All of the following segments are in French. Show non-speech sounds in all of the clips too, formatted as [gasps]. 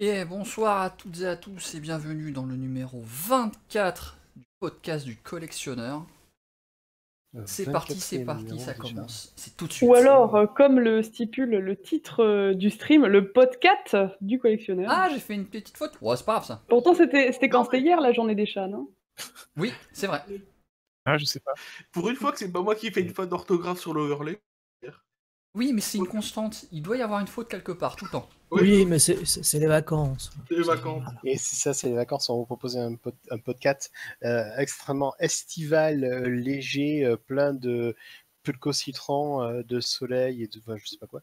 Et bonsoir à toutes et à tous et bienvenue dans le numéro 24 du podcast du collectionneur. Euh, C'est parti, c'est parti, ça commence. C'est tout de suite. Ou alors, euh, comme le stipule le titre euh, du stream, le podcast du collectionneur. Ah, j'ai fait une petite faute. Ouais, c'est pas grave ça. Pourtant, c'était c'était quand c'était hier la journée des chats, non? Oui, c'est vrai. Ah, je sais pas. Pour une fois que c'est pas moi qui fais une faute d'orthographe sur l'overlay. Oui, mais c'est une constante. Il doit y avoir une faute quelque part, tout le temps. Oui, mais c'est- les vacances. C'est les vacances. Et c'est ça, c'est les vacances. On va vous proposer un, pod- un podcast euh, extrêmement estival, euh, léger, euh, plein de pulco citron, euh, de soleil et de. enfin, je sais pas quoi.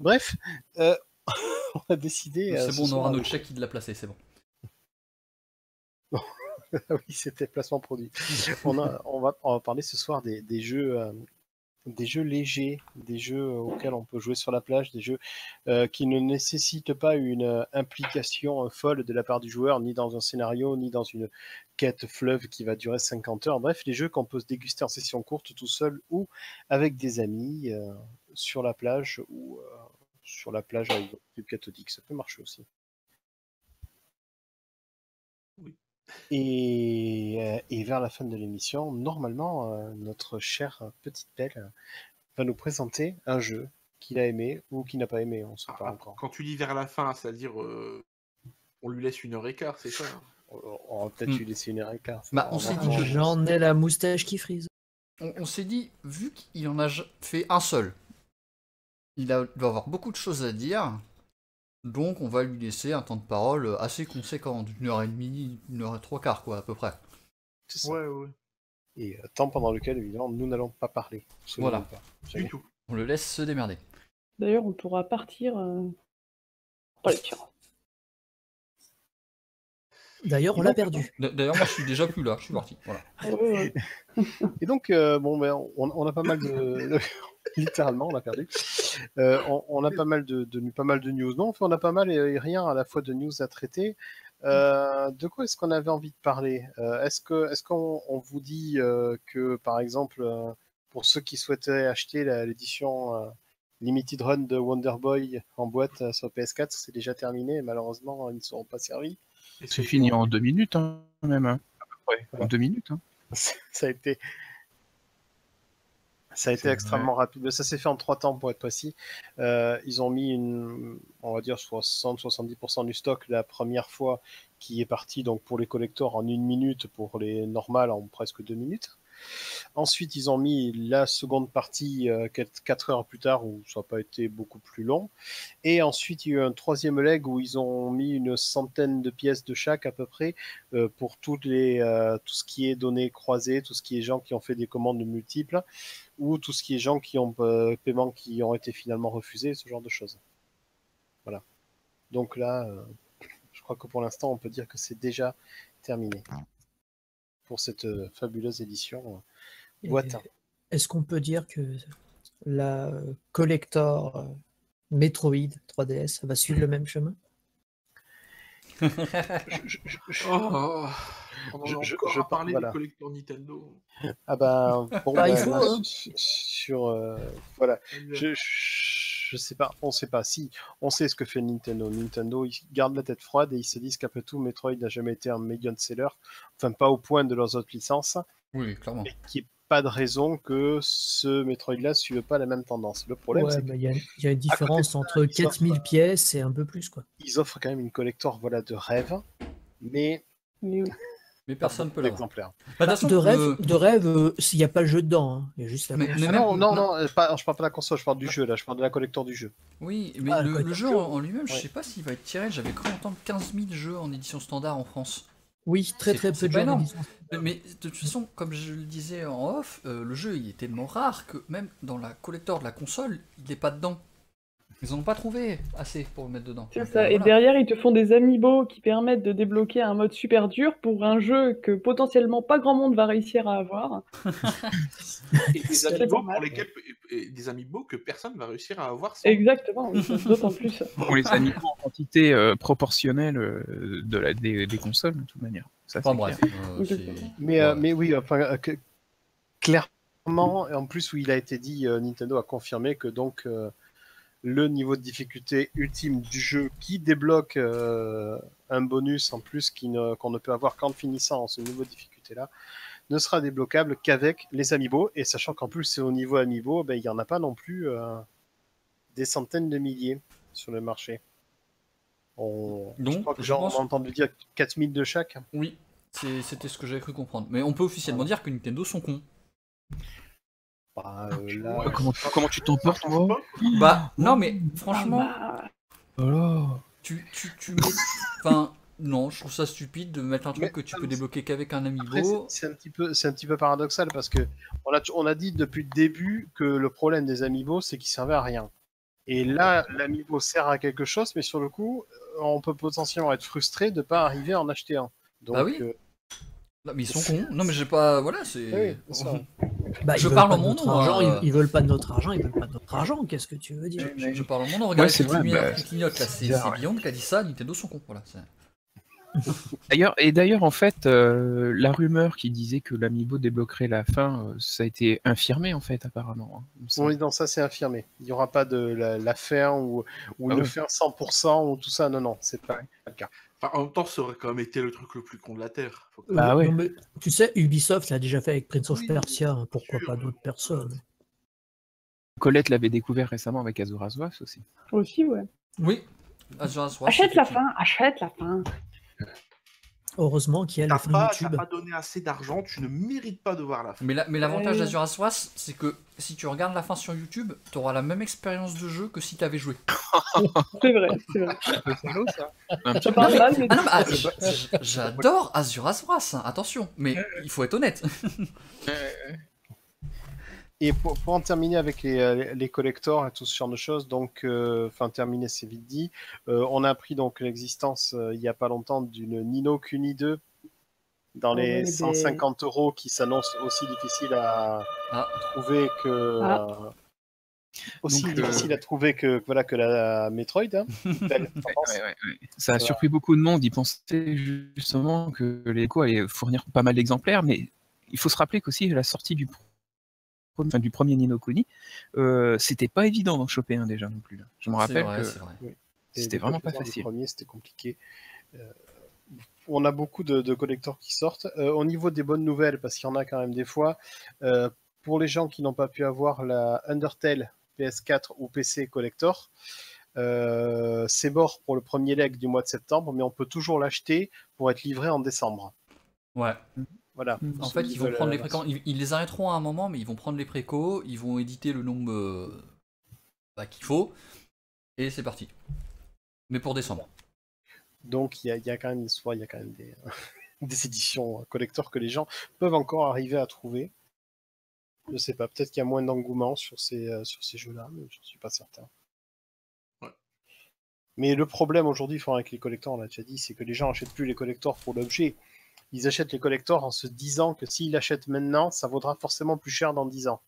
Bref, euh, [laughs] on a décidé. euh, C'est ce bon, on aura notre chèque qui l'a placé, c'est bon. [laughs] oui, c'était placement produit. on, a- on va, on va parler ce soir des, des jeux. Euh, des jeux légers, des jeux auxquels on peut jouer sur la plage, des jeux euh, qui ne nécessitent pas une euh, implication euh, folle de la part du joueur, ni dans un scénario, ni dans une quête fleuve qui va durer 50 heures. Bref, les jeux qu'on peut se déguster en session courte tout seul ou avec des amis euh, sur la plage ou euh, sur la plage avec club cathodique. Ça peut marcher aussi. Et, euh, et vers la fin de l'émission, normalement, euh, notre chère petite Belle euh, va nous présenter un jeu qu'il a aimé ou qu'il n'a pas aimé. On ne sait pas Ah, encore. Quand tu dis vers la fin, c'est-à-dire euh, on lui laisse une heure et quart, c'est ça hein? On va peut-être Hmm. lui laisser une heure et quart. Bah, on va s'est voir. dit que- J'en ai la moustache qui frise. On, on s'est dit, vu qu'il en a fait un seul, il, a, il doit avoir beaucoup de choses à dire. Donc, on va lui laisser un temps de parole assez conséquent, d'une heure et demie, une heure et trois quarts, quoi, à peu près. C'est ça. ouais. Et euh, temps pendant lequel, évidemment, nous n'allons pas parler. Voilà. pas. Du tout. On le laisse se démerder. D'ailleurs, on pourra partir. euh. D'ailleurs, on l'a perdu. D'ailleurs, moi, je suis déjà plus là, je suis parti. Voilà. Ouais. Et donc, euh, bon, ben, on, on a pas mal de. [laughs] Littéralement, on a perdu. Euh, on, on a pas mal de, de- pas mal de news. Non, enfin, on a pas mal et rien à la fois de news à traiter. Euh, de quoi est-ce qu'on avait envie de parler? Euh, Est-ce que, est-ce qu'on on vous dit euh, que, par exemple, euh, pour ceux qui souhaitaient acheter l'édition euh, Limited Run de Wonder Boy en boîte euh, sur PS4, c'est déjà terminé. et Malheureusement, ils ne seront pas servis. C'est fini en deux minutes, hein, même. hein. À peu près. Voilà. En deux minutes. hein. ça a été ça a été C'est extrêmement rapide. Ça s'est fait en trois temps pour être précis. Euh, ils ont mis une, on va dire 60-70% du stock la première fois qui est parti donc pour les collectors en une minute, pour les normales en presque deux minutes. Ensuite, ils ont mis la seconde partie euh, quatre quatre heures plus tard où ça n'a pas été beaucoup plus long. Et ensuite, il y a eu un troisième leg où ils ont mis une centaine de pièces de chaque à peu près euh, pour toutes les, euh, tout ce qui est données croisées, tout ce qui est gens qui ont fait des commandes multiples ou tout ce qui est gens qui ont euh, paiements qui ont été finalement refusés, ce genre de choses. Voilà. Donc là, euh, je crois que pour l'instant, on peut dire que c'est déjà terminé pour cette euh, fabuleuse édition euh, Est-ce qu'on peut dire que la collector euh, Metroid 3DS va suivre le même chemin? [laughs] Je- je- je- Oh, on en a Je- je- parler voilà. des collecteurs Nintendo. Ah ben, bon, Bah, il faut, là, hein. su- sur euh, voilà, je, je, sais pas, on sait pas. Si, on sait ce que fait Nintendo. Nintendo, ils gardent la tête froide et ils se disent qu'après tout, Metroid n'a jamais été un million seller, enfin pas au point de leurs autres licences, Oui, clairement. et qu'il n'y ait pas de raison que ce Metroid-là ne suive pas la même tendance. Le problème, Ouais, c'est bah, Il y, a- il y a une différence entre ils offrent, 4000 euh, pièces et un peu plus. quoi. qu'ils offrent quand même une collector voilà, de rêve, mais Mais oui. Mais personne peut pas l'avoir. d'exemplaires. Bah, de Bah, de rêve, le- de rêve euh, s'il n'y a pas le jeu dedans. hein. Il y a juste la Mais- Ah non, même- non, non. non, euh, pas, je parle pas de la console, je parle du jeu là, je parle de la collector du jeu. Oui, mais Ah, le, jeu en, lui-même, je Ouais. sais pas s'il va être tiré. J'avais cru entendre 15 000 jeux en édition standard en France. Oui, très très peu de jeux. Mais de toute façon, comme je le disais en off, euh, le jeu il est tellement rare que même dans la collector de la console, il n'est pas dedans. Ils en ont pas trouvé assez pour le mettre dedans. C'est Donc, ça. euh, Et voilà. derrière, ils te font des amiibo qui permettent de débloquer un mode super dur pour un jeu que potentiellement pas grand monde va réussir à avoir. [laughs] Et des amiibo pour lesquels et des amiibo que personne va réussir à avoir sans. Exactement, [laughs] d'autant plus. On les a mis en quantité euh, proportionnelle euh, de la, des, des consoles, de toute manière. Ça, Enfin bref. euh, Mais, euh, ouais. mais oui, enfin, euh, que- clairement, en plus où il a été dit, euh, Nintendo a confirmé que donc euh, le niveau de difficulté ultime du jeu qui débloque euh, un bonus en plus ne- qu'on ne peut avoir qu'en finissant ce niveau de difficulté-là, ne sera débloquable qu'avec les amiibo. Et sachant qu'en plus, c'est au niveau amiibo, ben, il n'y en a pas non plus euh, des centaines de milliers sur le marché. On, je Donc, crois que je pense- a entendu dire 4000 de chaque. Oui, c'était ce que j'avais cru comprendre. Mais on peut officiellement dire que Nintendo sont cons. Bah, euh, là, Euh, comment, comment tu t'en portes, moi Bah, non, mais franchement, Ah, Voilà. tu, tu, tu mets. Enfin, non, je trouve ça stupide de mettre un truc Mais- que tu peux débloquer qu'avec un amiibo. c'est- un petit peu, c'est un petit peu paradoxal parce que on a, on a dit depuis le début que le problème des amiibo, c'est qu'ils servaient à rien. Et là, l'amiibo sert à quelque chose, mais sur le coup, euh, on peut potentiellement être frustré de ne pas arriver à en acheter un. Donc, Bah oui. euh, Non, mais ils sont cons. Non, mais j'ai pas. Voilà, c'est. Oui. [laughs] Bah, Je parle en mon nom, argent, ils, ils veulent pas de notre argent, ils veulent pas de notre argent. Qu'est-ce que tu veux dire? Je, je parle en mon nom, regarde c'est cette vrai, lumière bah, qui clignote là, c'est. Beyond qui a dit ça, Nintendo sont cons. Voilà, [laughs] D'ailleurs, et d'ailleurs, en fait, euh, la rumeur qui disait que l'amiibo débloquerait la fin, euh, ça a été infirmé, en fait, apparemment. hein. Oui, non, ça c'est affirmé. Il n'y aura pas de la, la fin ou, ou Ah le oui. fin 100% ou tout ça. Non, non, c'est pas le cas. Enfin, en même temps, ça aurait quand même été le truc le plus con de la Terre. Faut que- Bah ouais. non, mais tu sais, Ubisoft l'a déjà fait avec Prince of Oui, Persia, hein, pourquoi sûr. pas d'autres personnes Colette l'avait découvert récemment avec Azuras Wrath aussi. aussi, ouais. Oui. Azuras Wrath, achète la fin, achète la fin. Heureusement qu'il y a la fin pas, t'as YouTube. pas donné assez d'argent, tu ne mérites pas de voir la fin. Mais la- mais l'avantage Ouais. d'Azuras Wrath, c'est que si tu regardes la fin sur YouTube, tu auras la même expérience de jeu que si tu avais joué. [laughs] C'est vrai, c'est vrai. Mais Ah non, mais, ah, j'adore Azuras Wrath, hein, attention, mais il faut être honnête. Et pour, pour en terminer avec les, euh, les collectors et tout ce genre de choses, donc, euh, enfin terminer c'est vite dit, euh, on a appris donc l'existence euh, il y a pas longtemps d'une Nino Kuni 2 dans les mais des- 150 euros qui s'annonce aussi difficile à Ah. trouver que Ah. euh, aussi Donc, euh, difficile à trouver que voilà que la Metroid. Hein. [laughs] Belle, t'en Ouais, penses ouais, ouais, ouais. Ça a Voilà. surpris beaucoup de monde. Ils pensaient justement que les co allaient fournir pas mal d'exemplaires, mais il faut se rappeler qu'aussi la sortie du, enfin, du premier Nino Kuni, euh, c'était pas évident d'en choper un déjà non plus. là. Je me rappelle vrai, que vrai. C'était vraiment pas facile. premiers, c'était compliqué. Euh, on a beaucoup de, de collectors qui sortent. Euh, au niveau des bonnes nouvelles, parce qu'il y en a quand même des fois, euh, pour les gens qui n'ont pas pu avoir la Undertale PS4 ou PC collector, euh, c'est mort pour le premier leg du mois de septembre, mais on peut toujours l'acheter pour être livré en décembre. Ouais. Voilà. En Ceux fait, ils vont prendre les euh, précommandes. Ils, ils les arrêteront à un moment, mais ils vont prendre les précos, ils vont éditer le nombre euh, bah, qu'il faut, et c'est parti. Mais pour décembre. Donc il y, a- il y a quand même, soit il y a quand même des, [laughs] des éditions collector que les gens peuvent encore arriver à trouver. Je sais pas, peut-être qu'il y a moins d'engouement sur ces, euh, sur ces jeux-là, mais je ne suis pas certain. Ouais. Mais le problème aujourd'hui, avec les collectors, on l'a déjà dit, c'est que les gens achètent plus les collectors pour l'objet. Ils achètent les collectors en se disant que s'ils l'achètent maintenant, ça vaudra forcément plus cher dans 10 ans.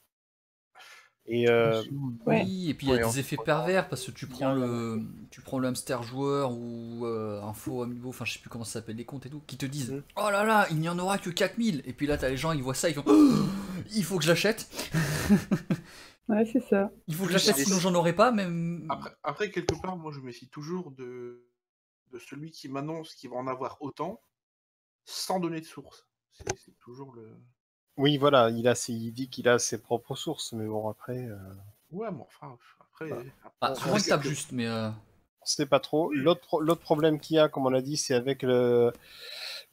Et euh, Ouais. Oui, et puis il y a des effets pervers parce que tu prends le, tu prends le hamster joueur ou euh, un faux amiibo, enfin je sais plus comment ça s'appelle, les comptes et tout, qui te disent Mm. Oh là là, il n'y en aura que 4000 Et puis là, t'as les gens, ils voient ça, ils font Oh, [gasps] Il faut que je l'achète [laughs] Ouais, c'est ça. Il faut que je Oui, l'achète, c'est- sinon j'en aurai pas, même. Après, après, quelque part, moi, je me fie toujours de, de celui qui m'annonce qu'il va en avoir autant, sans donner de source. C'est toujours le. oui, voilà, il, a ses- il dit qu'il a ses propres sources, mais bon, après, euh, Ouais, mais enfin, après. Bah. après, Ah, on- souvent que- juste, mais. euh, on sait pas trop. L'autre problème qu'il y a, comme on l'a dit, c'est avec le,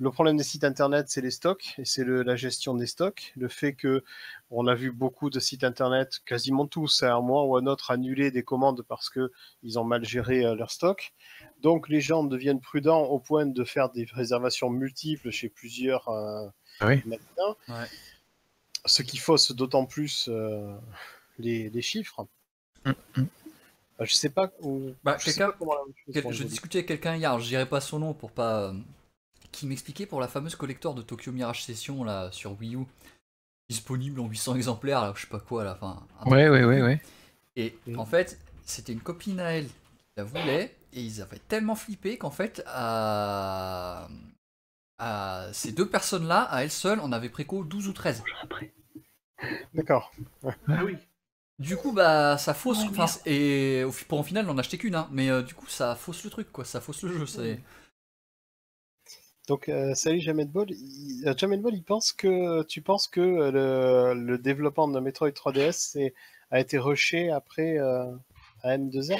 le problème des sites internet, c'est les stocks et c'est le- la gestion des stocks. Le fait que on a vu beaucoup de sites internet, quasiment tous, à un moment ou à un autre, annuler des commandes parce que ils ont mal géré euh, leur stock. Donc les gens deviennent prudents au point de faire des réservations multiples chez plusieurs euh, Ah oui. magasins. Ouais. Ce qui fausse d'autant plus euh, les, les chiffres. Mm, mm. Euh, Je sais pas. où- Bah, je sais quelqu'un- pas comment la chose Quel- va Je discutais avec quelqu'un hier, je dirais pas son nom pour pas. Qui m'expliquait pour la fameuse collector de Tokyo Mirage Session là sur Wii U, disponible en 800 exemplaires, là, je sais pas quoi, là, enfin. Ouais, ouais, ouais, ouais. Et en fait, c'était une copine à elle qui la voulait, et ils avaient tellement flippé qu'en fait, à... à ces deux personnes-là, à elles seules, on avait préco 12 ou 13. Après. D'accord. Ah oui. Du coup, bah, ça fausse. Ouais, enfin, c'est- et pour en final, on en achetait qu'une, hein. Mais euh, du coup, ça fausse le truc, quoi. Ça fausse le jeu. C'est. Donc, euh, salut Jamel Ball. Il, euh, Ball, il pense que tu penses que euh, le, le développement de Metroid 3DS c'est- a été rushé après euh, AM2R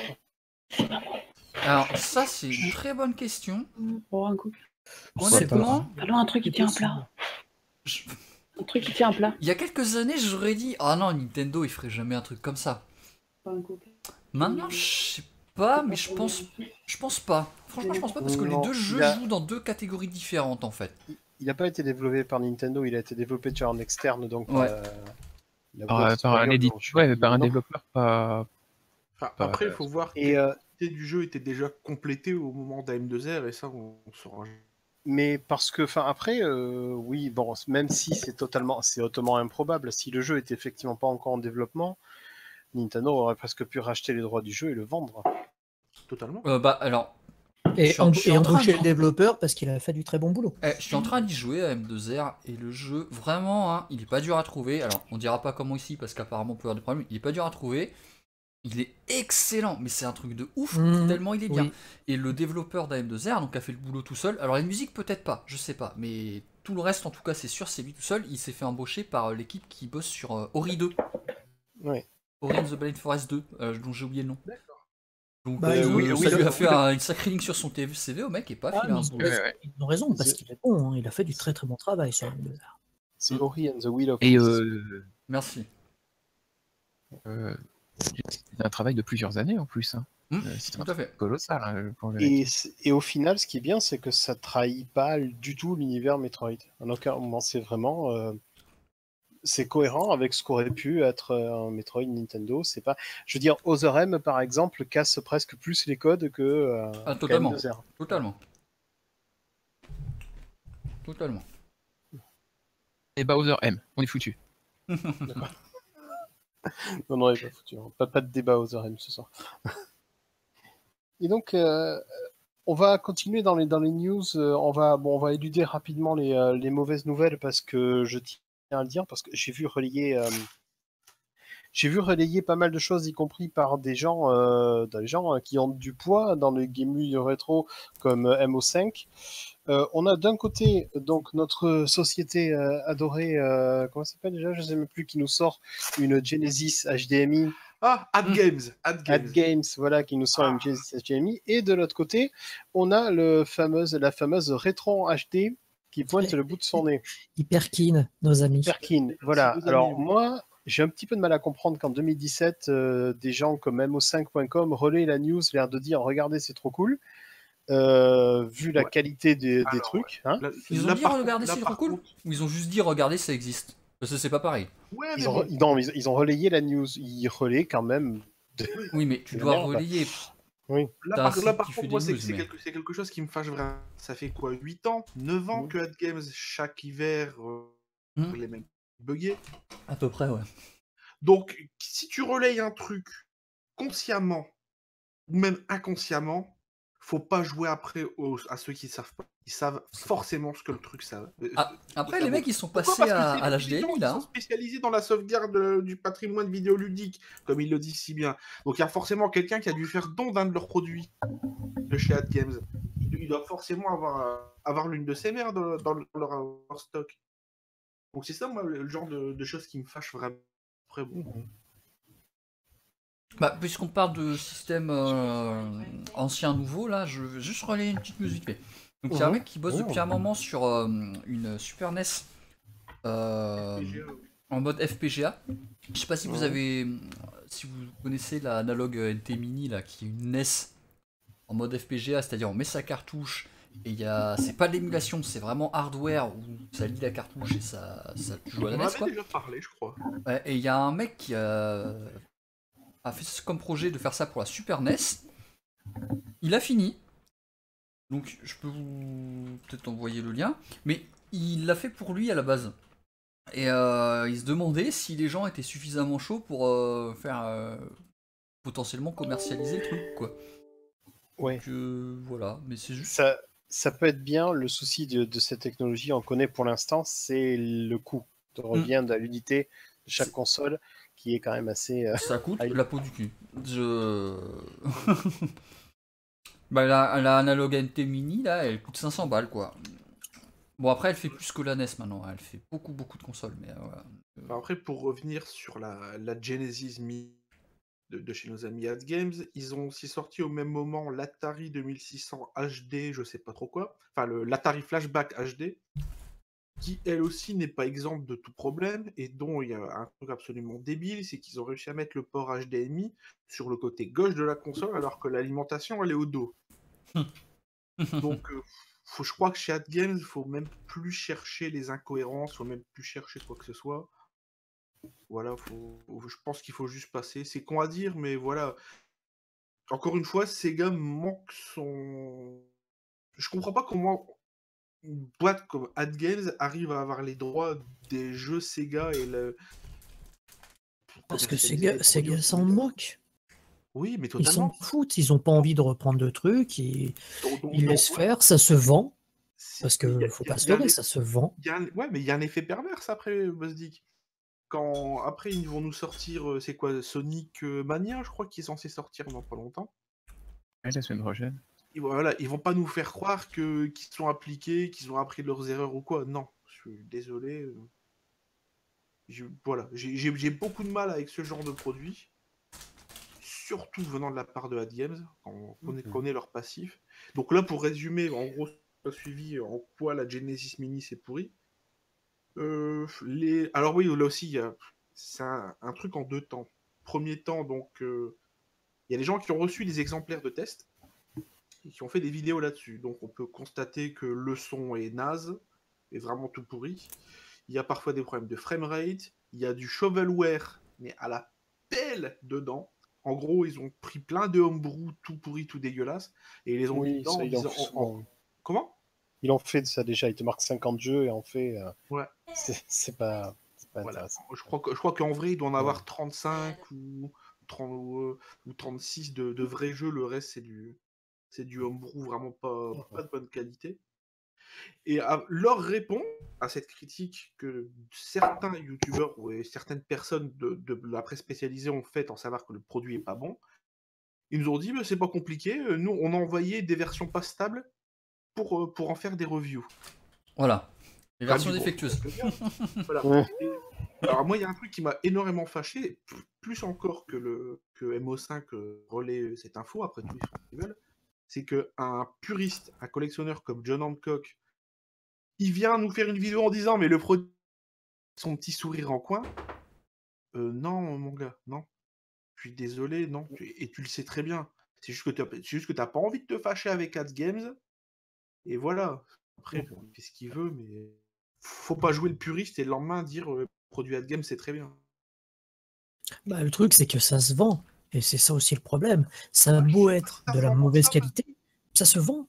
Alors, ça, c'est une très bonne question. Oh, un coup. Honnêtement, un truc qui tient à plat. je- Un truc qui tient à plat. il y a quelques années, j'aurais dit Ah non, Nintendo, il ferait jamais un truc comme ça. Maintenant, je sais pas, mais je pense, je pense pas. Franchement, je pense pas parce que Non, les deux jeux a- jouent dans deux catégories différentes en fait. Il n'a pas été développé par Nintendo, il a été développé sur un externe, donc Ouais. euh, la Par, un Square, édit- dont je ouais, suis par un développeur pas. Enfin, Pas- après, il faut voir que Et, euh, l'idée du jeu était déjà complétée au moment d'AM2R, et ça, on, on saura. mais parce que, enfin, après, euh, oui, bon, même si c'est totalement, c'est hautement improbable, si le jeu était effectivement pas encore en développement, Nintendo aurait presque pu racheter les droits du jeu et le vendre. Totalement. Euh, bah alors, Et, Je suis en- je suis et embaucher de- le développeur parce qu'il a fait du très bon boulot. eh, je suis en train d'y jouer à M2R et le jeu, vraiment, hein, il est pas dur à trouver. Alors, on dira pas comment ici parce qu'apparemment on peut avoir des problèmes. Il est pas dur à trouver. Il est excellent, mais c'est un truc de ouf Mhm. tellement il est bien. Oui. Et le développeur d'AM2R, donc a fait le boulot tout seul. Alors la musique peut-être pas, je sais pas, mais tout le reste en tout cas c'est sûr c'est lui tout seul. Il s'est fait embaucher par euh, l'équipe qui bosse sur euh, Ori 2. Ouais. Ori and the Blind Forest 2, euh, dont j'ai oublié le nom. Donc Bah, euh, oui, ça lui a fait un- une sacrée ligne sur son TV CV au mec et pas Ah, ils, Ouais, ouais. ils ont raison parce qu'il est bon. hein, Il a fait du très très bon travail sur M2R. C'est Ori and the Will of Et euh, Merci. euh, c'est un travail de plusieurs années en plus. hein. Euh, c'est un Tout à fait. colossal. hein, pour le- Et, et au final, ce qui est bien, c'est que ça trahit pas du tout l'univers Metroid. En aucun moment, c'est vraiment. C'est cohérent avec ce qu'aurait pu être euh, un Metroid Nintendo. C'est pas. Je veux dire, Other M, par exemple, casse presque plus les codes que. euh, Ah, totalement. qu'M2R. Totalement. Totalement. Et Bowser M, on est foutu. [laughs] Non, non, il est pas foutu. hein. Pas, pas de débat Other M ce soir. [laughs] et donc. euh, on va continuer dans les, dans les news. on, va, bon, on va éluder rapidement les, les mauvaises nouvelles parce que je tiens à le dire, parce que j'ai vu relayer, euh, j'ai vu relayer pas mal de choses, y compris par des gens, euh, des gens euh, qui ont du poids dans le game rétro comme euh, MO5. Euh, on a d'un côté donc notre société euh, adorée, comment ça s'appelle déjà? Je ne sais même plus, qui nous sort une Genesis HDMI Ah, Ad Hmm. Games. Ad Games. Ad Games, voilà, qui nous sort une Genesis HDMI. Et de l'autre côté, on a le fameuse, la fameuse Rétron HD qui pointe le bout de son nez. Hyper keen, nos amis. Perkin, voilà. Alors moi, j'ai un petit peu de mal à comprendre qu'en 2017, euh, des gens comme MO5.com relaient la news, l'air de dire regardez, c'est trop cool. Euh, vu la Ouais. qualité des, trucs, hein. Ils ont dit par regardez c'est trop cool contre- Ou ils ont juste dit regardez ça existe Parce que c'est pas pareil. Ouais, mais ils, ont, bon. non, ils, ils ont relayé la news. Ils relaient quand même. Oui mais tu dois merde. relayer. Là, par, là, contre, moi, c'est mais- quelque, chose qui me fâche vraiment. Ça fait quoi 8 ans 9 ans Mhm. que Ad Games, chaque hiver, euh, Mhm. les mêmes buggés. À peu près ouais. Donc, si tu relayes un truc consciemment ou même inconsciemment, faut pas jouer après aux- à ceux qui savent pas. Ils savent forcément ce que le truc savent. Euh, Ah, Après les ça mecs ils sont passés à, à l'HDMI là. sont hein. spécialisés dans la sauvegarde euh, du patrimoine vidéoludique, comme il le dit si bien. Donc il y a forcément quelqu'un qui a dû faire don d'un de leurs produits de chez Ad Games. Il, il doit forcément avoir, euh, avoir l'une de ces mères dans, dans leur, leur stock. Donc c'est ça, moi, le, genre de, de choses qui me fâche vraiment. Après, bon. Bah, puisqu'on parle de système euh, ancien nouveau, là, je vais juste relayer une petite vite fait. Donc, il y a un mec qui bosse depuis un moment sur euh, une Super NES euh, en mode FPGA. Je sais pas si vous avez, si vous connaissez l'analogue NT Mini là, qui est une NES en mode FPGA, c'est-à-dire on met sa cartouche et il y a, c'est pas de l'émulation, c'est vraiment hardware où ça lit la cartouche et ça, ça joue à la NES avait quoi. déjà parlé, je crois. Ouais, et il y a un mec qui a, a fait comme projet de faire ça pour la Super NES. Il a fini. Donc je peux vous peut-être envoyer le lien. Mais il l'a fait pour lui à la base. Et euh, il se demandait si les gens étaient suffisamment chauds pour euh, faire euh, potentiellement commercialiser le truc quoi. Ouais. Donc, voilà, mais c'est juste. Ça, ça peut être bien. Le souci de, de cette technologie, on connaît pour l'instant, c'est le coût de revient de l'unité de chaque console qui est quand même assez. Ça coûte la peau du cul. Je. [laughs] bah, la, la analogue NT Mini, là, elle coûte 500 balles, quoi. Bon, après, elle fait plus que la NES maintenant. Elle fait beaucoup, beaucoup de consoles. Mais euh. Enfin, Après, pour revenir sur la, la Genesis Mi de, de chez nos amis Ad Games, ils ont aussi sorti au même moment l'Atari 2600 HD, je sais pas trop quoi, enfin l'Atari Flashback HD, qui elle aussi n'est pas exempte de tout problème et dont il y a un truc absolument débile, c'est qu'ils ont réussi à mettre le port HDMI sur le côté gauche de la console alors que l'alimentation elle est au dos. [laughs] Donc, euh, faut, je crois que chez Ad Games, il faut même plus chercher les incohérences, faut même plus chercher quoi que ce soit. Voilà, faut, je pense qu'il faut juste passer. C'est con à dire, mais voilà. Encore une fois, Sega manque son. Je comprends pas comment une boîte comme Ad Games arrive à avoir les droits des jeux Sega et le. Parce que Sega, Sega s'en moque. Oui, mais Ils s'en foutent. Ils ont pas envie de reprendre de trucs. Ils, Donc- donc- ils donc, laissent ouais, faire. Ça se vend. Parce il y que a- faut il y a- pas se il y a leurrer, ça se vend. Y a un- Ouais, mais il y a un effet perverse après, Buzzdick. Quand après ils vont nous sortir, euh, c'est quoi, Sonic euh, Mania, je crois, qui est censé sortir dans pas longtemps. Ouais, la semaine prochaine. Et voilà, ils vont pas nous faire croire que qu'ils sont appliqués, qu'ils ont appris de leurs erreurs ou quoi. Non, je suis désolé. euh. Je- voilà, j'ai beaucoup de mal avec ce genre de produit, surtout venant de la part de Ad Games, quand on connaît, leur passif. Donc là, pour résumer, en gros, suivi en quoi la Genesis Mini c'est pourri. Euh, les... Alors oui, là aussi, c'est un, un truc en deux temps. Premier temps, donc, euh, il y a des gens qui ont reçu des exemplaires de test et qui ont fait des vidéos là-dessus. Donc on peut constater que le son est naze, est vraiment tout pourri. Il y a parfois des problèmes de framerate, il y a du shovelware, mais à la pelle dedans. En gros, ils ont pris plein de homebrew tout pourri, tout dégueulasse, et ils les ont mis dedans ça, en en disant- en- en-. Comment? Ils ont fait de ça déjà, ils te marquent 50 jeux et en fait, euh, Ouais. c'est pas, Voilà. Je crois que- je crois qu'en vrai, il doit en avoir Ouais. 35 ou, 30, ou, ou 36 de, de vrais jeux. Le reste, c'est du, c'est du homebrew vraiment pas, pas de bonne qualité. Et à- leur réponse à cette critique que certains youtubeurs ou et certaines personnes de, de la presse spécialisée ont faite en savoir que le produit est pas bon, ils nous ont dit mais c'est pas compliqué, euh, nous on a envoyé des versions pas stables pour, euh, pour en faire des reviews. Voilà. Les versions défectueuses. [laughs] Voilà. Ouais. Et- alors moi, il y a un truc qui m'a énormément fâché, plus encore que le que MO5 euh, relaie cette info, après tout ils font ce qu'ils veulent, c'est que un puriste, un collectionneur comme John Hancock, il vient nous faire une vidéo en disant mais le produit, son petit sourire en coin. Euh, non, mon gars, non. Je suis désolé, non. Et tu le sais très bien. C'est juste que tu c'est juste que t'as pas envie de te fâcher avec Ad Games. Et voilà. Après, bon, il fait ce qu'il veut, mais faut pas jouer le puriste et le lendemain dire euh, produit Ad Games c'est très bien. Bah, le truc, c'est que ça se vend. Et c'est ça aussi le problème. Ça a beau être de la mauvaise qualité, ça se vend.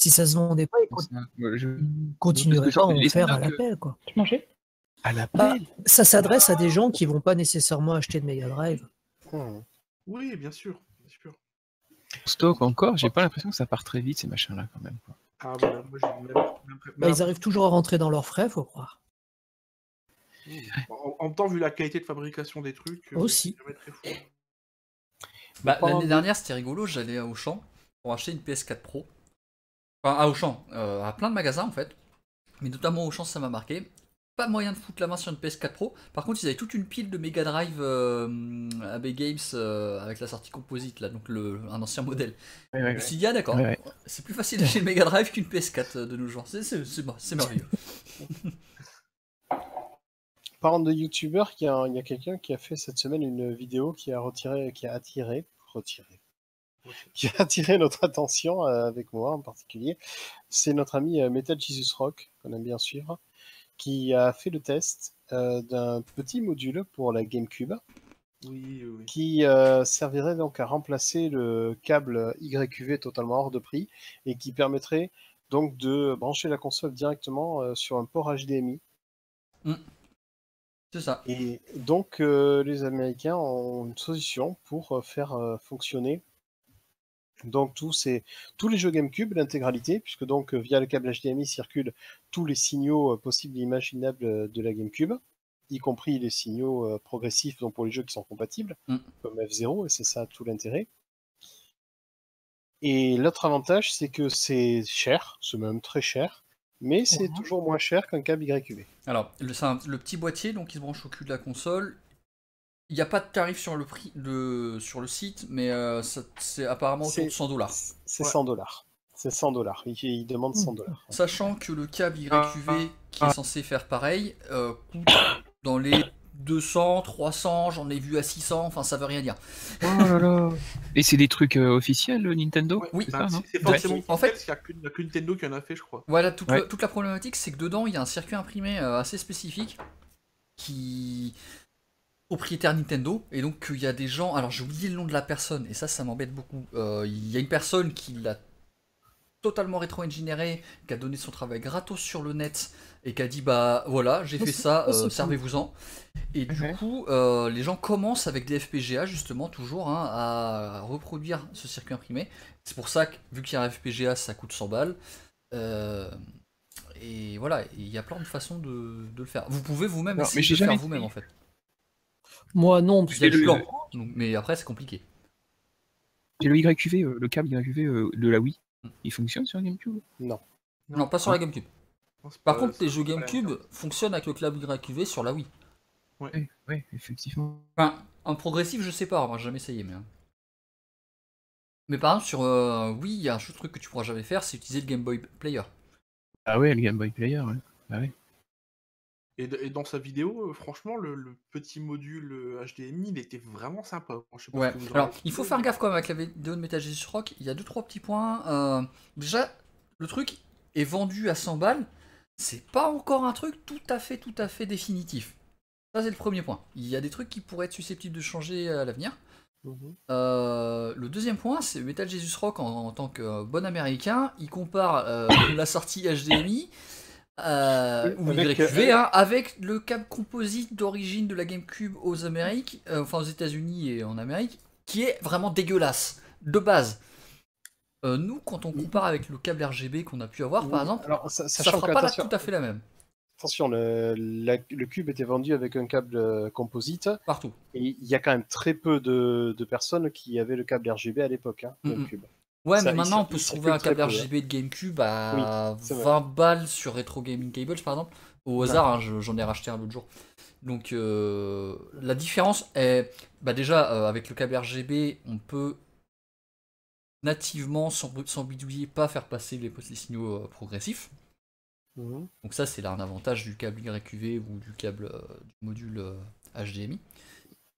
Si ça se vendait pas, ils je- continueraient pas à en faire à l'appel. quoi. Tu mangeais? À la Bah, pelle ça s'adresse à des gens qui vont pas nécessairement acheter de Mega Drive. Hmm. Oui, bien sûr. Bien sûr. stock encore, j'ai pas l'impression que ça part très vite ces machins-là quand même. quoi. Ah voilà, moi j'ai même, Bah, ils arrivent toujours à rentrer dans leurs frais, faut croire. en, en même temps, vu la qualité de fabrication des trucs, euh, Aussi. Bah, L'année de- dernière, c'était rigolo, j'allais à Auchan pour acheter une PS4 Pro. Enfin, à Auchan, euh, à plein de magasins en fait. Mais notamment Auchan, ça m'a marqué. Pas moyen de foutre la main sur une PS4 Pro. Par contre, ils avaient toute une pile de Mega Drive euh, AB Games euh, avec la sortie composite, là, donc le, un ancien modèle. Ouais. suis dit, ah d'accord, c'est plus facile d'acheter une Mega Drive qu'une PS4 euh, de nos jours. C'est- C'est c'est- c'est merveilleux. [laughs] Parlant de youtubeurs, il y a, il y a quelqu'un qui a fait cette semaine une vidéo qui a retiré, qui a attiré, retiré, qui a attiré notre attention euh, avec moi en particulier. C'est notre ami euh, Metal Jesus Rock qu'on aime bien suivre, qui a fait le test euh, d'un petit module pour la GameCube Oui, oui, oui. qui euh, servirait donc à remplacer le câble YQV totalement hors de prix et qui permettrait donc de brancher la console directement euh, sur un port HDMI. C'est ça. Et donc euh, les Américains ont une solution pour faire fonctionner donc tous, ces, tous les jeux GameCube, l'intégralité, puisque donc euh, via le câble HDMI circulent tous les signaux euh, possibles et imaginables euh, de la GameCube. y compris les signaux progressifs donc pour les jeux qui sont compatibles, Mm. comme F0, et c'est ça tout l'intérêt. Et l'autre avantage, c'est que c'est cher, c'est même très cher, mais c'est toujours moins cher qu'un câble YQV. Alors, le, c'est un- le petit boîtier donc, qui se branche au cul de la console. Il n'y a pas de tarif sur le, prix, le, sur le site, mais euh, c'est apparemment autour C'est- de 100 dollars. C'est Ouais. 100 dollars. C'est 100 dollars. Il, il demande 100 dollars. Sachant que le câble Ah, YQV qui est censé faire pareil euh, coûte dans les 200, 300, j'en ai vu à 600, enfin ça veut rien dire. Oh là là. [laughs] Et c'est des trucs euh, officiels, euh, Nintendo Oui, Ah, Bah, c'est c'est forcément Ouais. En fait- il n'y a, que- Nintendo qui en a fait, je crois. Voilà, toute, Ouais. la, toute la problématique, c'est que dedans, il y a un circuit imprimé euh, assez spécifique qui propriétaire Nintendo et donc il y a des gens alors j'ai oublié le nom de la personne et ça ça m'embête beaucoup Euh, il y a une personne qui l'a totalement rétro-ingénieré qui a donné son travail gratos sur le net et qui a dit bah voilà j'ai fait ça euh, servez-vous-en et du Ouais. coup euh, les gens commencent avec des FPGA justement toujours hein, à reproduire ce circuit imprimé c'est pour ça que vu qu'il y a un FPGA ça coûte 100 balles Euh, et voilà, il y a plein de façons de, de le faire. Vous pouvez vous-même essayer mais de j'ai le faire vous-même en fait. Moi, non, parce Il y a que le mais après c'est compliqué. J'ai le YQV, euh, le câble YQV euh, de la Wii. Il fonctionne sur GameCube Non. Non, pas sur la GameCube. Non, c'est Par pas- contre, les jeux GameCube fonctionnent avec le câble YQV sur la Wii. Oui, ouais, effectivement. Enfin, en progressif, je sais pas, moi j'ai jamais essayé, mais. hein. Mais par exemple, sur euh, Wii, il y a un truc que tu pourras jamais faire, c'est utiliser le Game Boy Player. Ah ouais, le Game Boy Player, ouais. Ah ouais. Et, dans sa vidéo, euh, franchement, le, le petit module euh, HDMI, il était vraiment sympa. Je sais pas Ouais. Alors, il faut faire gaffe quand même avec la vidéo de Metal Gear Rock. Il y a deux trois petits points. Euh, déjà, le truc est vendu à 100 balles. C'est pas encore un truc tout à fait, tout à fait définitif. Ça, c'est le premier point. Il y a des trucs qui pourraient être susceptibles de changer à l'avenir. Mhm. Euh, le deuxième point, c'est Metal Jesus Rock en, en tant que euh, bon américain, il compare euh, la sortie HDMI euh, ou Avec, YQV euh, hein, avec le câble composite d'origine de la GameCube aux Amériques, euh, enfin aux États-Unis et en Amérique, qui est vraiment dégueulasse de base. Euh, nous, quand on compare avec le câble RGB qu'on a pu avoir, par exemple, alors, ça sachant fera pas la- tout à fait la même attention, le, la- le cube était vendu avec un câble composite, partout. et il y a quand même très peu de, de personnes qui avaient le câble RGB à l'époque, hein. Ouais, Ça, mais maintenant on peut se trouver un câble. RGB de GameCube à c'est vrai. 20 balles sur Retro Gaming Cables par exemple. Au hasard, hein, je- j'en ai racheté un l'autre jour. Donc euh, la différence est, bah déjà euh, avec le câble RGB, on peut nativement sans, sans bidouiller pas faire passer les, les signaux euh, progressifs. Mhm. Donc ça c'est là un avantage du câble YQV ou du câble euh, du module HDMI.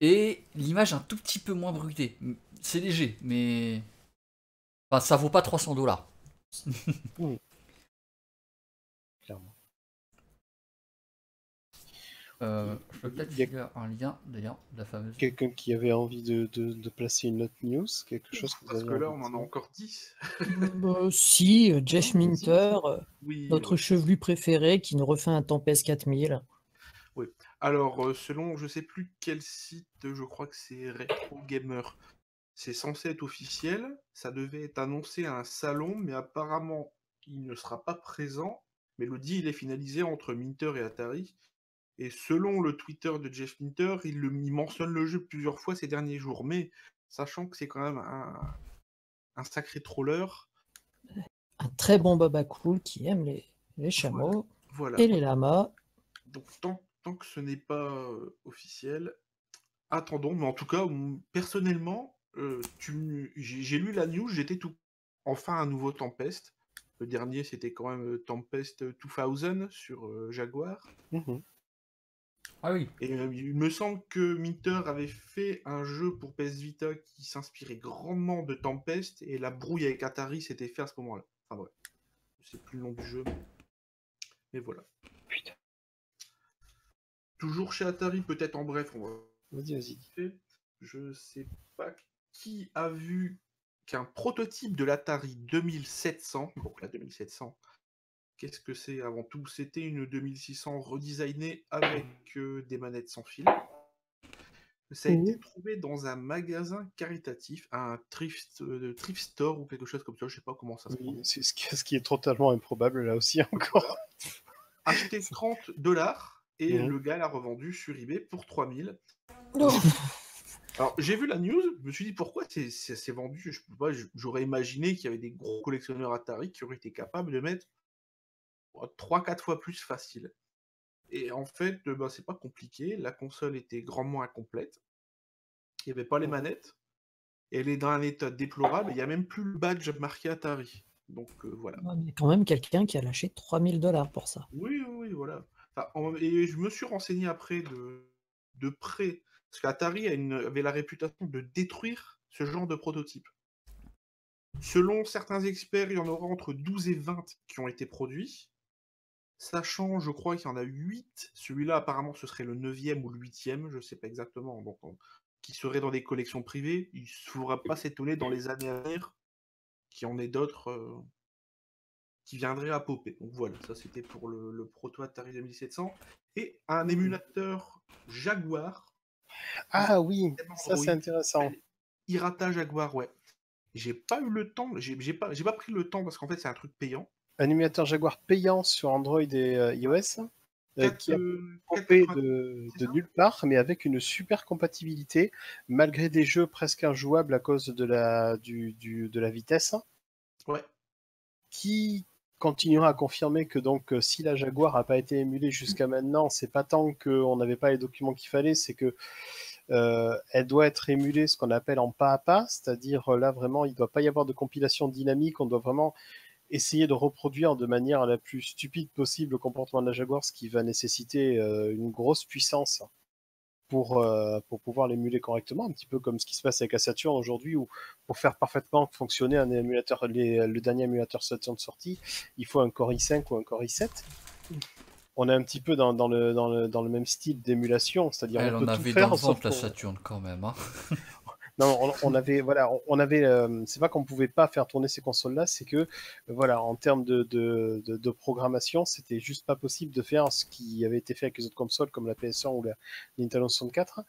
Et l'image est un tout petit peu moins bruitée. C'est léger, mais enfin, ça vaut pas 300 dollars. [laughs] Clairement. Euh, je peux peut-être Il y a- un lien d'ailleurs de la fameuse. Quelqu'un qui avait envie de, de- de placer une autre news, quelque chose que vous Parce avez que là, on en a encore 10. Bah, [laughs] si, euh, Jeff Minter, euh, Oui. notre chevelu préféré, qui nous refait un Tempest 4000. Alors, euh, selon, je sais plus quel site, je crois que c'est Retro Gamer. C'est censé être officiel. Ça devait être annoncé à un salon, mais apparemment, il ne sera pas présent. Mais le deal est finalisé entre Minter et Atari. Et selon le Twitter de Jeff Minter, il, le- il mentionne le jeu plusieurs fois ces derniers jours. Mais sachant que c'est quand même un, un sacré troller, Un très bon Baba Cool qui aime les, les chameaux voilà. et les lamas. Donc tant, tant que ce n'est pas euh, officiel, attendons. Mais en tout cas, personnellement, euh, tu j'ai lu la news, j'étais tout. Enfin, un nouveau Tempest. Le dernier, c'était quand même Tempest 2000 sur euh, Jaguar. Mhm. Ah oui. Et euh, il me semble que Minter avait fait un jeu pour PS Vita qui s'inspirait grandement de Tempest, et la brouille avec Atari s'était fait à ce moment-là. Enfin bref, sais plus le nom du jeu, mais, mais voilà. Putain. Toujours chez Atari, peut-être en bref, on va Vas-y, vas-y. Je sais pas qui a vu qu'un prototype de l'Atari 2700, donc la 2700, qu'est-ce que c'est avant tout? C'était une 2600 redesignée avec euh, des manettes sans fil. Ça a été trouvé dans un magasin caritatif, un thrift, euh, thrift store ou quelque chose comme ça, je sais pas comment ça se Oui, c'est ce qui, ce qui est totalement improbable là aussi [laughs] encore. Acheté 30 dollars Et le gars l'a revendu sur eBay pour 3000. Non. [laughs] Alors, j'ai vu la news, je me suis dit pourquoi c'est vendu? Je peux pas, je- J'aurais imaginé qu'il y avait des gros collectionneurs Atari qui auraient été capables de mettre 3-4 fois plus facile. Et en fait, euh, bah, c'est pas compliqué. La console était grandement incomplète. Il n'y avait pas les manettes. Elle est dans un état déplorable. Il n'y a même plus le badge marqué Atari. Donc euh, voilà. Ouais, mais quand même quelqu'un qui a lâché 3000 dollars pour ça. Oui, oui, oui, voilà. Enfin, en- et je me suis renseigné après de, de près, parce qu'Atari avait la réputation de détruire ce genre de prototype. Selon certains experts, il y en aura entre 12 et 20 qui ont été produits. Sachant, je crois qu'il y en a 8. Celui-là, apparemment, ce serait le 9e ou le 8e, je ne sais pas exactement. Donc, on- qui serait dans des collections privées. Il ne faudra pas s'étonner dans les années à venir qu'il y en ait d'autres euh, qui viendraient à popper. Donc voilà, ça c'était pour le, le proto Atari 2700. Et un émulateur Jaguar, Ah oui, ça c'est intéressant. Irata Jaguar, ouais. J'ai pas eu le temps, j'ai pas, pris le temps parce qu'en fait c'est un truc payant. Un émulateur Jaguar payant sur Android et euh, iOS, euh, qui a euh, popé 4,90. de, de nulle part, mais avec une super compatibilité, malgré des jeux presque injouables à cause de la, du, du- de la vitesse, Ouais. qui continuera à confirmer que donc euh, si la Jaguar n'a pas été émulée jusqu'à maintenant, c'est pas tant qu'on n'avait pas les documents qu'il fallait, c'est que euh, elle doit être émulée ce qu'on appelle en pas à pas, c'est-à-dire euh, là vraiment il ne doit pas y avoir de compilation dynamique, on doit vraiment essayer de reproduire de manière la plus stupide possible le comportement de la Jaguar, ce qui va nécessiter une grosse puissance pour, euh, pour pouvoir l'émuler correctement, un petit peu comme ce qui se passe avec la Saturn aujourd'hui, où pour faire parfaitement fonctionner un émulateur, les- le dernier émulateur Saturn sorti, il faut un Core i5 ou un Core i7. On est un petit peu dans, dans le, dans, le, dans le même style d'émulation, c'est-à-dire on en peut tout avait faire dans le la Saturne quand même. hein. Non, on, on avait, voilà, on, on avait, euh, c'est pas qu'on pouvait pas faire tourner ces consoles-là, c'est que, euh, voilà, en termes de, de, de, de programmation, c'était juste pas possible de faire ce qui avait été fait avec les autres consoles comme la PS1 ou la Nintendo 64.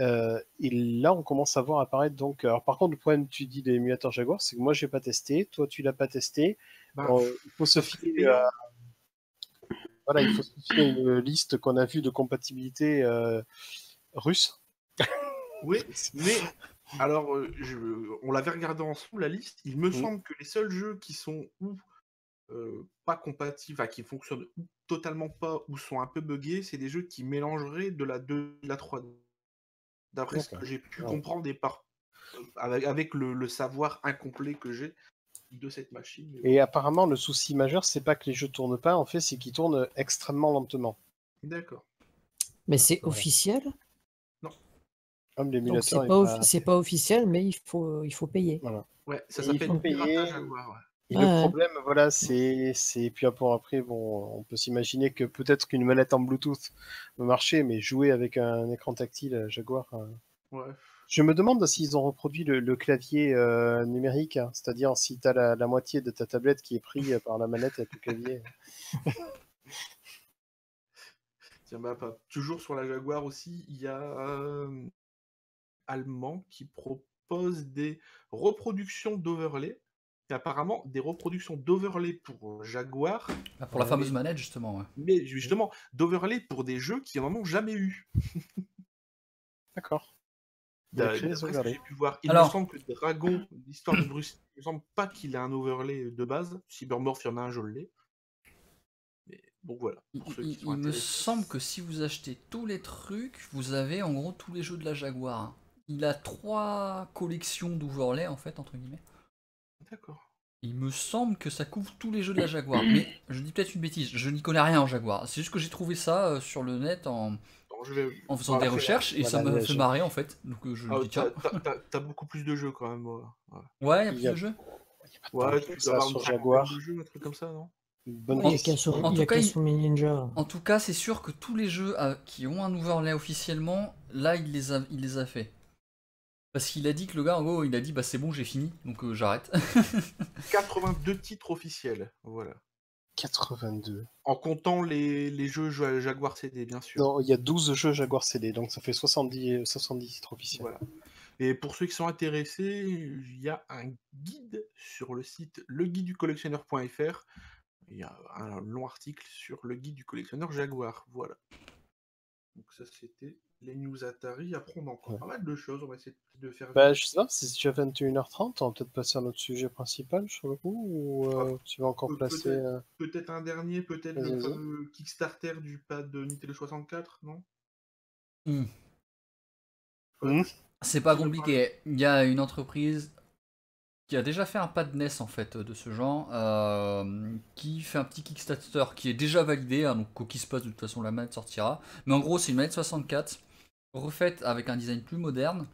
Euh, et là, on commence à voir apparaître donc. Alors, par contre, le problème, tu dis des émulateurs Jaguar, c'est que moi, j'ai pas testé, toi, tu l'as pas testé. Bah, Euh, il faut se fier à- Voilà, il faut se fier à une liste qu'on a vue de compatibilité euh, russe. [laughs] Oui, [laughs] mais alors, euh, je- on l'avait regardé ensemble la liste. Il me Mhm. semble que les seuls jeux qui sont ou euh, pas compatibles, enfin, qui fonctionnent ou totalement pas ou sont un peu buggés, c'est des jeux qui mélangeraient de la 2 et de la 3D. D'après ce que j'ai pu Ouais. comprendre et par euh, avec, avec le, le savoir incomplet que j'ai de cette machine. mais Et apparemment, le souci majeur, c'est pas que les jeux tournent pas, en fait, c'est qu'ils tournent extrêmement lentement. D'accord. Mais c'est Ouais. officiel, Comme donc l'émulateur c'est est pas, pas- offi- c'est pas officiel, mais il faut, il faut payer. Ouais, ça s'appelle payer. Et Ouais. le problème, voilà, c'est, c'est, puis après, après, bon, on peut s'imaginer que peut-être qu'une manette en Bluetooth peut marcher, mais jouer avec un écran tactile euh, Jaguar. euh, Ouais. Je me demande s'ils ont reproduit le, le clavier euh, numérique, hein, c'est-à-dire si tu as la, la moitié de ta tablette qui est pris euh, par la manette avec le clavier. [laughs] Tiens, bah, pas- toujours sur la Jaguar aussi, il y a euh, Allemand qui propose des reproductions d'overlay. Et apparemment, des reproductions d'overlay pour Jaguar, Ah, Pour la Ouais, fameuse mais- manette, justement. ouais. mais justement, d'overlay pour des jeux qui en ont jamais eu. [laughs] D'accord. J'ai pu voir. Il Alors- me semble que Dragon, l'histoire de Bruce, il me semble pas qu'il a un overlay de base. Cybermorph, il y en a un, je l'ai. Mais bon, voilà. Il, Pour ceux il- qui sont il me semble que si vous achetez tous les trucs, vous avez en gros tous les jeux de la Jaguar. Il a trois collections d'overlay en fait, entre guillemets. D'accord. Il me semble que ça couvre tous les jeux de la Jaguar. Mais je dis peut-être une bêtise, je n'y connais rien en Jaguar. C'est juste que j'ai trouvé ça euh, sur le net en, Donc, je vais... en faisant Ah, des recherches et ça voilà, les fait marrer en fait. Donc euh, je Ah, me dis tiens. t'as- beaucoup plus de jeux quand même. Ouais, il y a plus y a- de jeux. Ouais, tu dois avoir sur Jaguar. de jeux, un truc comme ça, non? Une bonne Il y a question. qu'un sur, En il y tout a cas, qu'un il- sur Mini Ninja. En tout cas, c'est sûr que tous les jeux euh, qui ont un overlay officiellement, là, il les a, il les a fait. Parce qu'il a dit que le gars, en gros, il a dit bah c'est bon, j'ai fini, donc euh, j'arrête. [laughs] 82 titres officiels, voilà. 82. En comptant les, les jeux Ja- Jaguar CD, bien sûr. Non, il y a 12 jeux Jaguar CD, donc ça fait 70, 70 titres officiels. Voilà. Et pour ceux qui sont intéressés, il y a un guide sur le site leguideducollectionneur.fr Il y a un long article sur le guide du collectionneur Jaguar. Voilà. Donc ça c'était les news Atari. Après on a encore Ouais. pas mal de choses. On va essayer de faire. Bah, je sais pas, si tu as 21h30, on va peut-être passer à notre sujet principal sur le coup, ou euh, tu vas encore Peut- placer. peut-être. euh, Peut-être un dernier, peut-être le Kickstarter du pad de Nintendo 64, non? C'est pas compliqué. Il y a une entreprise qui a déjà fait un pad NES en fait de ce genre, euh, qui fait un petit Kickstarter qui est déjà validé, hein, donc quoi qu'il se passe de toute façon la manette sortira. Mais en gros c'est une manette 64 refaite avec un design plus moderne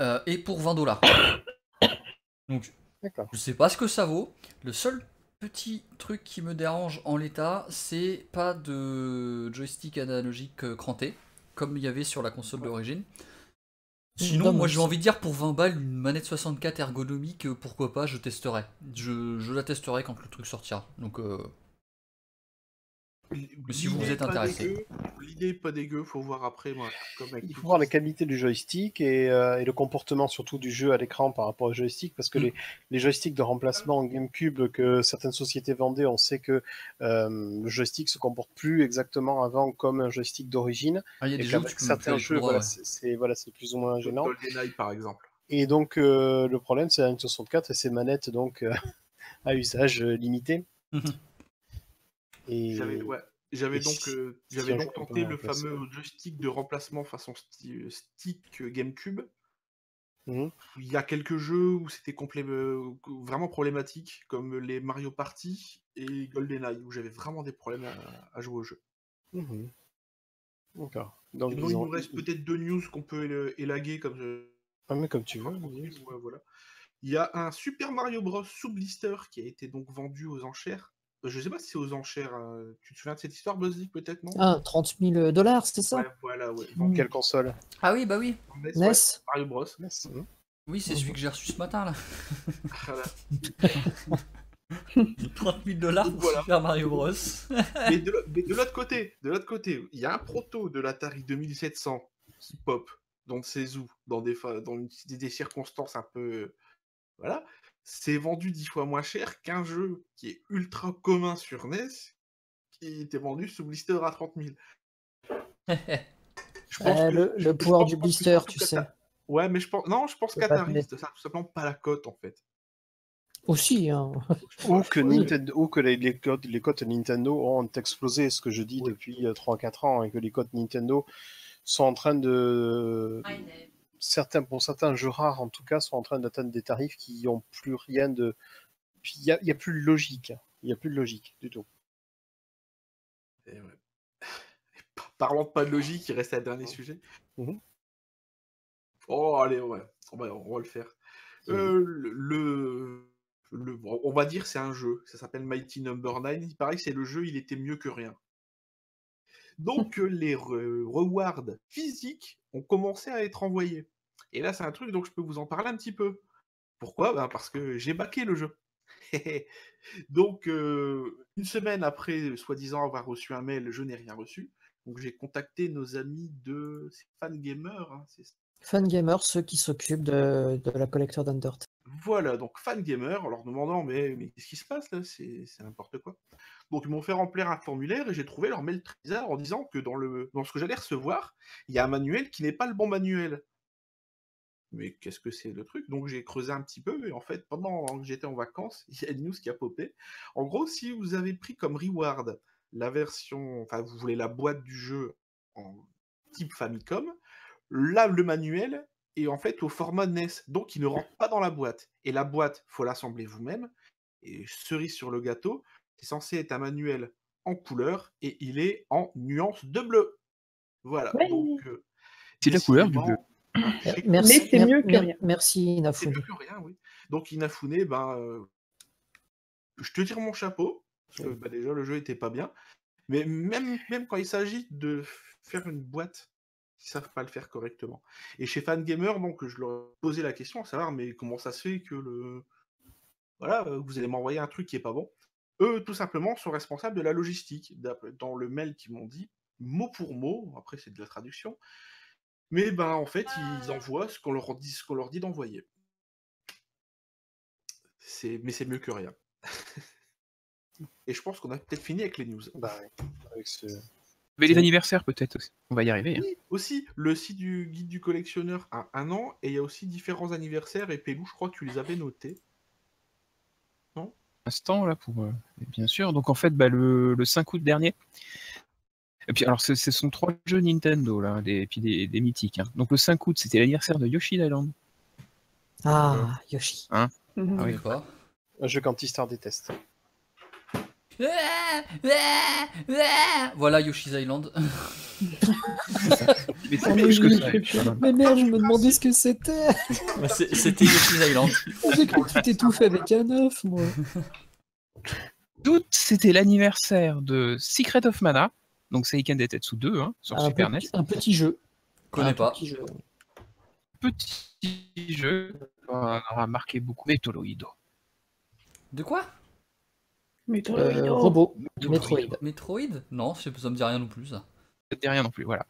euh, et pour 20 dollars. [coughs] Donc je sais pas ce que ça vaut. Le seul petit truc qui me dérange en l'état, c'est pas de joystick analogique euh, cranté, comme il y avait sur la console d'origine. Sinon, moi j'ai envie de dire pour 20 balles, une manette 64 ergonomique, euh, pourquoi pas, je testerai. Je, je la testerai quand le truc sortira. Donc, euh, si vous L'idée êtes intéressé. L'idée est pas dégueu, faut voir après. Moi, comme avec Il faut voir la qualité du joystick et, euh, et le comportement surtout du jeu à l'écran par rapport au joystick, parce que Mm. les, les joysticks de remplacement en GameCube que certaines sociétés vendaient, on sait que euh, le joystick se comporte plus exactement avant comme un joystick d'origine, ah, il y a des jeux tu peux certains jeux, droit, voilà, ouais. c'est c'est- voilà, c'est plus ou moins gênant. GoldenEye par exemple. Et donc euh, le problème, c'est la N64 et ses manettes donc euh, [laughs] à usage limité. [laughs] Et J'avais ouais, donc, euh, j'avais donc tenté le fameux joystick de remplacement façon sti- stick euh, GameCube. Mhm. Il y a quelques jeux où c'était euh, vraiment problématique, comme les Mario Party et GoldenEye, où j'avais vraiment des problèmes à, à jouer au jeu. D'accord. Donc, il nous reste peut-être deux news qu'on peut éla- élaguer comme je- Ah, mais comme tu veux. Ouais, voilà. Il y a un Super Mario Bros sous blister qui a été donc vendu aux enchères. Euh, Je sais pas si c'est aux enchères. euh, Tu te souviens de cette histoire, Buzzy, peut-être, non? Ah, 30 000 dollars, c'est ça? Ouais, voilà, ouais. Mm. Quelle console? Ah oui, bah oui. NES, NES ouais, Mario Bros. NES, hein. Oui, c'est celui que j'ai reçu ce matin là. Voilà. [laughs] 30 000 dollars pour Voilà. Super Mario Bros. [laughs] mais de l'au- mais de l'autre côté, de l'autre côté, il y a un proto de l'Atari 2700 qui pop dans ses ou dans des fa- dans une- des, des circonstances un peu voilà, c'est vendu dix fois moins cher qu'un jeu qui est ultra commun sur NES qui était vendu sous blister à 30 000. Je Euh, le- je- le je pouvoir pense du que blister, tu sais. Ouais, mais je pense non, je pense qu'Atari, ça tout simplement pas la cote en fait. Aussi, hein. [laughs] Ou que. Nintendo, ou que les, les cotes, les cotes Nintendo ont explosé, ce que je dis Oui. depuis euh, 3-4 ans, et que les cotes Nintendo sont en train de. Certains, pour certains jeux rares, en tout cas, sont en train d'atteindre des tarifs qui n'ont plus rien de. Il n'y a, y a plus de logique. Il n'y a plus de logique du tout. Et ouais. [laughs] Parlant de pas de logique, il reste le dernier sujet. Mhm. Oh, allez, ouais, on va, on va le faire. Euh, le, le- on va dire c'est un jeu, ça s'appelle Mighty Number 9. Il paraît que c'est le jeu, il était mieux que rien. Donc [laughs] les re- rewards physiques ont commencé à être envoyés. Et là, c'est un truc dont je peux vous en parler un petit peu. Pourquoi? Ben, Parce que j'ai baqué le jeu. [laughs] Donc, euh, une semaine après, soi-disant avoir reçu un mail, je n'ai rien reçu. Donc, j'ai contacté nos amis de Fangamer. hein, c'est Fangamer, ceux qui s'occupent de, de la collector d'Undertale. Voilà, donc Fangamer, en leur demandant mais, mais qu'est-ce qui se passe là? C'est c'est n'importe quoi. Donc ils m'ont fait remplir un formulaire et j'ai trouvé leur mail bizarre en disant que dans, le, dans ce que j'allais recevoir, il y a un manuel qui n'est pas le bon manuel. Mais qu'est-ce que c'est le truc? Donc j'ai creusé un petit peu et en fait pendant que j'étais en vacances, [laughs] il y a une news qui a popé. En gros, si vous avez pris comme reward la version, enfin vous voulez la boîte du jeu en type Famicom, là le manuel est en fait au format NES, donc il ne rentre pas dans la boîte. Et la boîte, faut l'assembler vous-même. Et cerise sur le gâteau, c'est censé être un manuel en couleur et il est en nuance de bleu. Voilà. Donc, euh, C'est la couleur du bleu. Euh, Merci, Mais c'est mieux que rien. Merci, c'est Inafune. mieux que rien, oui. Donc Inafune, ben, euh, je te tire mon chapeau, parce que bah, déjà le jeu était pas bien. Mais même, même quand il s'agit de faire une boîte, ils savent pas le faire correctement. Et chez Fangamer, donc je leur ai posé la question à savoir, mais comment ça se fait que le. Voilà, euh, vous allez m'envoyer un truc qui est pas bon? Eux, tout simplement, sont responsables de la logistique. Dans le mail qu'ils m'ont dit, mot pour mot, après c'est de la traduction, mais ben en fait, ils envoient ce qu'on leur dit, ce qu'on leur dit d'envoyer. C'est, mais c'est mieux que rien. [laughs] Et je pense qu'on a peut-être fini avec les news. Bah, ouais, avec ce... Mais les anniversaires peut-être aussi. On va y arriver. hein. Aussi, le site du guide du collectionneur a un an et il y a aussi différents anniversaires. Et Pélou, je crois que tu les avais notés. instant là pour euh, bien sûr. Donc en fait bah, le, le 5 août dernier. Et puis alors ce, ce sont trois jeux Nintendo là, des, et puis des, des mythiques. hein. Donc le 5 août c'était l'anniversaire de Yoshi Island. Ah, Yoshi. Mhm. Ah Je oui. pas. un jeu qu'Antistar déteste. Voilà Yoshi's Island. [laughs] Mais c'est Ah, plus oui, que ça. voilà. Mais merde, je me demandais ce que c'était. Bah, c'est- C'était Yoshi's Island. [laughs] J'ai cru que tu t'étouffais avec un œuf, moi. Août c'était l'anniversaire de Secret of Mana. Donc Seiken Detetsu 2 hein, sur Un, Super petit, NES. un petit jeu. Connais Un pas. petit jeu. Petit jeu qui aura marqué beaucoup. Metoloido. De quoi? Euh, non. robot. Metroid. Metroid. Metroid Non, ça me dit rien non plus ça. Ça te dit rien non plus, voilà.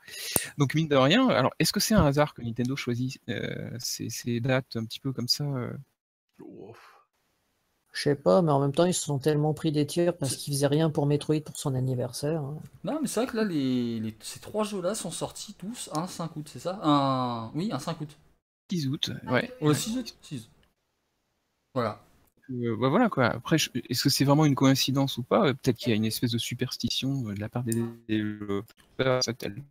Donc mine de rien, alors est-ce que c'est un hasard que Nintendo choisit euh, ces, ces dates un petit peu comme ça euh, Oh. Je sais pas, mais en même temps, ils se sont tellement pris des tirs parce qu'ils faisaient rien pour Metroid pour son anniversaire. hein. Non, mais c'est vrai que là, les, les- ces trois jeux-là sont sortis tous un 5 août, c'est ça? Un... Oui, un 5 août. 6 août, ouais. Oh, 6 août 6 Voilà. Euh, bah voilà quoi. Après, je- est-ce que c'est vraiment une coïncidence ou pas? Euh, Peut-être qu'il y a une espèce de superstition euh, de la part des développeurs, ça tel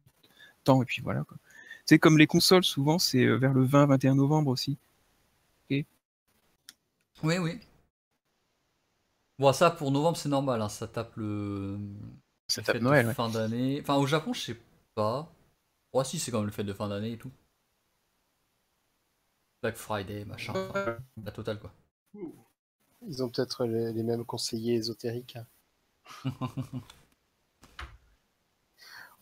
temps et puis voilà quoi. C'est comme les consoles, souvent c'est euh, vers le 20-21 novembre aussi. Oui, oui. Bon, ça, pour novembre, c'est normal, hein, ça tape le... Ça tape Noël, de ouais. fin d'année. Enfin, au Japon, je sais pas. Ouais, si, c'est quand même le fête de fin d'année et tout. Black Friday, machin. enfin, la totale, quoi. Ils ont peut-être les, les mêmes conseillers ésotériques. [laughs]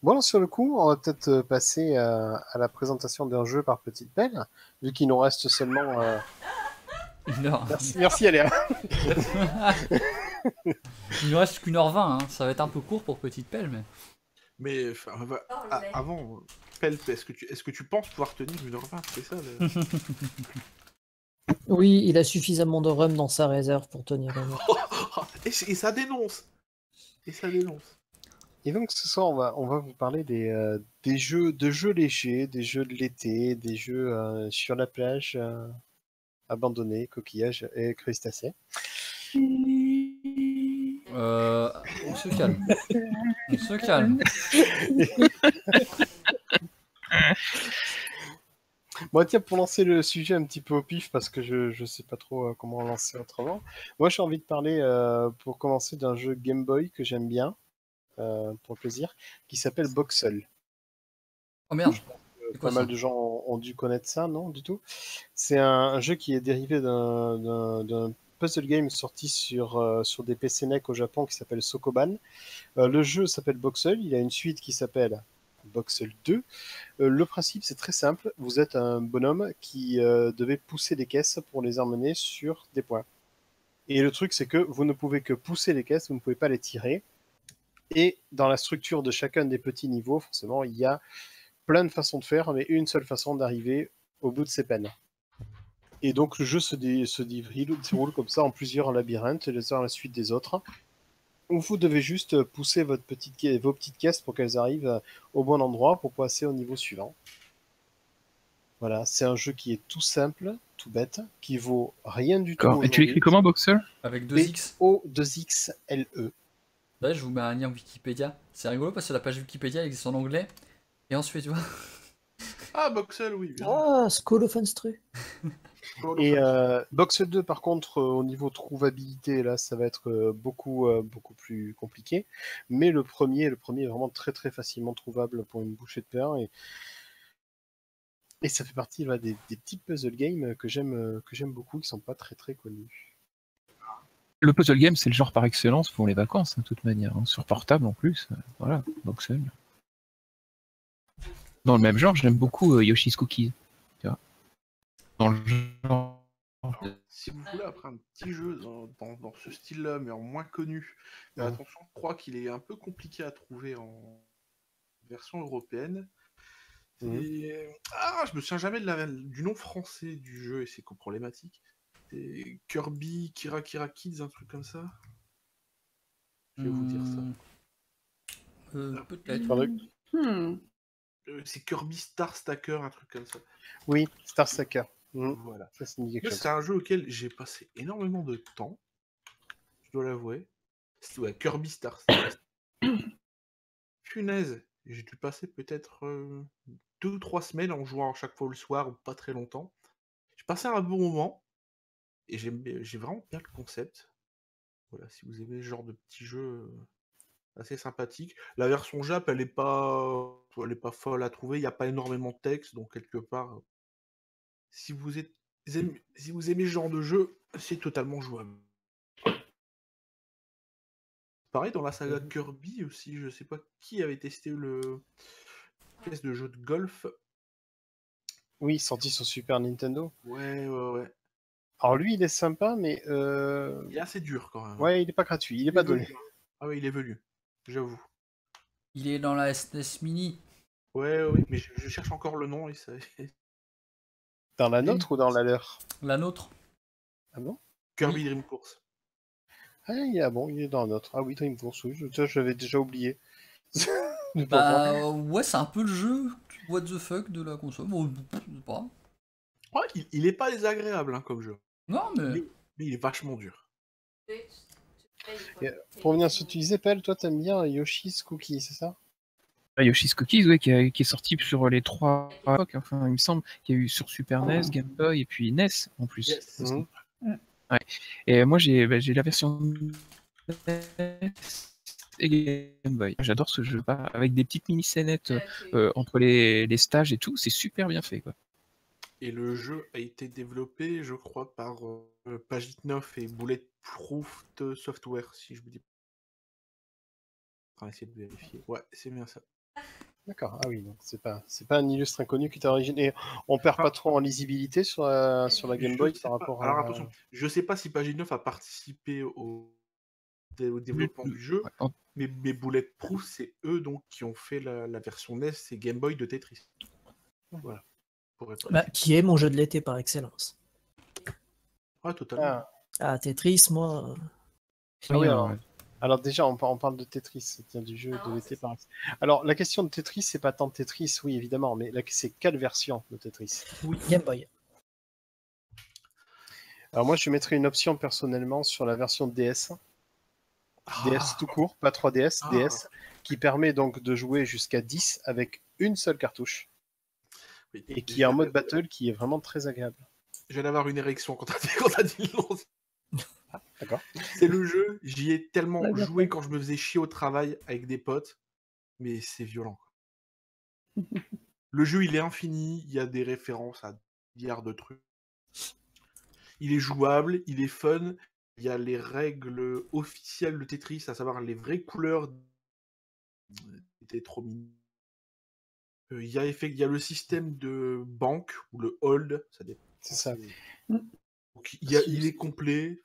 Bon, sur le coup, on va peut-être euh, passer à, à la présentation d'un jeu par petite pelle, vu qu'il nous reste seulement. euh, heure. Merci, merci Aléa. [laughs] Il nous reste qu'une heure vingt, hein. ça va être un peu court pour Petite Pelle, mais... Mais enfin, va- a- avant, Pelp, est-ce que, tu, est-ce que tu penses pouvoir tenir une heure vingt C'est ça le- [laughs] Oui, il a suffisamment de rhum dans sa réserve pour tenir une [laughs] heure. et ça dénonce Et ça dénonce Et donc ce soir, on va, on va vous parler des, euh, des jeux, de jeux légers, des jeux de l'été, des jeux euh, sur la plage, euh, abandonnés, coquillages et crustacés. Euh, on se calme. on se calme. [laughs] Bon, tiens, pour lancer le sujet un petit peu au pif, parce que je ne sais pas trop euh, comment lancer autrement, moi j'ai envie de parler, euh, pour commencer, d'un jeu Game Boy que j'aime bien, euh, pour le plaisir, qui s'appelle Boxel. Oh merde. Pas mal de gens ont, ont dû connaître ça, non, du tout. C'est un, un jeu qui est dérivé d'un- puzzle game sorti sur, euh, sur des PC NEC au Japon qui s'appelle Sokoban. Euh, le jeu s'appelle Boxel, il a une suite qui s'appelle Boxel 2. Euh, le principe, c'est très simple. Vous êtes un bonhomme qui devait pousser des caisses pour les emmener sur des points. Et le truc, c'est que vous ne pouvez que pousser les caisses, vous ne pouvez pas les tirer. Et dans la structure de chacun des petits niveaux, forcément, il y a plein de façons de faire, mais une seule façon d'arriver au bout de ses peines. Et donc le jeu se, dé- se déroule, déroule comme ça en plusieurs labyrinthes, les uns à la suite des autres. Où vous devez juste pousser votre petite, ca- vos petites caisses pour qu'elles arrivent au bon endroit pour passer au niveau suivant. Voilà, c'est un jeu qui est tout simple, tout bête, qui vaut rien du tout. Et tu l'écris comment, Boxer? Avec 2X. O2XLE. Là, je vous mets un lien Wikipédia. C'est rigolo parce que la page Wikipédia elle existe en anglais et en suédois. Ah, Boxel, oui. bien. Ah, School of Instru. Et euh, Box 2, par contre, euh, au niveau trouvabilité, là, ça va être euh, beaucoup, beaucoup plus compliqué. Mais le premier, le premier est vraiment très, très facilement trouvable pour une bouchée de pain. Et, et ça fait partie des, des petits puzzle games que j'aime, que j'aime beaucoup, qui sont pas très, très connus. Le puzzle game, c'est le genre par excellence pour les vacances, hein, de toute manière. hein, Sur portable en plus. voilà, Boxel. Dans le même genre, j'aime beaucoup euh, Yoshi's Cookies. Tu vois Dans le genre. Si vous voulez après un petit jeu dans, dans- dans ce style-là, mais en moins connu, mais Ouais. attention, je crois qu'il est un peu compliqué à trouver en version européenne. Mhm. Et- Ah, je me souviens jamais de la- du nom français du jeu et c'est problématique. C'est Kirby Kira Kira Kids, un truc comme ça. Je vais vous dire ça. Hmm. Euh, Peut-être. Hmm. Euh, C'est Kirby Star Stacker, un truc comme ça. Oui, Star Stacker. Mhm. Voilà. C'est un jeu auquel j'ai passé énormément de temps. Je dois l'avouer. C'est ouais, Kirby Star Stacker. [coughs] Punaise, j'ai dû passer peut-être euh, deux ou trois semaines en jouant à chaque fois le soir ou pas très longtemps. J'ai passé un bon moment et j'ai vraiment bien le concept. Voilà, si vous aimez ce genre de petit jeu euh, assez sympathique. La version Jap, elle est pas, elle est pas folle à trouver. Il n'y a pas énormément de texte, donc quelque part, euh, si vous êtes, aimez- si vous aimez ce genre de jeu, c'est totalement jouable. Pareil dans la saga Kirby aussi, je sais pas qui avait testé le test de jeu de golf. Oui, sorti sur Super Nintendo. Ouais, ouais, ouais. Alors lui, il est sympa, mais euh, Il est assez dur quand même. ouais, il est pas gratuit, il est pas donné. velu. Ah ouais, il est velu, j'avoue. Il est dans la SNES Mini. Ouais, ouais, mais je, je cherche encore le nom et ça. [laughs] Dans la nôtre ou dans la leur? La nôtre. Ah bon? Kirby Dream Course. Ah, il est, bon, il est dans la nôtre. Ah oui, Dream Force, oui, je, ça, j'avais déjà oublié. [laughs] Bah ouais, c'est un peu le jeu what the fuck de la console. Bon, je sais pas. Ouais, il, il est pas désagréable hein, comme jeu, Non, mais mais, mais il est vachement dur. Pour venir sur ce que tu disais, Pelle, toi t'aimes bien Yoshi's Cookie, c'est ça? Ah, Yoshi's Cookies, ouais, qui, a- qui est sorti sur les trois époques. Enfin, il me semble qu'il y a eu sur Super NES, Game Boy et puis NES en plus. Yes. Mhm. Et moi, j'ai bah, j'ai la version NES et Game Boy. J'adore ce jeu, pas avec des petites mini-scénettes euh, entre les, les stages et tout. C'est super bien fait, quoi. Et le jeu a été développé, je crois, par euh, Pagitnov et Bulletproof Software, si je vous dis. On va essayer de vérifier. Ouais, c'est bien ça. D'accord, ah oui, donc c'est pas, c'est pas un illustre inconnu qui est origine. Et on perd pas trop en lisibilité sur la, sur la Game Boy par pas. rapport Alors à. attention, je sais pas si Pagitnov a participé au, dé- au développement du jeu, Ouais, mais, mais Bulletproof, c'est eux donc qui ont fait la, la version NES et Game Boy de Tetris. Voilà. Pour être Bah, qui est mon jeu de l'été par excellence. Ouais, totalement. Ah, Ah, Tetris, moi. euh, Ah oui, Oui, alors, alors déjà, on, par- on parle de Tetris, tiens, du jeu de l'été par exemple. Alors, la question de Tetris, c'est pas tant Tetris, oui, évidemment, mais la- c'est quelle version de Tetris? Game Boy. Alors moi, je mettrais une option personnellement sur la version DS. DS tout court, pas 3DS, Ah. DS, qui permet donc de jouer jusqu'à 10 avec une seule cartouche Oui. et qui est en mode battle qui est vraiment très agréable. Je viens d'avoir une érection quand t'as dit, [laughs] quand t'as dit le nom. D'accord. C'est le jeu, j'y ai tellement Ouais, bien joué quand je me faisais chier au travail avec des potes, mais c'est violent. [laughs] le jeu, il est infini, il y a des références à milliards de trucs. Il est jouable, il est fun, il y a les règles officielles de Tetris, à savoir les vraies couleurs. C'était trop mignon. Euh, Il y, a effet- y a le système de banque ou le hold, ça dépend. C'est ça. Donc, il, y a- il est complet.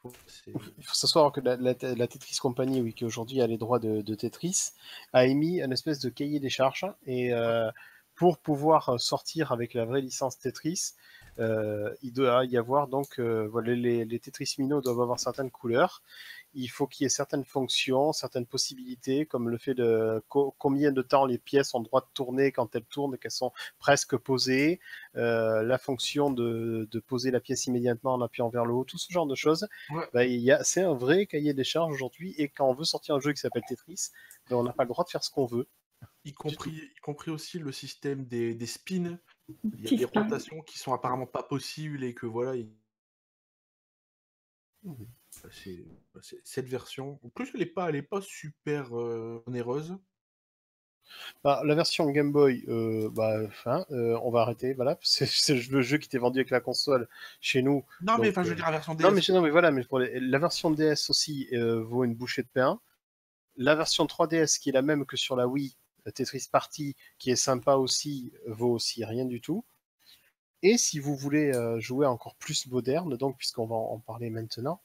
Il faut savoir que la, la- la Tetris Company, oui, qui aujourd'hui a les droits de, de Tetris, a émis un espèce de cahier des charges et euh, pour pouvoir sortir avec la vraie licence Tetris, euh, il doit y avoir donc euh, voilà, les, les Tetris Mino doivent avoir certaines couleurs. Il faut qu'il y ait certaines fonctions, certaines possibilités, comme le fait de co- combien de temps les pièces ont le droit de tourner quand elles tournent et qu'elles sont presque posées, euh, la fonction de, de poser la pièce immédiatement en appuyant vers le haut, tout ce genre de choses. Ouais. Bah, il y a, c'est un vrai cahier des charges aujourd'hui, et quand on veut sortir un jeu qui s'appelle Tetris, ben, on n'a pas le droit de faire ce qu'on veut. y compris, y compris aussi le système des, des spins. Il y a des rotations qui sont apparemment pas possibles et que voilà. il-. Bah, bah, cette version. En plus, elle est pas, elle est pas super euh, onéreuse. Bah, la version Game Boy, euh, bah, euh, on va arrêter, voilà. [laughs] C'est, le jeu qui était vendu avec la console chez nous. Non, mais enfin, je veux dire la version DS. Non, mais, non, mais voilà, mais pour les- la version DS aussi vaut une bouchée de pain. La version 3DS, qui est la même que sur la Wii, la Tetris Party, qui est sympa aussi, vaut aussi rien du tout. Et si vous voulez jouer encore plus moderne, donc puisqu'on va en parler maintenant,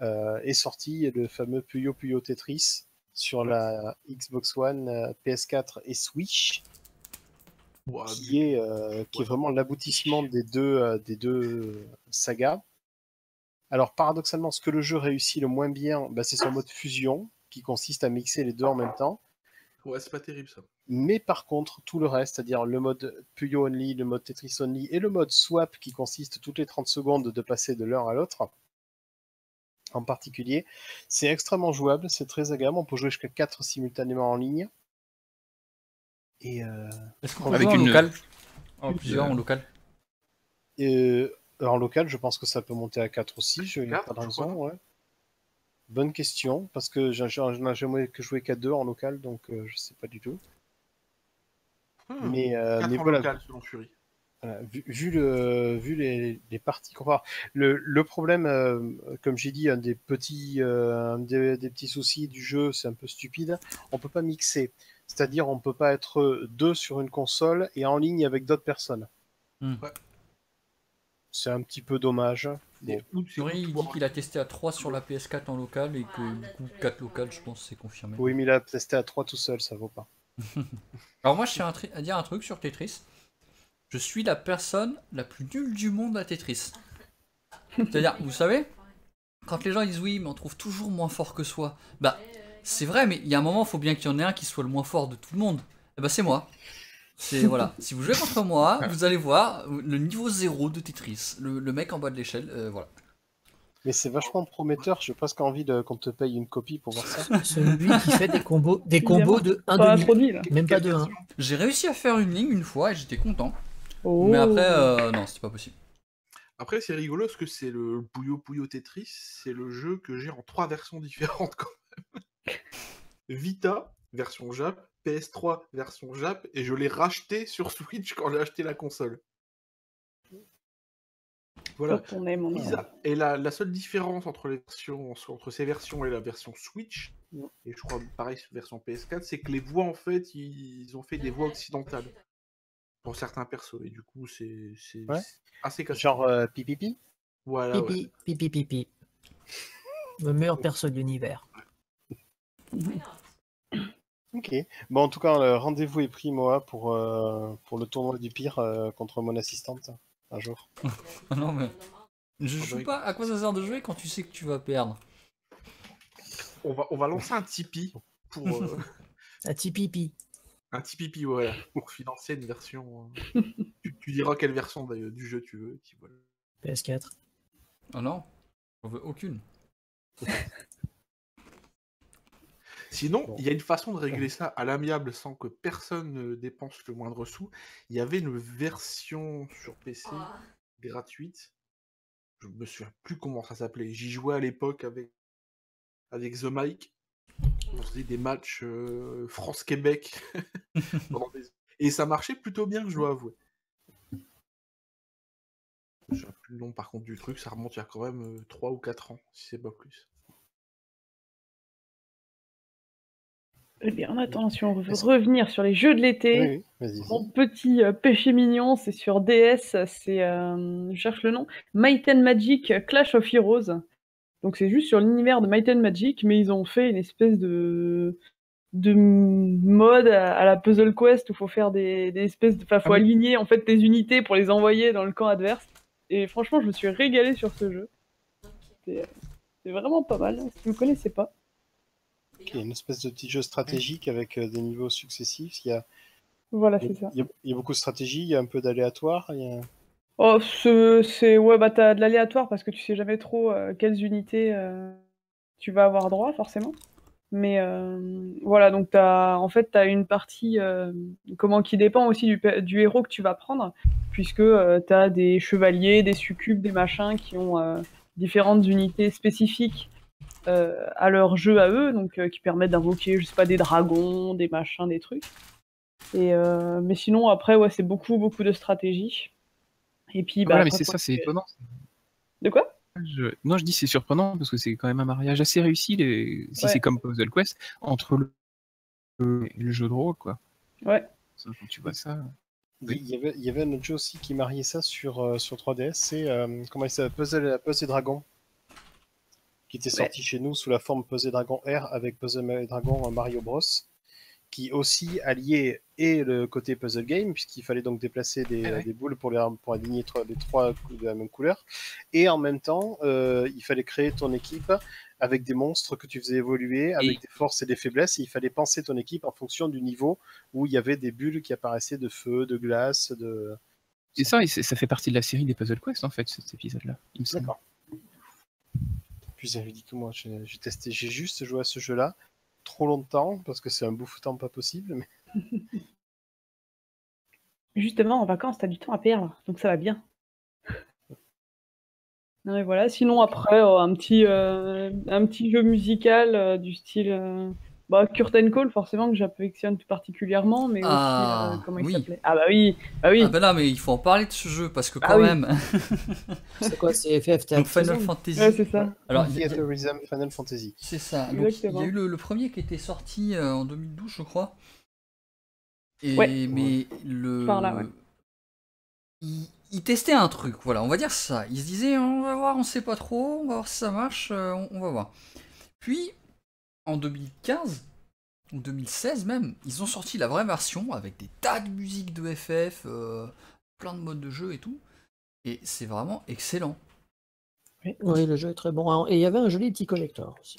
est sorti le fameux Puyo Puyo Tetris sur la Xbox One, euh, PS4 et Switch, qui est, euh, qui est vraiment l'aboutissement des deux, euh, des deux sagas. Alors paradoxalement, ce que le jeu réussit le moins bien, bah, c'est son mode fusion, qui consiste à mixer les deux en même temps. Ouais, c'est pas terrible ça. Mais par contre, tout le reste, c'est-à-dire le mode Puyo Only, le mode Tetris Only et le mode Swap qui consiste toutes les 30 secondes de passer de l'un à l'autre, en particulier, c'est extrêmement jouable, c'est très agréable. On peut jouer jusqu'à 4 simultanément en ligne. Et, euh, Est-ce qu'on peut Avec jouer en une- local En plusieurs en local et, euh, en local, je pense que ça peut monter à 4 aussi, je n'ai Quatre, pas de raison. Ouais. Bonne question, parce que j'en j'en ai jamais que joué qu'à 2 en local, donc euh, je sais pas du tout. Hmm. Mais, euh, Quatre mais en voilà, local, selon Fury. Voilà, vu, vu le, vu les, les parties qu'on va avoir. Le, le problème, euh, comme j'ai dit, un des petits, euh, un des, des petits soucis du jeu, c'est un peu stupide. On peut pas mixer, c'est-à-dire on peut pas être deux sur une console et en ligne avec d'autres personnes. Hmm. Ouais. C'est un petit peu dommage. Bon. il dit qu'il a testé à 3 sur la PS4 en local et que du coup 4 local, je pense, c'est confirmé. Oui, mais il a testé à 3 tout seul, ça vaut pas. [laughs] [laughs] Alors moi, je tiens à dire un truc sur Tetris. Je suis la personne la plus nulle du monde à Tetris. C'est-à-dire, vous savez, quand les gens disent oui, mais on trouve toujours moins fort que soi. Bah, c'est vrai, mais il y a un moment, il faut bien qu'il y en ait un qui soit le moins fort de tout le monde. Et bah, c'est moi. C'est [laughs] voilà. Si vous jouez contre moi, vous allez voir le niveau 0 de Tetris. Le, le mec en bas de l'échelle, euh, voilà. Mais c'est vachement prometteur, j'ai presque envie de, qu'on te paye une copie pour voir ça. Celui qui fait des combos, des combos de 1 Pas demi, même pas de 1. version J'ai réussi à faire une ligne une fois et j'étais content. Oh. Mais après, euh, non, c'était pas possible. Après, c'est rigolo parce que c'est le Puyo Puyo Tetris, c'est le jeu que j'ai en trois versions différentes [laughs] quand même. Vita, version Jap, PS3, version Jap, et je l'ai racheté sur Switch quand j'ai acheté la console. Voilà. Quand on aime, on aime. Et la, la seule différence entre les versions, entre ces versions et la version Switch, et je crois pareil sur la version PS4, c'est que les voix en fait, ils ont fait des voix occidentales pour certains persos, et du coup c'est c'est- Ouais. assez casse. Genre euh, pipipi Voilà. ouais. Pipi, pipi, pipi. Le meilleur perso de l'univers. Ok. Bon, en tout cas, le rendez-vous est pris, Moa, pour, euh, pour le tournoi du pire euh, contre mon assistante, un jour. Ah [laughs] non, mais. Je bah, joue pas. À quoi ça sert de jouer quand tu sais que tu vas perdre? On va, on va lancer un Tipeee pour euh, [laughs] Un pipi. Un Tipeee, voilà, pour financer une version. euh, tu, tu diras quelle version d'ailleurs, du jeu tu veux. et puis voilà. PS4. Ah non, j'en veux aucune. [laughs] Sinon, Bon. il y a une façon de régler ça à l'amiable sans que personne ne dépense le moindre sou. Il y avait une version sur PC gratuite. Je me souviens plus comment ça s'appelait. J'y jouais à l'époque avec, avec The Mike. On faisait des matchs euh, France-Québec. [laughs] des- [laughs] Et ça marchait plutôt bien, je dois avouer. Je sais plus le nom par contre du truc, ça remonte il y a quand même 3 ou 4 ans, si c'est pas plus. Eh bien, en attendant, si on veut revenir sur les jeux de l'été, Oui, oui, mon petit euh, péché mignon, c'est sur DS, c'est, euh, je cherche le nom, Might and Magic Clash of Heroes. Donc c'est juste sur l'univers de Might and Magic, mais ils ont fait une espèce de de mode à, à la Puzzle Quest où il faut faire des, des espèces de, enfin, faut Ah oui. aligner en fait tes unités pour les envoyer dans le camp adverse. Et franchement, je me suis régalé sur ce jeu. C'est vraiment pas mal. Si vous ne connaissez pas. Il y a une espèce de petit jeu stratégique avec euh, des niveaux successifs. Il y a, Voilà, c'est ça. il y a- il y a beaucoup de stratégie, il y a un peu d'aléatoire. a- Oh, ce- c'est ouais, bah t'as de l'aléatoire parce que tu sais jamais trop euh, quelles unités euh, tu vas avoir droit forcément. Mais euh, voilà, donc t'as en fait t'as une partie comment qui dépend aussi du, héros que tu vas prendre, puisque t'as des chevaliers, des succubes, des machins qui ont différentes unités spécifiques à leur jeu à eux, donc qui permettent d'invoquer, je sais pas, des dragons, des machins, des trucs. Et mais sinon après ouais c'est beaucoup beaucoup de stratégie. Et puis bah Voilà, mais après, c'est faut- ça, c'est étonnant. De quoi? Je- Non, je dis c'est surprenant parce que c'est quand même un mariage assez réussi, les... si Ouais. c'est comme Puzzle Quest, entre le... jeu de rôle, quoi. Ouais. Ça, Quand tu vois ça. Il y, avait, il y avait un autre jeu aussi qui mariait ça sur, euh, sur 3DS, c'est euh, comment il s'appelle? Puzzle, Puzzle et Dragon, qui était sorti chez nous sous la forme Puzzle et Dragon R avec Puzzle et Dragon euh, Mario Bros, qui aussi alliait et le côté puzzle game, puisqu'il fallait donc déplacer des, Ah ouais. des boules pour, les, pour aligner les trois de la même couleur, et en même temps, euh, il fallait créer ton équipe avec des monstres que tu faisais évoluer, avec des forces et des faiblesses, et il fallait penser ton équipe en fonction du niveau où il y avait des bulles qui apparaissaient de feu, de glace, de... C'est ça, et ça fait partie de la série des Puzzle Quest en fait, cet épisode-là. D'accord. Plus que moi, j'ai j'ai testé, j'ai juste joué à ce jeu-là trop longtemps parce que c'est un bouffe-temps pas possible. Mais... [laughs] Justement, en vacances, t'as du temps à perdre, donc ça va bien. [laughs] Non, et voilà. Sinon, après, euh, un, petit, euh, un petit jeu musical euh, du style bah, Curtain Call, forcément, que j'affectionne tout particulièrement, mais aussi, Ah, euh, comment oui. il s'appelait? Ah bah oui, bah oui. Ah ben là, mais il faut en parler de ce jeu parce que Ah quand oui. même. [laughs] C'est quoi, c'est FF Donc Final Fantasy. Ouais, c'est ça. Alors, il y a- Theaterism Final Fantasy. c'est ça. Donc, il y a eu le, le premier qui était sorti euh, en 2012, je crois. Et, Ouais. Mais le. Par là, ouais. Il, il testait un truc, voilà, on va dire ça. Il se disait, on va voir, on sait pas trop, on va voir si ça marche, euh, on, on va voir. Puis, en 2015, ou 2016 même, ils ont sorti la vraie version avec des tas de musiques de FF, euh, plein de modes de jeu et tout. Et c'est vraiment excellent. Oui, le jeu est très bon. Et il y avait un joli petit collector aussi.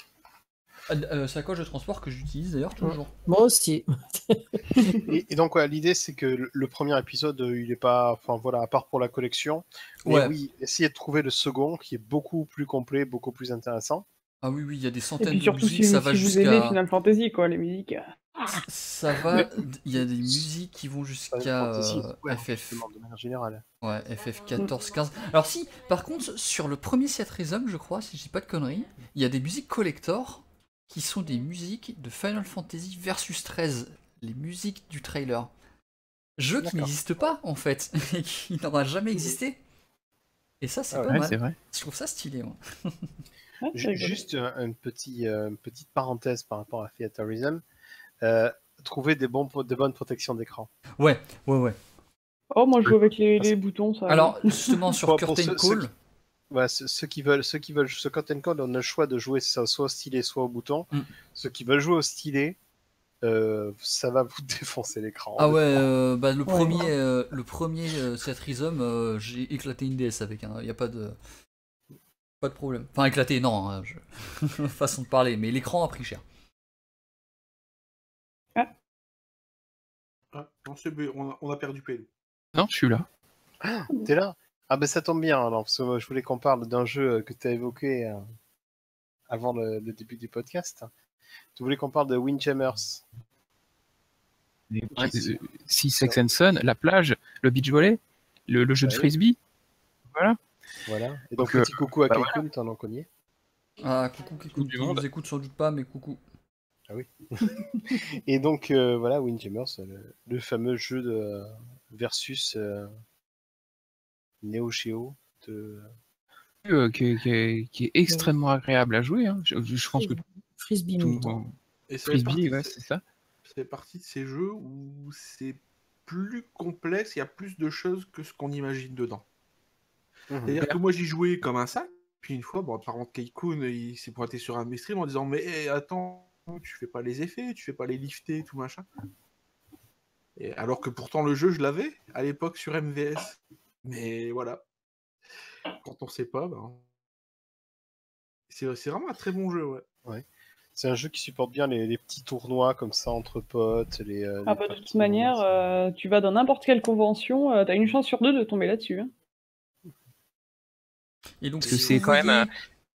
Ah, euh, sacoche de transport que j'utilise d'ailleurs toujours. Moi aussi. [laughs] Et, et donc, ouais, l'idée, c'est que le, le premier épisode, euh, il est pas. Enfin, voilà, à part pour la collection. Mais Ouais. oui, essayez de trouver le second qui est beaucoup plus complet, beaucoup plus intéressant. Ah oui, oui, il y a des Et centaines de surtout, musiques, si, ça va si vous aimez jusqu'à. Final Fantasy, quoi, les musiques. euh, Ça va, il y a des musiques qui vont jusqu'à euh, ouais, FF. justement, de manière générale. Ouais, FF 14, 15. Alors si, par contre, sur le premier Theatrhythm, je crois, si je dis pas de conneries, il y a des musiques collector qui sont des musiques de Final Fantasy Versus 13, les musiques du trailer. Jeu qui n'existe pas, en fait, et [laughs] qui n'aura jamais existé. Et ça, c'est Ah ouais, pas mal. c'est vrai. Je trouve ça stylé, moi. [laughs] ouais. Juste un, un petit, euh, une petite parenthèse par rapport à Theaterism. Euh, trouver des, bons, des bonnes protections d'écran. Ouais, ouais, ouais. Oh, moi, je joue avec les, Parce- les boutons, ça. Alors, [laughs] justement, sur Curtain Call, Voilà, ceux, ceux qui veulent, ceux qui veulent ce Curtain Code, on a le choix de jouer ça soit au stylet, soit au bouton. Mm. Ceux qui veulent jouer au stylet, euh, ça va vous [laughs] défoncer l'écran. Ah ouais, euh, bah, le Ouais. premier, euh, le premier euh, euh, j'ai éclaté une DS avec, il n'y a pas de, pas de problème. Enfin éclaté, non, hein, je- [laughs] façon de parler, mais l'écran a pris cher. Ah, non, bon, on a, on a perdu Pélo. Non, je suis là. T'es là Ah ben ça tombe bien, alors, parce que je voulais qu'on parle d'un jeu que tu as évoqué euh, avant le, le début du podcast. Tu voulais qu'on parle de Windjammers. Euh, Six Sex and Son, la plage, le beach volley, le, le jeu de Ouais. frisbee. Voilà. Voilà. Et Donc, donc, petit coucou à bah t'en en connais Ah coucou, qui écoute, du monde. nous écoute sans doute pas, mais coucou. [laughs] Et donc, euh, voilà, Windjammers, le, le fameux jeu de versus euh, Neo Geo de... Euh, qui, est- qui est, qui est extrêmement agréable à jouer. hein. Je, je pense que Frisbee tout. Et Frisbee, ouais, ces- c'est ça. fait partie de ces jeux où c'est plus complexe, il y a plus de choses que ce qu'on imagine dedans. Mhm. C'est-à-dire que moi j'y jouais comme un sac, puis une fois, bon, par contre, Keikun, il s'est pointé sur un de mes streams en disant Mais eh, attends, tu fais pas les effets, tu fais pas les lifter, tout machin. Et alors que pourtant le jeu, je l'avais à l'époque sur MVS. Mais voilà. Quand on sait pas, ben. C'est c'est vraiment un très bon jeu, ouais. C'est un jeu qui supporte bien les, les petits tournois comme ça entre potes. Les, euh, Ah les bah, de toute manière, euh, tu vas dans n'importe quelle convention, euh, t'as une chance sur deux de tomber là-dessus. hein. Et donc Parce que si c'est quand même voyez- un-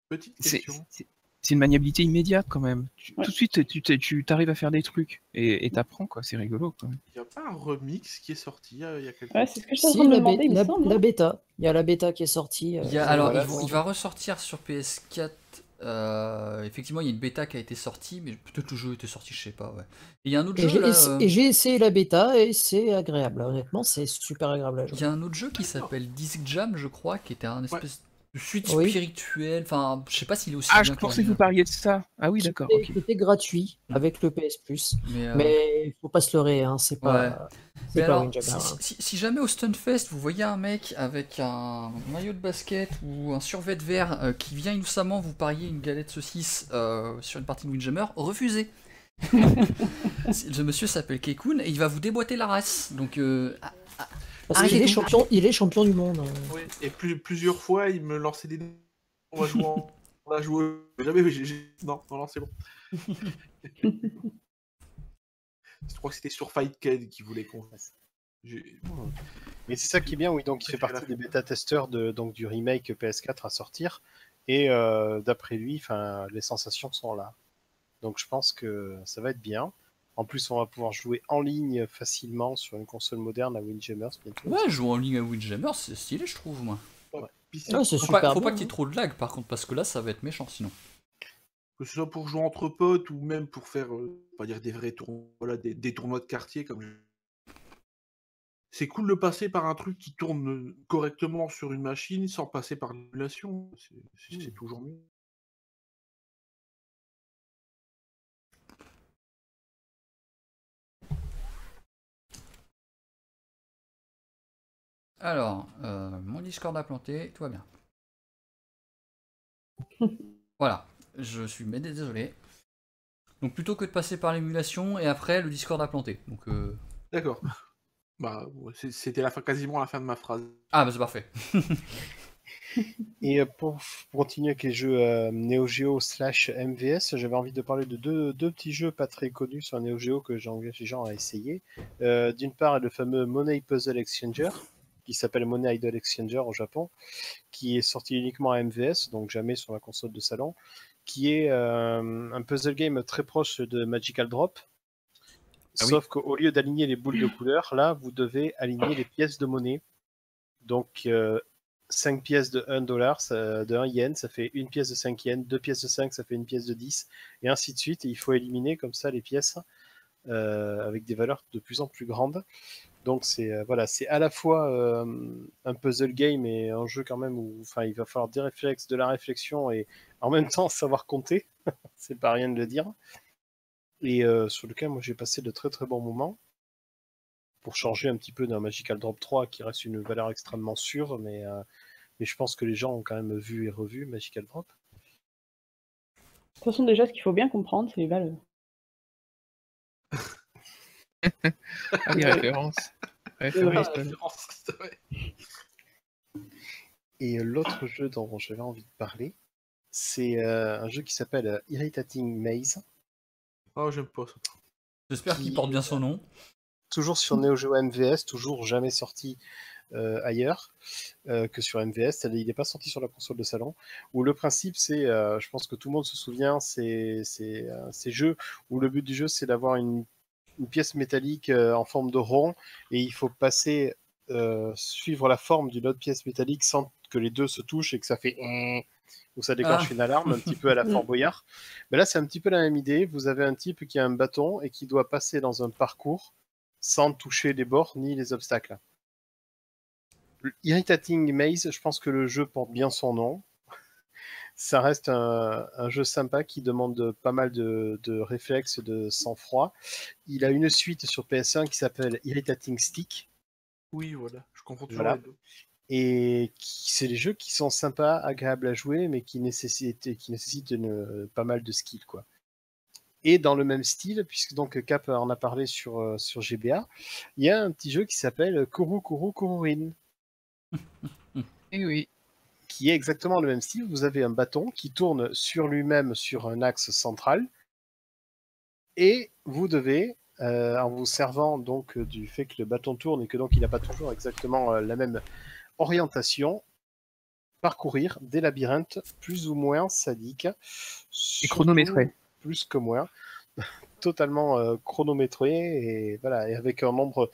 Petite C'est question. c'est- c'est une maniabilité immédiate quand même. Tu- Ouais. Tout de suite, tu tu- t'arrives à faire des trucs et et t'apprends quoi. C'est rigolo. Quoi. Il n'y a pas un remix qui est sorti euh, il y a quelques Ouais, temps c'est ce que je suis en Si, train de me la, demander, bé- il me la- semble. la hein. bêta. Il y a la bêta qui est sortie. euh, Il, y a- alors, voilà, il, va- bon. il va ressortir sur PS4. euh, effectivement, il y a une bêta qui a été sortie, mais peut-être le jeu était sorti, je sais pas. Ouais. Et il y a un autre Et jeu j'ai là. euh, et j'ai essayé la bêta et c'est agréable. Honnêtement, c'est super agréable à jouer. Il y a un autre jeu qui s'appelle Disc Jam, je crois, qui était un espèce suite Oui. spirituelle. Enfin, je sais pas s'il est aussi. Ah, bien je pensais que vous parliez de ça. Ah oui, d'accord. C'était gratuit avec le PS Plus. Mais, euh, Mais faut pas se leurrer, hein, c'est pas. Ouais. Mais pas alors, si, hein. si- si jamais au Stunfest vous voyez un mec avec un maillot de basket ou un survêt vert euh, qui vient innocemment vous parier une galette saucisse euh, sur une partie de Windjammer, refusez. [laughs] Ce monsieur s'appelle Kekun et il va vous déboîter la race. Donc, euh, ah, Parce Ah, qu'il il est champion, il est champion du monde. hein. Et plus- plusieurs fois, il me lançait des. On va jouer. en- On va jouer. Jamais, Non, non, non, c'est bon. [laughs] Je crois que c'était sur Fightcade qui voulait qu'on fasse. Mais c'est ça qui est bien, oui, donc il fait partie des bêta-testeurs de, donc, du remake PS4 à sortir. Et euh, d'après lui, les sensations sont là. Donc je pense que ça va être bien. En plus, on va pouvoir jouer en ligne facilement sur une console moderne à Windjammers bientôt. ouais, jouer en ligne à Windjammer, c'est stylé, je trouve, moi. Ouais, Faut super pas, faut pas qu'il y ait hein. trop de lag, par contre, parce que là, ça va être méchant sinon. que ce soit pour jouer entre potes ou même pour faire, euh, on va dire des vrais tournois, voilà, des, des tournois de quartier comme. C'est cool de passer par un truc qui tourne euh, correctement sur une machine sans passer par l'émulation. C'est- c'est toujours mieux. Alors, euh, mon Discord a planté, tout va bien. [laughs] voilà, je suis mais désolé. Donc plutôt que de passer par l'émulation et après le Discord a planté. Donc euh... D'accord. Bah, c'était la fin, quasiment la fin de ma phrase. ah bah c'est parfait. [laughs] Et euh, pour, pour continuer avec les jeux euh, Neo Geo slash MVS, j'avais envie de parler de deux, deux petits jeux pas très connus sur Neo Geo que j'engage les gens à essayer. Euh, D'une part, le fameux Money Puzzle Exchanger, qui s'appelle Money Idol Exchanger au Japon, qui est sorti uniquement à MVS, donc jamais sur la console de salon, qui est euh, un puzzle game très proche de Magical Drop. Ah oui. Sauf qu'au lieu d'aligner les boules de couleur, là, vous devez aligner les pièces de monnaie. Donc, euh, 5 pièces de 1 dollar, ça- de 1 yen, ça fait une pièce de 5 yens, deux pièces de 5, ça fait une pièce de 10, et ainsi de suite. Et il faut éliminer comme ça les pièces euh, avec des valeurs de plus en plus grandes. Donc c'est euh, voilà, c'est à la fois euh, un puzzle game et un jeu quand même où enfin il va falloir des réflexes, de la réflexion et en même temps [laughs] savoir compter. [laughs] c'est pas rien de le dire. Et euh, sur lequel moi j'ai passé de très très bons moments pour changer un petit peu d'un Magical Drop 3 qui reste une valeur extrêmement sûre, mais, euh, mais je pense que les gens ont quand même vu et revu Magical Drop. De toute façon, déjà, ce qu'il faut bien comprendre, c'est les valeurs. [laughs] [laughs] Ah oui, référence. [laughs] Et euh, l'autre jeu dont j'avais envie de parler, c'est euh, un jeu qui s'appelle euh, Irritating Maze, Oh, j'aime pas ça. J'espère qu'il porte bien son nom. toujours sur Neo Geo MVS, toujours jamais sorti euh, ailleurs euh, que sur MVS. C'est-à-dire, Il n'est pas sorti sur la console de salon. Où le principe, c'est, euh, je pense que tout le monde se souvient, c'est c'est, euh, ces jeux où le but du jeu, c'est d'avoir une, une pièce métallique euh, en forme de rond et il faut passer, euh, suivre la forme d'une autre pièce métallique sans que les deux se touchent et que ça fait où ça déclenche Ah. une alarme, un petit peu à la [laughs] Fort Boyard. Mais là, c'est un petit peu la même idée. Vous avez un type qui a un bâton et qui doit passer dans un parcours sans toucher les bords ni les obstacles. Le Irritating Maze, je pense que le jeu porte bien son nom. Ça reste un, un jeu sympa qui demande pas mal de, de réflexes, de sang-froid. Il a une suite sur PS1 qui s'appelle Irritating Stick. Oui, voilà. Je confonds toujours Voilà. les deux. Et c'est des jeux qui sont sympas, agréables à jouer, mais qui nécessitent, qui nécessitent une- pas mal de skills, quoi. Et dans le même style, puisque donc Cap en a parlé sur, euh, sur GBA, il y a un petit jeu qui s'appelle Kuru Kuru Kururin, Eh oui. Qui est exactement le même style. Vous avez un bâton qui tourne sur lui-même sur un axe central, et vous devez, euh, en vous servant donc du fait que le bâton tourne et que donc il n'a pas toujours exactement euh, la même orientation, parcourir des labyrinthes plus ou moins sadiques. Et surtout chronométré. Plus que moins. [laughs] Totalement euh, chronométré et voilà, et avec un nombre.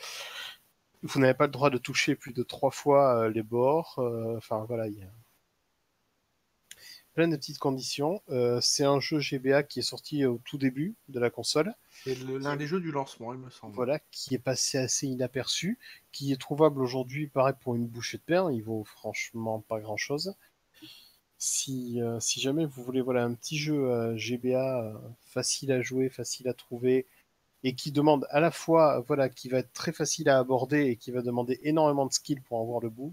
Vous n'avez pas le droit de toucher plus de trois fois euh, les bords. Enfin voilà, il y a plein de petites conditions. Euh, c'est un jeu GBA qui est sorti au tout début de la console. C'est l'un des jeux du lancement, il me semble. Voilà, qui est passé assez inaperçu, qui est trouvable aujourd'hui, pareil, pour une bouchée de pain. Il vaut franchement pas grand chose. Si, euh, si jamais vous voulez voilà, un petit jeu euh, GBA facile à jouer, facile à trouver, et qui demande à la fois, voilà, qui va être très facile à aborder et qui va demander énormément de skill pour en voir le bout,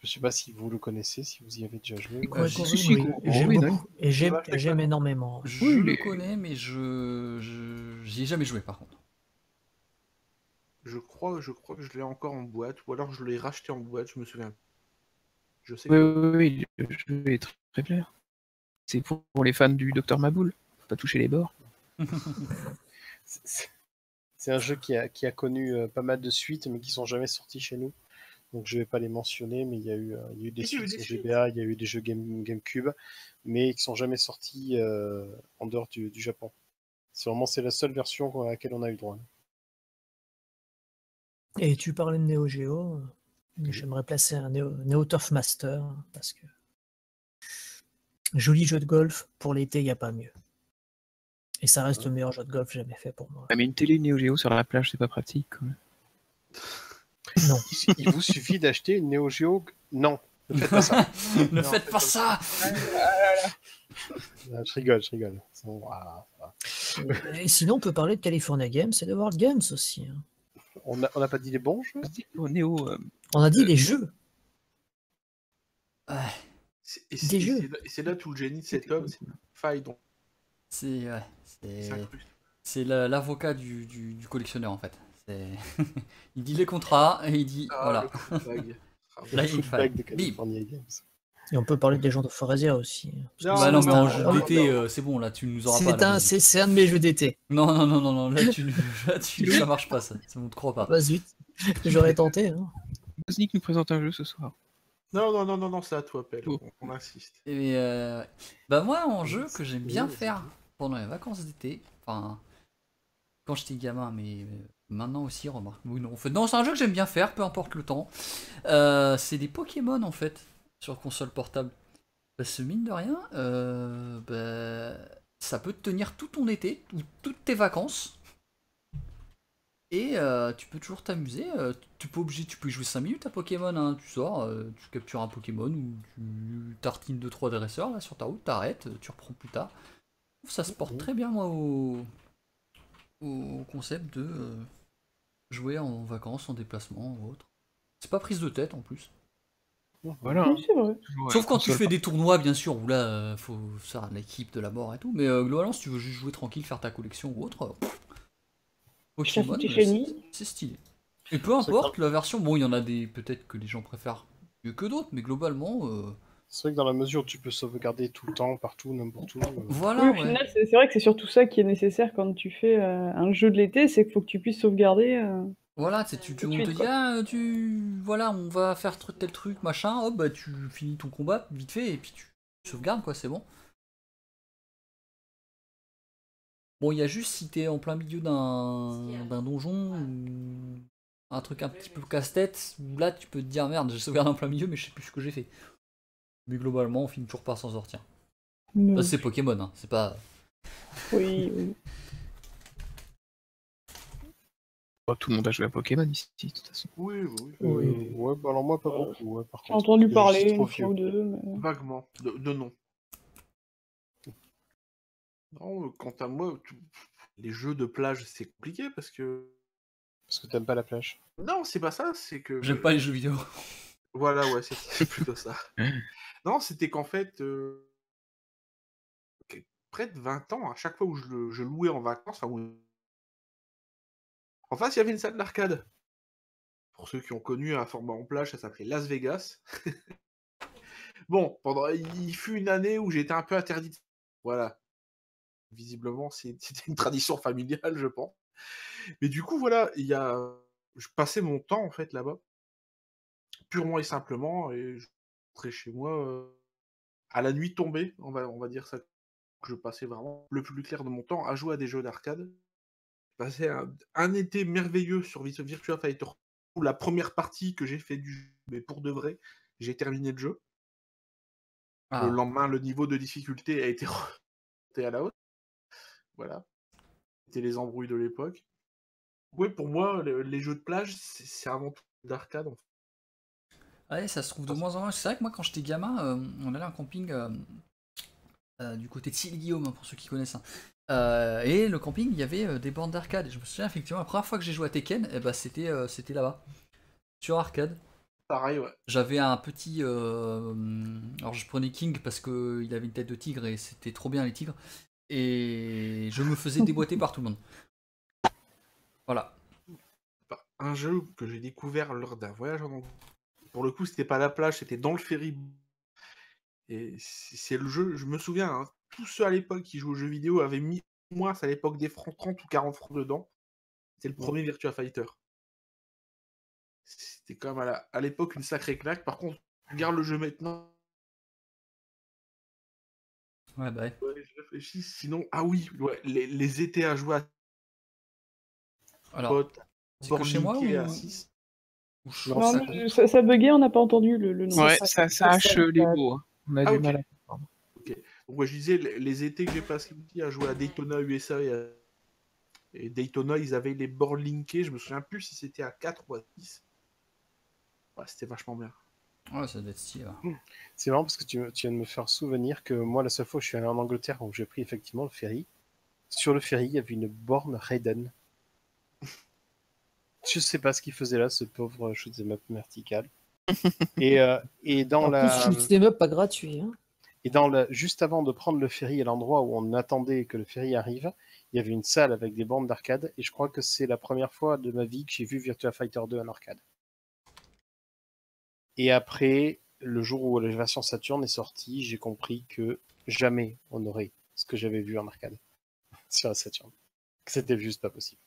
Je sais pas si vous le connaissez, si vous y avez déjà joué. Quoi, si, Corinne, si, oui. gros, J'aime oui, beaucoup. Et j'aime énormément. Je Oui, le mais- connais, mais je, j'y ai jamais joué par contre. Je crois, je crois que je l'ai encore en boîte, ou alors je l'ai racheté en boîte, je me souviens. Je sais Oui, que oui, oui, le jeu est très, très clair. C'est pour, pour les fans du Docteur Maboul. Faut pas toucher les bords. [laughs] C'est- C'est un jeu qui a, qui a connu euh, pas mal de suites, mais qui sont jamais sortis chez nous. Donc je vais pas les mentionner, mais il y a eu, euh, il y a eu des suites sur. GBA, il y a eu des jeux Game, GameCube, mais qui sont jamais sortis euh, en dehors du, du Japon. C'est vraiment c'est la seule version à laquelle on a eu le droit. Et tu parlais de Neo Geo. J'aimerais placer un Neo, Neo Turf Master parce que joli jeu de golf pour l'été, il n'y a pas mieux. Et ça reste le meilleur jeu de golf jamais fait pour moi. Ah, mais une télé Neo Geo sur la plage, c'est pas pratique. quand même. Non. Il, il vous suffit d'acheter une Neo Geo. Non, ne faites pas ça. [laughs] ne Non, faites pas ça Ah, Je rigole, je rigole. C'est bon, voilà, voilà. Et sinon, on peut parler de California Games et de World Games aussi. hein. On n'a on pas dit les bons jeux? Au euh, On a dit les jeux. c'est- Des jeux. c'est là- et c'est là tout le génie de cet homme, c'est faille donc. C'est l'avocat du, du, du collectionneur en fait. [laughs] Il dit les contrats et il dit Ah, voilà. le de. Ah, Le. California Games. Et on peut parler des gens de Forasia aussi. Non, Bah non mais c'est en un- jeu d'été euh, c'est bon là tu nous auras pas. C'est un, c'est- c'est un de mes jeux d'été. Non non non non non là tu [laughs] là tu ça marche pas ça. Ça on te croit pas. Bah zut. J'aurais tenté. hein. Bosnick nous présente un jeu ce soir. Non, non, non, non, non, c'est à toi, Pelle. Oh. On, on insiste. Et euh, bah moi en jeu que j'aime bien faire pendant les vacances d'été, enfin quand j'étais gamin, mais euh, maintenant aussi remarque. Non, en fait non c'est un jeu que j'aime bien faire, peu importe le temps. Euh, c'est des Pokémon en fait sur console portable. Parce que mine de rien, euh, bah, ça peut te tenir tout ton été ou toutes tes vacances. Et euh, tu peux toujours t'amuser. tu peux obligé, tu peux y jouer 5 minutes à Pokémon. hein, tu sors, tu captures un Pokémon ou tu tartines 2-3 dresseurs là sur ta route, t'arrêtes, tu reprends plus tard. Ça se porte très bien moi au, au concept de jouer en vacances, en déplacement ou autre. C'est pas prise de tête en plus. Voilà. hein. Oui, c'est vrai. Toujours, Sauf quand tu fais des tournois, bien sûr, où là, euh, faut faire l'équipe de la mort et tout. Mais euh, globalement, si tu veux juste jouer tranquille, faire ta collection ou autre, Pokémon, euh, c'est- stylé. Et peu importe la version, bon, il y en a des peut-être que les gens préfèrent mieux que d'autres, mais globalement, euh, C'est vrai que dans la mesure où tu peux sauvegarder tout le temps, partout, n'importe où. euh, voilà. Oui, au ouais. final, c'est c'est vrai que c'est surtout ça qui est nécessaire quand tu fais euh, un jeu de l'été, c'est qu'il faut que tu puisses sauvegarder. euh, Voilà, tu sais, tu, te dit, ah, tu, voilà, on va faire tel truc, machin, hop, bah tu finis ton combat vite fait et puis tu sauvegardes, quoi, c'est bon. Bon, il y a juste si t'es en plein milieu d'un d'un donjon ou un truc un petit peu casse-tête, où là tu peux te dire, merde, j'ai sauvegardé en plein milieu, mais je sais plus ce que j'ai fait. Mais globalement, on finit toujours par s'en sortir. c'est Pokémon, hein, c'est pas. Oui, [laughs] oui. Oh, tout le monde a joué à Pokémon ici, de toute façon. Oui, oui, Oui. euh, ouais, bah alors moi, pas Euh, beaucoup. ouais, par J'ai contre. entendu parler trop une fois ou vieux. deux. mais- vaguement. De, de nom. Non, euh, quant à moi, les jeux de plage, c'est compliqué parce que. Parce que t'aimes pas la plage. Non, c'est pas ça, c'est que. J'aime pas les jeux vidéo. Voilà, ouais, c'est c'est plutôt ça. [laughs] Non, c'était qu'en fait, près de 20 ans, à chaque fois où je, louais en vacances, enfin, en face, il y avait une salle d'arcade. Pour ceux qui ont connu un format en plage, ça s'appelait Las Vegas. [laughs] bon, pendant, il fut une année où j'étais un peu interdit. Voilà. Visiblement, [laughs] c'était une tradition familiale, je pense. Mais du coup, voilà, il y a, je passais mon temps en fait là-bas, purement et simplement, chez moi euh, à la nuit tombée, on va, on va dire ça. Je passais vraiment le plus clair de mon temps à jouer à des jeux d'arcade. J'ai passé un, un été merveilleux sur Virtua Fighter. Où la première partie que j'ai fait du jeu, mais pour de vrai, j'ai terminé le jeu. Ah. Le lendemain, le niveau de difficulté a été [laughs] remonté à la hausse. Voilà. C'était les embrouilles de l'époque. Oui, pour moi, le- les jeux de plage, c'est c'est avant tout d'arcade. en fait. Ouais, ça se trouve de moins en moins. C'est vrai que moi, quand j'étais gamin, euh, on allait en camping euh, euh, du côté de Sille-Guillaume, hein, pour ceux qui connaissent. hein. Et le camping, il y avait des bornes d'arcade. Et je me souviens, effectivement, la première fois que j'ai joué à Tekken, eh ben, c'était c'était là-bas. Sur arcade. Pareil, ouais. J'avais un petit. alors je prenais King parce que il avait une tête de tigre et c'était trop bien les tigres. Et je me faisais déboîter par tout le monde. Voilà. Un jeu que j'ai découvert lors d'un voyage en. Pour le coup, c'était pas à la plage, c'était dans le ferry. Et c'est le jeu, je me souviens, hein, tous ceux à l'époque qui jouaient aux jeux vidéo avaient mis moins à l'époque des francs 30 ou 40 francs dedans. C'était le premier Virtua Fighter. C'était quand même à l'époque une sacrée claque. Par contre, regarde le jeu maintenant. Ouais, bah ouais. Ouais, je réfléchis. Sinon, ah oui, ouais, les, les étés à jouer à Alors, c'est que chez moi ou- à 6. Non, ça- mais ça, ça buguait, on n'a pas entendu le, le nom. Ouais, Ça- ça, ça hache ça- les mots. hein. On a Ah, du ok. mal à Donc, ouais, je disais, les, étés que j'ai passés ici à jouer à Daytona USA et, à- et Daytona, ils avaient les bords linkés. Je me souviens plus si c'était à 4 ou à 6. Ouais, c'était vachement bien. Ouais, ça doit être stylé. ouais. C'est marrant parce que tu viens de me faire souvenir que moi, la seule fois où je suis allé en Angleterre où j'ai pris effectivement le ferry, sur le ferry, il y avait une borne Raiden. Je sais pas ce qu'il faisait là, ce pauvre shoot'em up vertical. [laughs] et, euh, et dans En la. shoot'em up pas gratuit. Hein. Et dans le, juste avant de prendre le ferry à l'endroit où on attendait que le ferry arrive, il y avait une salle avec des bornes d'arcade. Et je crois que c'est la première fois de ma vie que j'ai vu Virtua Fighter 2 en arcade. Et après, le jour où la version Saturn est sortie, j'ai compris que jamais on aurait ce que j'avais vu en arcade [laughs] sur la Saturn. Que C'était juste pas possible.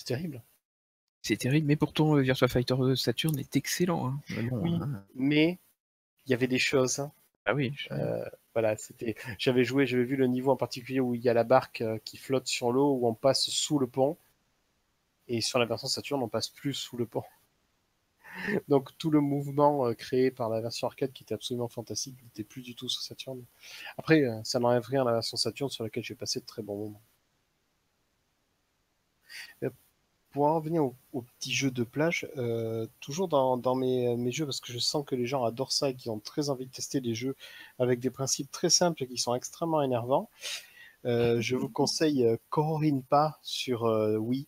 C'est terrible. C'est terrible, mais pourtant euh, Virtua Fighter Saturn est excellent. hein. Oui. hein. Mais il y avait des choses hein, Ah oui. je- Euh, voilà, c'était. J'avais joué, j'avais vu le niveau en particulier où il y a la barque euh, qui flotte sur l'eau, où on passe sous le pont. Et sur la version Saturn, on passe plus sous le pont. [laughs] Donc tout le mouvement euh, créé par la version arcade, qui était absolument fantastique, n'était plus du tout sur Saturn. Après, euh, ça n'enlève rien à la version Saturn, sur laquelle j'ai passé de très bons moments. Euh, pour en revenir au, au petit jeu de plage, euh, toujours dans, dans mes, mes jeux, parce que je sens que les gens adorent ça et qu'ils ont très envie de tester des jeux avec des principes très simples et qui sont extrêmement énervants, euh, je vous conseille euh, Kororinpa sur euh, Wii,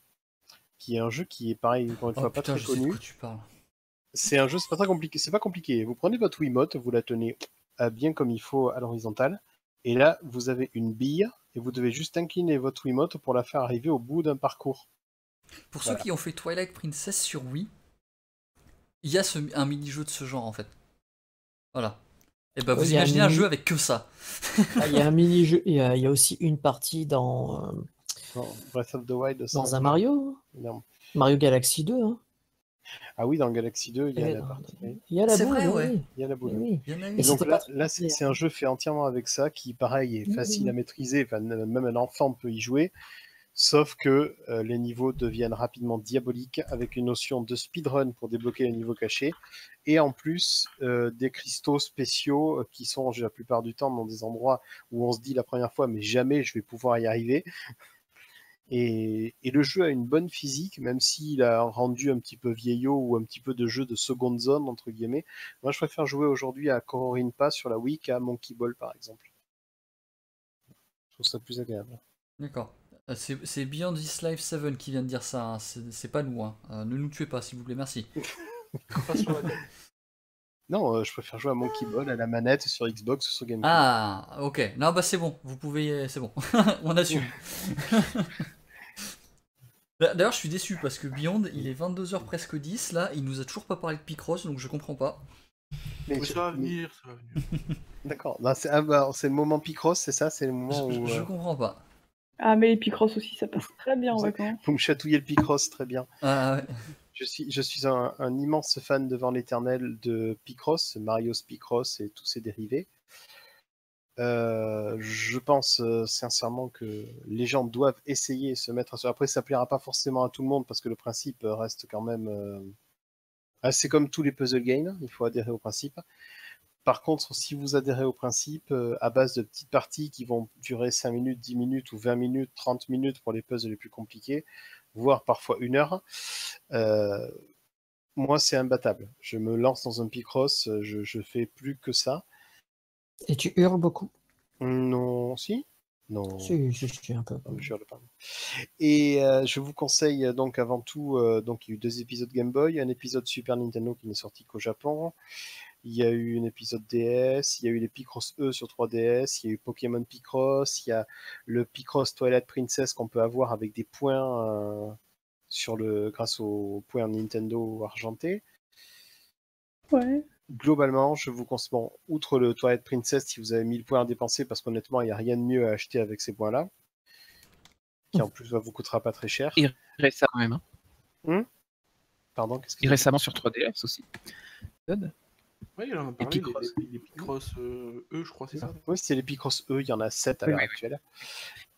qui est un jeu qui est pareil, encore une Oh fois, pas putain, très connu. C'est un jeu, c'est pas très compliqué. C'est pas compliqué. Vous prenez votre Wiimote, vous la tenez euh, bien comme il faut à l'horizontale, et là vous avez une bille et vous devez juste incliner votre Wiimote pour la faire arriver au bout d'un parcours. Pour Voilà. ceux qui ont fait Twilight Princess sur Wii, il y a ce- un mini-jeu de ce genre en fait. Voilà. Et bah Ouais, vous il y a un imaginez un mini- jeu avec que ça. Ah, Il y a un mini-jeu, il y, a il y a aussi une partie dans, euh, Dans Breath of the Wild. ça, dans un Mario, énorme. Mario Galaxy 2. Hein. Ah oui, dans Galaxy 2, il y a Et la partie. Il y a la C'est boule, vrai, oui, ouais. oui. Il y a la Eh boule. oui. A Et donc là, pas là c'est un jeu fait entièrement avec ça, qui pareil est facile oui. à maîtriser, enfin, même un enfant peut y jouer, sauf que euh, les niveaux deviennent rapidement diaboliques avec une notion de speedrun pour débloquer les niveaux cachés, et en plus euh, des cristaux spéciaux euh, qui sont la plupart du temps dans des endroits où on se dit la première fois mais jamais je vais pouvoir y arriver. Et, le jeu a une bonne physique, même s'il a rendu un petit peu vieillot ou un petit peu de jeu de seconde zone, entre guillemets. Moi, je préfère jouer aujourd'hui à Kororinpa sur la Wii qu'à Monkey Ball, par exemple. Je trouve ça plus agréable. D'accord. Euh, C'est c'est Beyond This Life 7 qui vient de dire ça, hein. c'est c'est pas nous. hein. Euh, ne nous tuez pas s'il vous plaît, merci. [laughs] Non, euh, je préfère jouer à Monkey Ball à la manette sur Xbox ou sur GameCube. Ah, ok. Non, bah c'est bon, vous pouvez. C'est bon, [laughs] on assume. [laughs] D'ailleurs, je suis déçu parce que Beyond, il est 22h presque 10, là, il nous a toujours pas parlé de Picross, donc je comprends pas. Mais je- ça va venir, ça va venir. D'accord. Non, C'est ah, bah, c'est le moment Picross, c'est ça? C'est le moment Je, où je comprends pas. Ah, mais les Picross aussi, ça passe très bien en Vous- vacances. vous me chatouillez le Picross, très bien. Ah, ouais. Je suis, je suis un, un immense fan devant l'éternel de Picross, Mario's Picross et tous ses dérivés. Euh, je pense euh, sincèrement que les gens doivent essayer et se mettre sur. Après, ça plaira pas forcément à tout le monde parce que le principe reste quand même. euh, ah, c'est comme tous les puzzle games, il faut adhérer au principe. Par contre, si vous adhérez au principe, euh, à base de petites parties qui vont durer 5 minutes, 10 minutes ou 20 minutes, 30 minutes pour les puzzles les plus compliqués, voire parfois une heure, euh, moi c'est imbattable. Je me lance dans un Picross, euh, je, je fais plus que ça. Et tu hurles beaucoup? Non, si Non. Si, si, si, un peu. Je le parle. Et euh, je vous conseille donc avant tout, donc il y a eu deux épisodes Game Boy, un épisode Super Nintendo qui n'est sorti qu'au Japon. Il y a eu un épisode DS, il y a eu les Picross E sur 3DS, il y a eu Pokémon Picross, il y a le Picross Twilight Princess qu'on peut avoir avec des points euh, sur le grâce aux points Nintendo argentés. Ouais. Globalement, je vous conseille, bon, outre le Twilight Princess, si vous avez 1000 points à dépenser, parce qu'honnêtement, il n'y a rien de mieux à acheter avec ces points-là, qui en plus vous coûtera pas très cher. Et récemment quand même. hein. Pardon, qu'est-ce que Et récemment sur 3DS aussi. Oui, il en a parlé, Picross. les, les Picross euh, eux, je crois, c'est ça Oui, c'est les Picross E, il y en a 7 à Oui, l'heure oui, actuelle.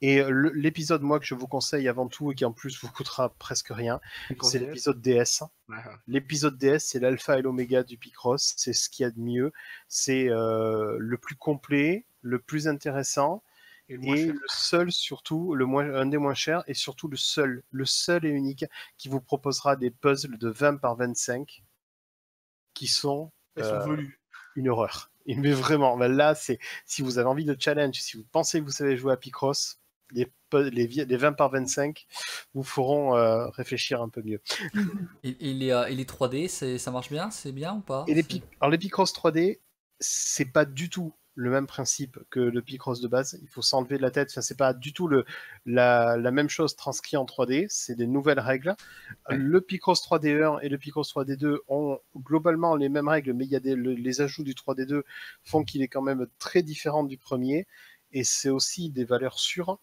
Et euh, l'épisode, moi, que je vous conseille avant tout et qui en plus vous coûtera presque rien, c'est DS. l'épisode DS. Ouais, ouais. L'épisode DS, c'est l'alpha et l'oméga du Picross, c'est ce qu'il y a de mieux, c'est euh, le plus complet, le plus intéressant, Et le et le seul surtout, le moins, un des moins chers, et surtout le seul, le seul et unique qui vous proposera des puzzles de 20 par 25 qui sont Elles sont euh, velues. une horreur. [laughs] Mais vraiment, ben là, c'est si vous avez envie de challenge, si vous pensez que vous savez jouer à Picross, les, pu- les, vi- les 20 par 25 vous feront euh, réfléchir un peu mieux. Et, et les, euh, et les 3D, c'est- ça marche bien? C'est bien ou pas? Et les, alors les Picross 3D, c'est pas du tout le même principe que le Picross de base. Il faut s'enlever de la tête. Enfin, c'est pas du tout le, la, la même chose transcrit en 3D. C'est des nouvelles règles. Le Picross 3D1 et le Picross 3D2 ont globalement les mêmes règles, mais il y a des, le- les ajouts du 3D2 font qu'il est quand même très différent du premier. Et c'est aussi des valeurs sûres,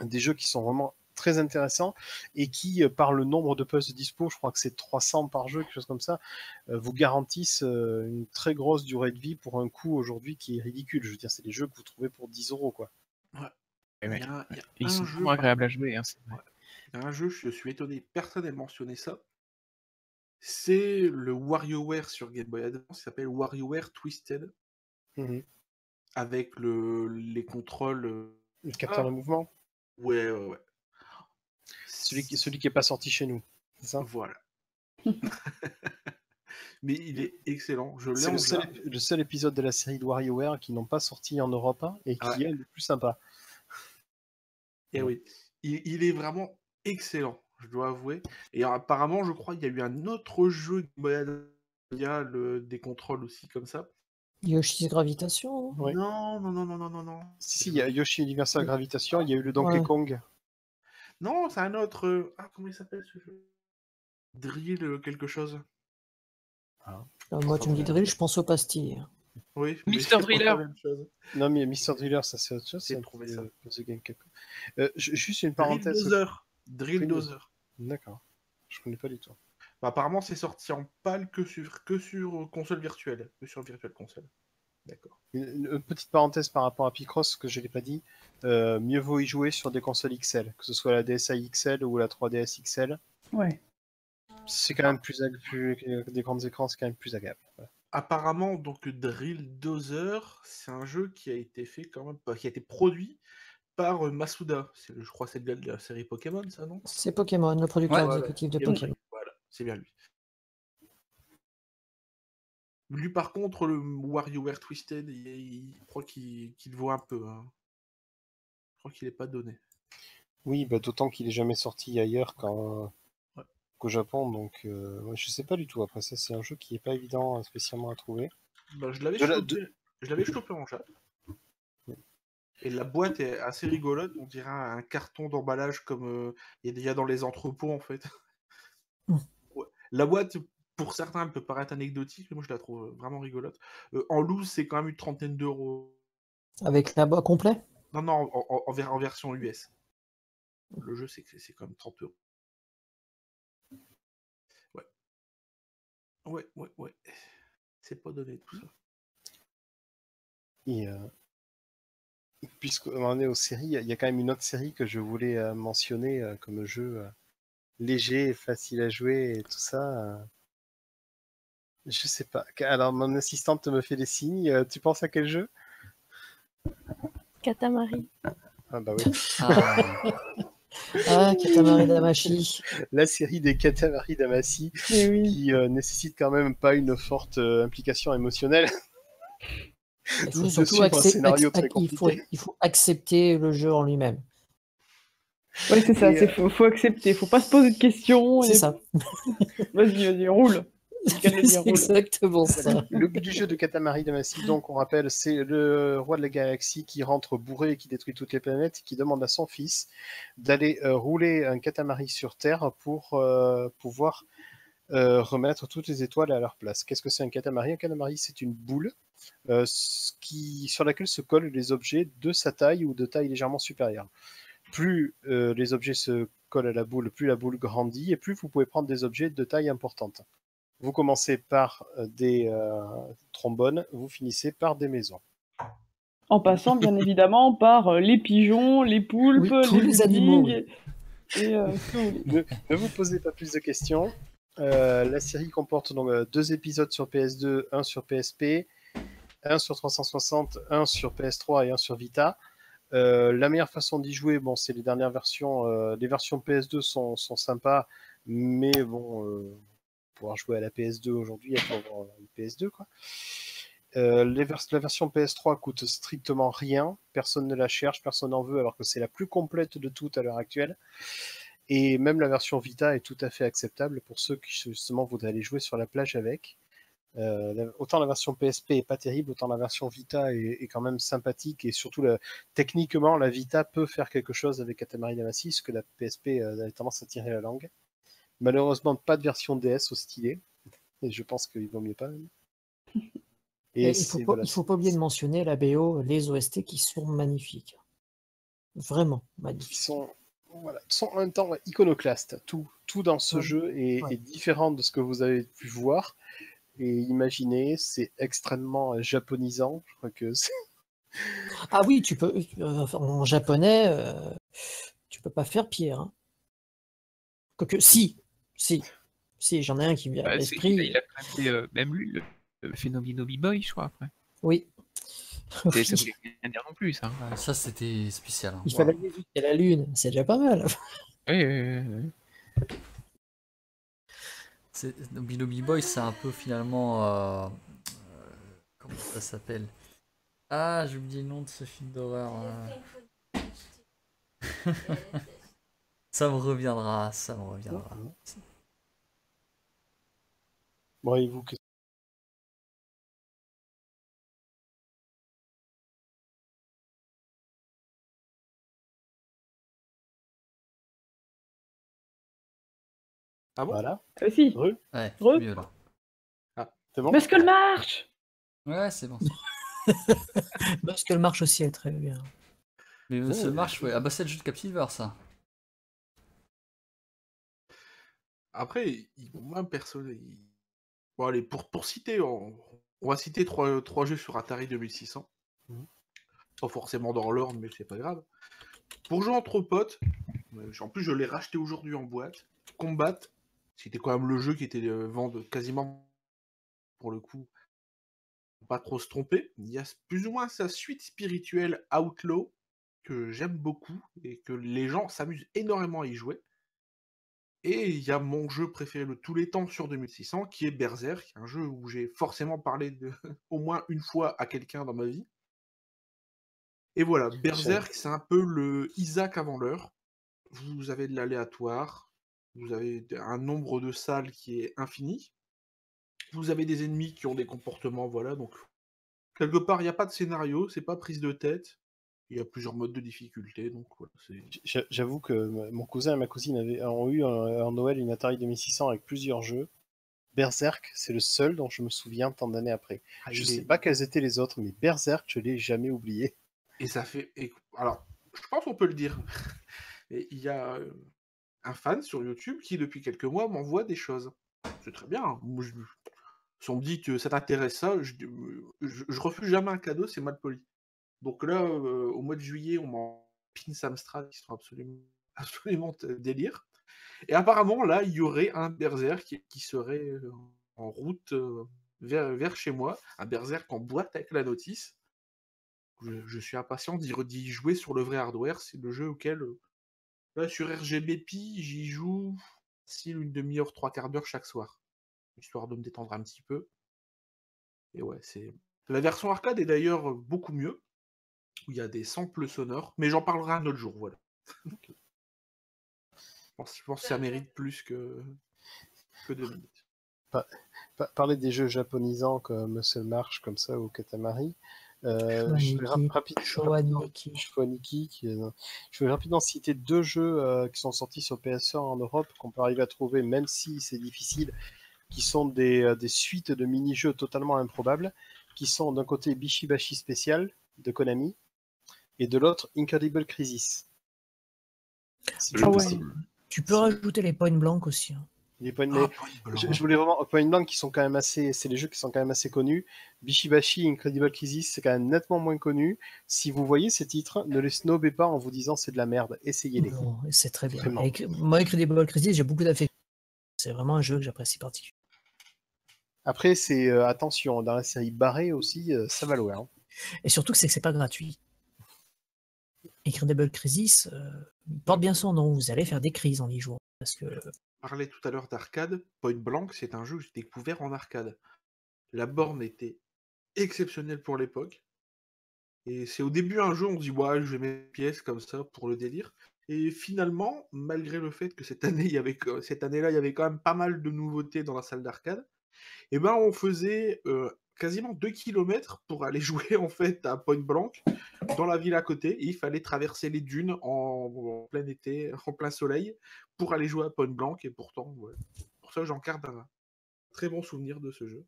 des jeux qui sont vraiment très intéressants et qui, euh, par le nombre de puzzles dispo, je crois que c'est 300 par jeu, quelque chose comme ça, euh, vous garantissent euh, une très grosse durée de vie pour un coût aujourd'hui qui est ridicule. Je veux dire, c'est des jeux que vous trouvez pour 10 euros, quoi. Il y a, il y a Et ils un sont jeu, vraiment agréables à jouer. Hein, c'est vrai. il y a un jeu, je suis étonné, personne n'a mentionné ça. C'est le WarioWare sur Game Boy Advance, il s'appelle WarioWare Twisted, avec le, les contrôles. Le capteur Ah. de mouvement, Ouais, ouais, ouais. Celui qui, celui qui est pas sorti chez nous, c'est ça? Voilà. [laughs] Mais il est excellent. Je l'ai C'est le seul, le seul épisode de la série de WarioWare qui n'ont pas sorti en Europe et qui Ouais. est le plus sympa. Et oui, il, il est vraiment excellent, je dois avouer. Et apparemment, je crois qu'il y a eu un autre jeu a le, des contrôles aussi comme ça. Yoshi's Gravitation. hein. Non, non, non, non, non, non, non. Si, si, il y a Yoshi Universal Gravitation, il y a eu le Donkey Ouais. Kong. Non, c'est un autre. euh, Ah, comment il s'appelle ce jeu? Drill euh, quelque chose. Euh, moi, tu me dis drill, je pense aux pastilles. Oui. Pas Driller. Non, mais Mr. Driller, ça c'est autre chose. C'est un trouvé ça. puzzle game quelque- Euh, ju- juste une Drill parenthèse. Dozer. Drill Drill Dozer. D'accord. Je connais pas du tout. Bah, apparemment, c'est sorti en pâle que sur, que sur console virtuelle. Que sur virtuelle console. D'accord. Une, une petite parenthèse par rapport à Picross que je l'ai pas dit. euh, mieux vaut y jouer sur des consoles XL, que ce soit la DSi XL ou la 3DS XL. Ouais. C'est quand même plus, ag- plus des grands écrans, c'est quand même plus agréable. Voilà. Apparemment, donc Drill Dozer, c'est un jeu qui a été fait quand même, qui a été produit par euh, Masuda. C'est le- je crois que c'est le gars de la série Pokémon, ça, non? C'est Pokémon, le producteur Ouais, voilà. exécutif de Pokémon. Voilà, c'est bien lui. Lui, par contre, le WarioWare Twisted, il, il- je crois qu'il qu'il vaut un peu. hein. Je crois qu'il est pas donné. Oui, bah, d'autant qu'il est jamais sorti ailleurs Ouais. qu'au Japon, donc euh, ouais, je sais pas du tout. Après ça, c'est un jeu qui est pas évident euh, spécialement à trouver. Bah, je l'avais De chopé, je l'avais chopé en Jap. Et la boîte est assez rigolote, on dirait un carton d'emballage comme euh, il y a déjà dans les entrepôts en fait. Mm. Ouais. La boîte, pour certains, elle peut paraître anecdotique, mais moi je la trouve euh, vraiment rigolote. Euh, en loose, c'est quand même une trentaine d'euros. Avec la boîte complet? Non, non, en, en- en ver- en version US. Le jeu, c'est que c'est quand même 30 euros. Ouais. Ouais, ouais, ouais. C'est pas donné tout ça. Et, euh, puisqu'on en est aux séries, il y a- quand même une autre série que je voulais euh, mentionner comme jeu léger, facile à jouer et tout ça. Euh. Je sais pas. Alors, mon assistante me fait des signes. euh, Tu penses à quel jeu? Katamari. Ah bah oui. Ah, [laughs] Ah, Katamari Damashi. La série des Katamari Damacy Eh oui. qui euh, nécessite quand même pas une forte euh, implication émotionnelle. Il surtout un scénario très ac- il, faut, il accepter le jeu en lui-même. Ouais, c'est ça, Et, c'est faut, faut accepter, faut pas se poser de questions. C'est et- ça. [laughs] Vas-y, vas-y, roule. C'est exactement ça. Le but du jeu de Katamari Damacy, donc on rappelle, c'est le roi de la galaxie qui rentre bourré et qui détruit toutes les planètes, qui demande à son fils d'aller euh, rouler un Katamari sur Terre pour euh, pouvoir euh, remettre toutes les étoiles à leur place. Qu'est-ce que c'est un Katamari? Un Katamari, c'est une boule euh, qui, sur laquelle se collent les objets de sa taille ou de taille légèrement supérieure. Plus euh, les objets se collent à la boule, plus la boule grandit et plus vous pouvez prendre des objets de taille importante. Vous commencez par euh, des euh, trombones, vous finissez par des maisons. En passant, bien [laughs] évidemment, par euh, les pigeons, les poulpes, Oui, tous les buildings animaux, Et, et, euh, tout. Ne, ne vous posez pas plus de questions. Euh, la série comporte donc euh, deux épisodes sur PS2, un sur PSP, un sur 360, un sur PS3 et un sur Vita. Euh, la meilleure façon d'y jouer, bon, c'est les dernières versions. euh, les versions PS2 sont, sont sympas, mais bon, euh, pouvoir jouer à la PS2 aujourd'hui, faut avoir une PS2 quoi. Euh, la version PS3 coûte strictement rien, personne ne la cherche, personne n'en veut, alors que c'est la plus complète de toutes à l'heure actuelle. Et même la version Vita est tout à fait acceptable pour ceux qui justement voudraient aller jouer sur la plage avec. Euh, autant la version PSP est pas terrible, autant la version Vita est, quand même sympathique et surtout techniquement la Vita peut faire quelque chose avec Katamari Damacy, ce que la PSP euh, a tendance à tirer la langue. Malheureusement pas de version DS au stylé, et je pense qu'il vaut mieux pas. [laughs] Et il faut pas, voilà, il faut pas oublier de mentionner la BO, les OST qui sont magnifiques. Vraiment magnifiques. sont, voilà, sont en même temps iconoclastes. Tout, tout dans ce Ouais. jeu est, Ouais. est différent de ce que vous avez pu voir et imaginer. C'est extrêmement euh, japonisant. Je crois que c'est- Ah oui, tu peux euh, en japonais, euh, tu peux pas faire pire. Hein. Quoique, si, si, si, j'en ai un qui me vient à Bah, l'esprit. il, a, il a quand même fait, euh, même lui, le, le phénomène Boy, je crois, après. Oui. Ça voulait rien dire non plus, ça. Ouais, ça, c'était spécial. hein. Il fallait aller jusqu'à la lune, c'est déjà pas mal. Oui, oui, oui, oui. Binobi Boy, c'est un peu finalement. euh, euh, comment ça s'appelle? Ah, j'ai oublié le nom de ce film d'horreur. euh. [laughs] ça me reviendra, ça me reviendra. Bon, et vous, qu'est-ce- Ah bon? Voilà, Euh, si, Re, Ouais, Re- mieux là. c'est bon? Parce que le marche Ouais, c'est bon. [laughs] Qu'elle marche aussi, elle très bien. Mais euh, ça Oh. marche, ouais. Ah bah, c'est le jeu de Captivert, ça. Après, moi, perso, il- bon, allez, pour, pour citer, on, on va citer trois, trois jeux sur Atari 2600. Mhm. Pas forcément dans l'ordre, mais c'est pas grave. Pour jouer entre potes, euh, en plus, je l'ai racheté aujourd'hui en boîte. Combat, c'était quand même le jeu qui était euh, vendu quasiment, pour le coup, pas trop se tromper. Il y a plus ou moins sa suite spirituelle Outlaw, que j'aime beaucoup, et que les gens s'amusent énormément à y jouer. Et il y a mon jeu préféré de tous les temps sur 2600, qui est Berserk, un jeu où j'ai forcément parlé de, [laughs] au moins une fois à quelqu'un dans ma vie. Et voilà, Berserk, c'est un peu le Isaac avant l'heure. Vous avez de l'aléatoire, vous avez un nombre de salles qui est infini. Vous avez des ennemis qui ont des comportements, voilà, donc quelque part, il n'y a pas de scénario, c'est pas prise de tête. Il y a plusieurs modes de difficulté, donc voilà, J'avoue que mon cousin et ma cousine avaient, ont eu en Noël une Atari 2600 avec plusieurs jeux. Berserk, c'est le seul dont je me souviens tant d'années après. Ah, Je il sais pas quels étaient les autres, mais Berserk, je l'ai jamais oublié. Et ça fait. et- Alors, je pense qu'on peut le dire. [laughs] Et il y a euh, un fan sur YouTube qui, depuis quelques mois, m'envoie des choses. C'est très bien. hein. Je... Si on me dit que ça t'intéresse ça, je... je- je refuse jamais un cadeau, c'est mal poli. Donc là, au mois de juillet, on m'en pin Samstrad qui sont absolument, [laughs] délire. Et apparemment, là, il y aurait un berserk qui, serait en route vers, chez moi. Un berserk en boîte avec la notice. Je, suis impatient d'y jouer sur le vrai hardware. C'est le jeu auquel, là, sur RGBP, j'y joue facile une demi-heure, trois quarts d'heure chaque soir. Histoire de me détendre un petit peu. Et ouais, c'est La version arcade est d'ailleurs beaucoup mieux, où il y a des samples sonores, mais j'en parlerai un autre jour, voilà. je, pense, je pense que ça mérite plus que, que deux minutes. Pa- Parler des jeux japonisants comme Seul Marche, comme ça, ou Katamari. Euh, je vais Shoaniki, rap- rapide- Shoaniki. Shoaniki, qui est- Je vais rapidement citer deux jeux euh, qui sont sortis sur PS1 en Europe, qu'on peut arriver à trouver, même si c'est difficile, qui sont des, euh, des suites de mini-jeux totalement improbables, qui sont d'un côté Bishibashi Special de Konami, et de l'autre Incredible Crisis. Si Ah ouais. Tu peux rajouter les points blancs aussi. hein. Pas une- Ah, mais Point je, Blanc. je voulais vraiment Point Blank qui sont quand même assez, c'est les jeux qui sont quand même assez connus. Bishibashi, Incredible Crisis, c'est quand même nettement moins connu. Si vous voyez ces titres, ne les snobez pas en vous disant c'est de la merde. Essayez-les. C'est très bien. Avec, moi, Incredible Crisis, j'ai beaucoup d'affection. C'est vraiment un jeu que j'apprécie particulièrement. Après, c'est euh, attention, dans la série Barré aussi, euh, ça va loin. hein. Et surtout que c'est que c'est pas gratuit. Incredible Crisis euh, porte bien son nom. Vous allez faire des crises en y jouant. Parce que On parlait tout à l'heure d'arcade. Point Blank, c'est un jeu que j'ai découvert en arcade. La borne était exceptionnelle pour l'époque. Et c'est au début un jeu, on se dit, ouais, je vais mettre comme ça pour le délire. Et finalement, malgré le fait que cette année-là, il y avait quand même pas mal de nouveautés dans la salle d'arcade, et ben on faisait euh, quasiment 2 km pour aller [laughs] jouer en fait à Point Blank dans la ville à côté. Et il fallait traverser les dunes en, en plein été, en plein soleil, pour aller jouer à Point Blank. Et pourtant, ouais, pour ça, j'en garde un très bon souvenir de ce jeu.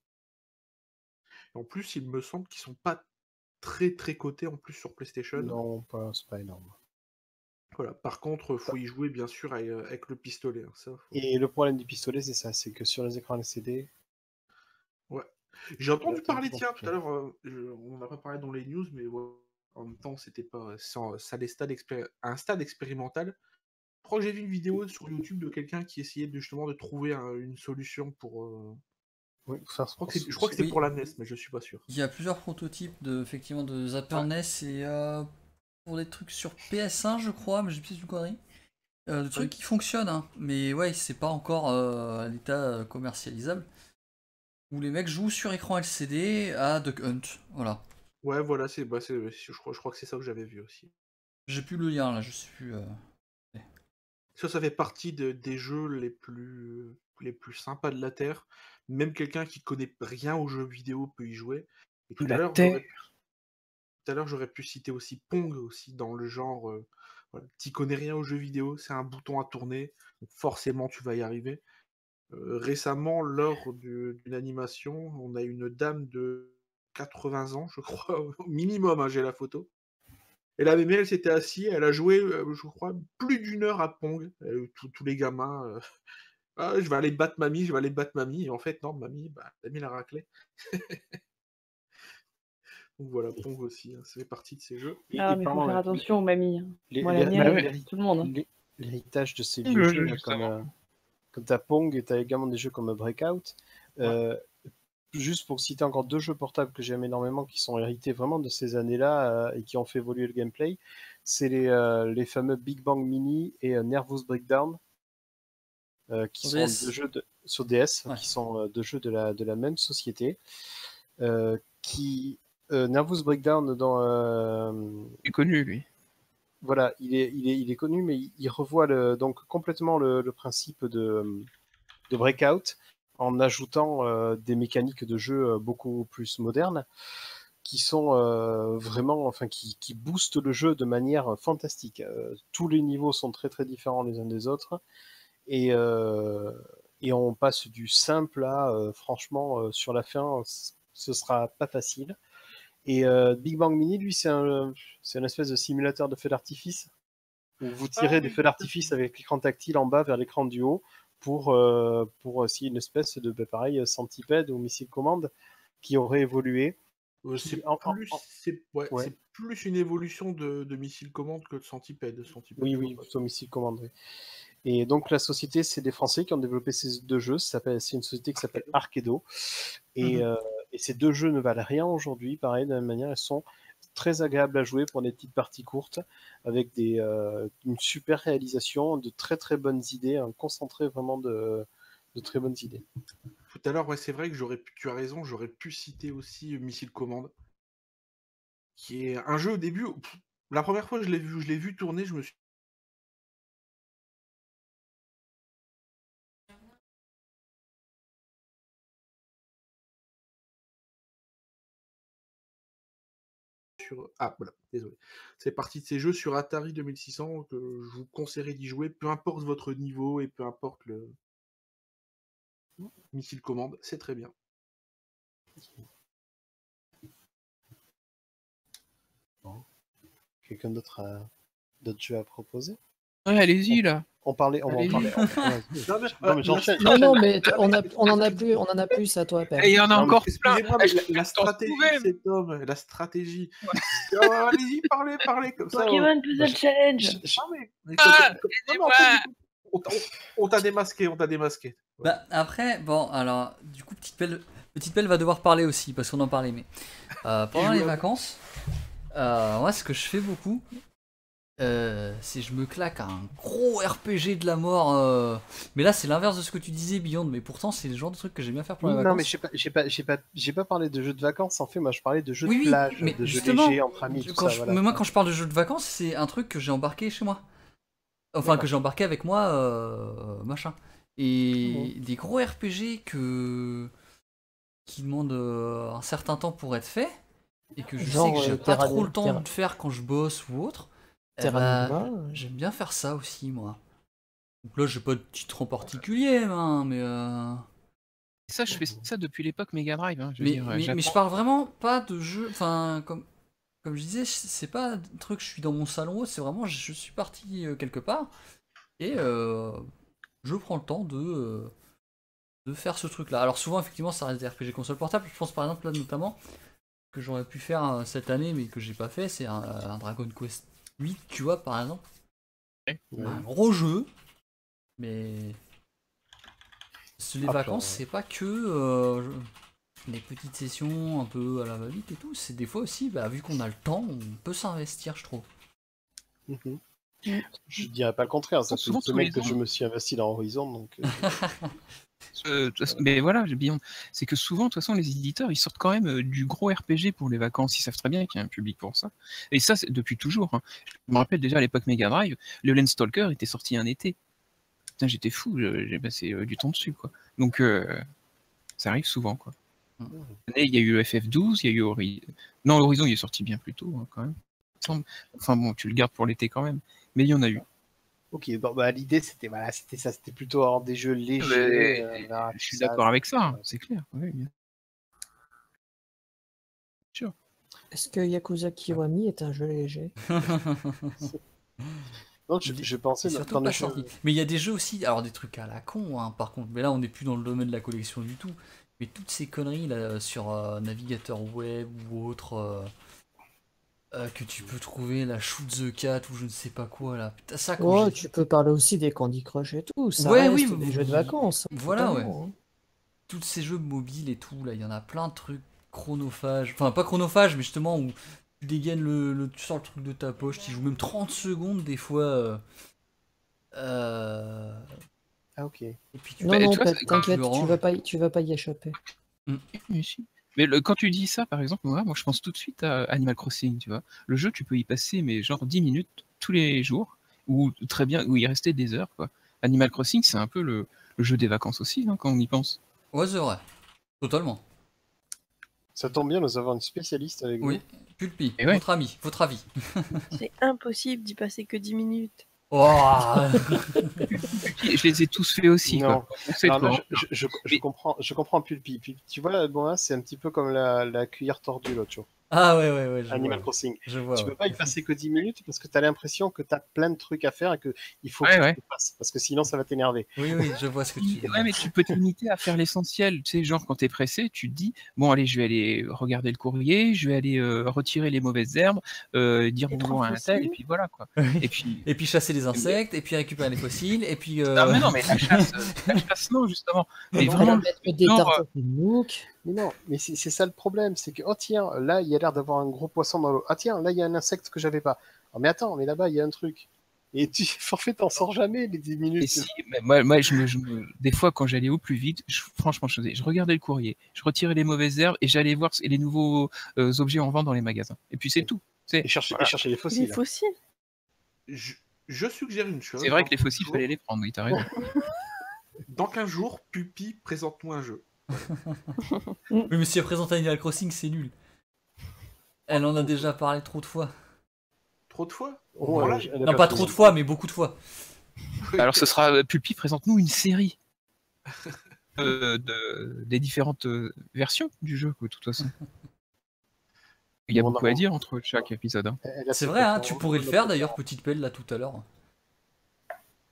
Et en plus, il me semble qu'ils sont pas très très cotés en plus sur PlayStation. Non, pas, c'est pas énorme. Voilà. Par contre, faut y jouer bien sûr avec, euh, le pistolet. hein, ça, faut- Et le problème du pistolet, c'est ça, c'est que sur les écrans LCD, J'ai entendu parler, tiens, tout à l'heure, euh, on n'a pas parlé dans les news, mais ouais, en même temps, c'était pas. Ça, ça allait stade expéri- à un stade expérimental. Je crois que j'ai vu une vidéo sur YouTube de quelqu'un qui essayait de, justement de trouver un- une solution pour. euh, oui, Je crois que c'est, Oui. pour la NES, mais je suis pas sûr. Il y a plusieurs prototypes de, effectivement, de Zapper NES et euh, pour des trucs sur PS1, je crois, mais j'ai peut-être une connerie. Euh, des trucs qui fonctionnent, hein. mais ouais, c'est pas encore euh, à l'état euh, commercialisable. Où les mecs jouent sur écran LCD à Duck Hunt. Voilà. Ouais, voilà, c'est, bah, c'est, je, crois, je crois que c'est ça que j'avais vu aussi. J'ai plus le lien là, je sais plus. euh. Ça, ça fait partie de- des jeux les plus, les plus sympas de la Terre. Même quelqu'un qui connaît rien aux jeux vidéo peut y jouer. Et tout La à l'heure, j'aurais pu- tout à l'heure, j'aurais pu citer aussi Pong aussi dans le genre. Euh, voilà, T'y connais rien aux jeux vidéo, c'est un bouton à tourner, donc forcément tu vas y arriver. Récemment, lors du- d'une animation, on a une dame de 80 ans, je crois, [laughs] au minimum, hein, j'ai la photo. Et la mémé, elle s'était assise, elle a joué, je crois, plus d'une heure à Pong. Tous- tous les gamins, euh, ah, je vais aller battre mamie, je vais aller battre mamie. Et en fait, non, mamie, bah, t'as mis la raclée. [laughs] Donc voilà, Pong aussi, hein, ça fait partie de ces jeux. Ah, et mais faut faire attention aux mamies. hein. les- Moi, les- la mienne, bah ouais. tout le monde. l'hé- L'héritage de ces vieux jeux. Comme, comme t'as Pong et t'as également des jeux comme Breakout. Euh, Juste pour citer encore deux jeux portables que j'aime énormément, qui sont hérités vraiment de ces années-là euh, et qui ont fait évoluer le gameplay, c'est les, euh, les fameux Big Bang Mini et Nervous Breakdown, euh, qui sont deux jeux de, sur DS, Ouais. qui sont deux jeux de la, de la même société, euh, qui euh, Nervous Breakdown dans Il est connu, lui. Voilà, il est, connu, mais il, revoit donc complètement le, principe de, Breakout en ajoutant euh, des mécaniques de jeu euh, beaucoup plus modernes qui sont euh, vraiment, enfin, qui, boostent le jeu de manière fantastique. Tous les niveaux sont très très différents les uns des autres et, et on passe du simple à, franchement, sur la fin, ce sera pas facile. Et euh, Big Bang Mini, lui, c'est un, c'est une espèce de simulateur de feu d'artifice où vous tirez Ah des oui, feux d'artifice avec l'écran tactile en bas vers l'écran du haut pour, euh, pour aussi une espèce de, bah, pareil, centipède ou missile commande qui aurait évolué. Euh, c'est plus, ouais, Ouais. plus une évolution de, de missile commande que de centipède. centipède Oui, oui, plutôt missile commande. oui. Et donc la société, c'est des Français qui ont développé ces deux jeux. C'est une société qui s'appelle Arkedo. Et, Mhm. euh, et ces deux jeux ne valent rien aujourd'hui. Pareil, de la même manière, ils sont très agréables à jouer pour des petites parties courtes, avec des, euh, une super réalisation, de très très bonnes idées, un concentré vraiment de, de très bonnes idées. tout à l'heure, ouais, c'est vrai que j'aurais tu as raison, j'aurais pu citer aussi euh, Missile Commande, qui est un jeu au début. La première fois que je l'ai vu, je l'ai vu tourner, je me suis sur... Ah, voilà, désolé. C'est parti de ces jeux sur Atari 2600 que je vous conseillerais d'y jouer, peu importe votre niveau et peu importe le missile commande, c'est très bien. Quelqu'un d'autre a d'autres jeux à proposer? Ouais, allez-y là. On parlait, on va en Allez-y. parler. [laughs] Non, mais, Non, mais euh. Non, non, mais on, a, on en a plus, on en a plus à toi, Pep. Et il y en a encore plein. la, stratégie, trouver. cet homme, la stratégie. Ah, Allez-y, parlez, parlez comme ça. Pokémon Puzzle Challenge t'a- On t'a démasqué, on t'a démasqué. Bah, après, bon, alors, du coup, Petite Pelle, Petite Pelle va devoir parler aussi, parce qu'on en parlait, mais euh, pendant les vacances, euh, moi, ce que je fais beaucoup, euh, c'est je me claque un gros RPG de la mort. euh, Mais là, c'est l'inverse de ce que tu disais, Beyond, mais pourtant, c'est le genre de truc que j'aime bien faire pour les vacances. Non, mais j'ai pas, j'ai pas, j'ai pas, j'ai pas parlé de jeux de vacances. En fait, moi, je parlais de jeux Oui, de oui, plage, mais de jeux légers entre amis, tout Quand ça. je- voilà. Mais moi, quand je parle de jeux de vacances, c'est un truc que j'ai embarqué chez moi. Enfin, que j'ai embarqué avec moi, euh, machin. Et des gros RPG que qui demandent euh, un certain temps pour être faits et que je Genre, sais que j'ai euh, pas trop le temps de faire quand je bosse ou autre. Eh Terra ben, euh, J'aime bien faire ça aussi, moi. Donc là, j'ai pas de titre en particulier, hein, mais. euh, Ça, je fais ça depuis l'époque Mega Drive. hein, je veux mais, dire, mais- mais je parle vraiment pas de jeu. Enfin, comme, comme je disais, c'est pas un truc, je suis dans mon salon, c'est vraiment, je suis parti euh, quelque part et euh, je prends le temps de, euh, de faire ce truc là. Alors, souvent, effectivement, ça reste des RPG console portable. Je pense par exemple, là, notamment, que j'aurais pu faire euh, cette année, mais que j'ai pas fait, c'est un, un Dragon Quest 8, tu vois, par exemple. Ouais. Un gros jeu, mais. Les Ah, vacances, c'est pas que euh, je- les petites sessions un peu à la va-vite et tout. C'est des fois aussi, bah, vu qu'on a le temps, on peut s'investir, je trouve. Mhm. Mm. Je dirais pas le contraire. Ça fait une semaine que je me suis investi dans Horizon, donc. euh, [laughs] Euh, mais voilà. C'est que souvent, de toute façon, les éditeurs, ils sortent quand même euh, du gros RPG pour les vacances. Ils savent très bien qu'il y a un public pour ça. Et ça, c'est depuis toujours. hein. Je me rappelle déjà à l'époque Mega Drive, le Landstalker était sorti un été. Putain, j'étais fou, j'ai passé euh, du temps dessus, quoi. Donc, ça arrive souvent, quoi. Il y a eu le FF12, il y a eu Horizon. Non, Horizon, il est sorti bien plus tôt, hein, quand même. Enfin bon, tu le gardes pour l'été quand même. Mais il y en a eu. Ok, bon, bah, l'idée c'était voilà, c'était ça, c'était plutôt avoir des jeux légers. Mais, euh, je suis d'accord avec ça, hein, c'est clair. oui, bien. Est-ce que Yakuza Kiwami est un jeu léger? [laughs] Non, je, je pensais surtout pas sorti. Mais il y a des jeux aussi, alors des trucs à la con, hein, par contre. Mais là, on n'est plus dans le domaine de la collection du tout. Mais toutes ces conneries là sur euh, navigateur web ou autre euh, euh, que tu peux trouver, la Shoot the Cat ou je ne sais pas quoi là. Putain, ça quand Oh, j'ai- tu peux parler aussi des Candy Crush et tout. Ça Ouais, reste oui, des mais- jeux de vacances. Voilà, totalement, hein. tous ces jeux mobiles et tout, là, il y en a plein de trucs chronophages. Enfin, pas chronophages, mais justement où tu dégaines le, le- tu sors le truc de ta poche, tu joues même 30 secondes des fois. euh, euh, Ah ok. et puis tu Non, Bah, non, t'inquiète, tu vas pas, y- tu vas pas y échapper. Mais si. Mais le- quand tu dis ça, par exemple, moi, moi, je pense tout de suite à Animal Crossing, tu vois. Le jeu, tu peux y passer, mais genre 10 minutes tous les jours, ou très bien, où y rester des heures, quoi. Animal Crossing, c'est un peu le, le jeu des vacances aussi, hein, quand on y pense? Ouais, c'est vrai. Totalement. Ça tombe bien, nous avons une spécialiste avec Oui. Pulpi, Et ouais. votre ami, votre avis. [laughs] C'est impossible d'y passer que 10 minutes. Oh Je les ai tous fait aussi, Non. quoi. Alors là, je, je- je- je Mais- comprends, je comprends Pulpi. Pulpi, Tu vois, bon, là, c'est un petit peu comme la, la cuillère tordue l'autre jour. Ah ouais, ouais, ouais, je Animal vois. Crossing. Je vois, tu ouais. peux pas y passer que 10 minutes parce que tu as l'impression que tu as plein de trucs à faire et qu'il faut Ouais, que ouais. tu le fasses parce que sinon ça va t'énerver. Oui, oui, je vois ce que tu veux Ouais, mais tu peux te limiter à faire l'essentiel. Tu sais, genre, quand t'es pressé, tu te dis, bon, allez, je vais aller regarder le courrier, je vais aller euh, retirer les mauvaises herbes, euh, dire bonjour à un tel, et puis voilà, quoi. [laughs] Et puis, Et puis chasser les insectes, et puis récupérer les fossiles, et puis... euh, non, mais non, mais la chasse, euh, [laughs] la chasse, non, justement. Mais Non, vraiment, Mettre des tartes. Mais non, mais c'est c'est ça le problème, c'est que oh tiens, là il y a l'air d'avoir un gros poisson dans l'eau. Ah tiens, là il y a un insecte que j'avais pas. Oh, mais attends, mais là-bas il y a un truc. Et tu [laughs] forfait, t'en sors jamais les 10 minutes. Et si, mais moi, moi, je me- je me- des fois, quand j'allais au plus vite, je- franchement, je, faisais- je regardais le courrier, je retirais les mauvaises herbes et j'allais voir les nouveaux euh, objets en vente dans les magasins. Et puis c'est tout. C'est Et chercher, et voilà. chercher les Les fossiles. fossiles. Je, je suggère une chose. C'est vrai que les 15 fossiles, jours- fallait les prendre, oui, t'as raison. [laughs] Dans 15 jours, Pupi, présente-moi un jeu. Oui, mais si elle présente Animal Crossing, c'est nul. Elle en a déjà parlé trop de fois. Trop de fois Oh, Voilà. elle- elle a Non, pas trop de fois, mais beaucoup de fois. Alors ce sera euh, Pulpi, présente-nous une série [laughs] euh, de, des différentes euh, versions du jeu, quoi, de toute façon. Il y a Bon, beaucoup à dire entre chaque épisode. hein, C'est vrai, hein, tu pourrais le faire d'ailleurs, petite pelle là tout à l'heure.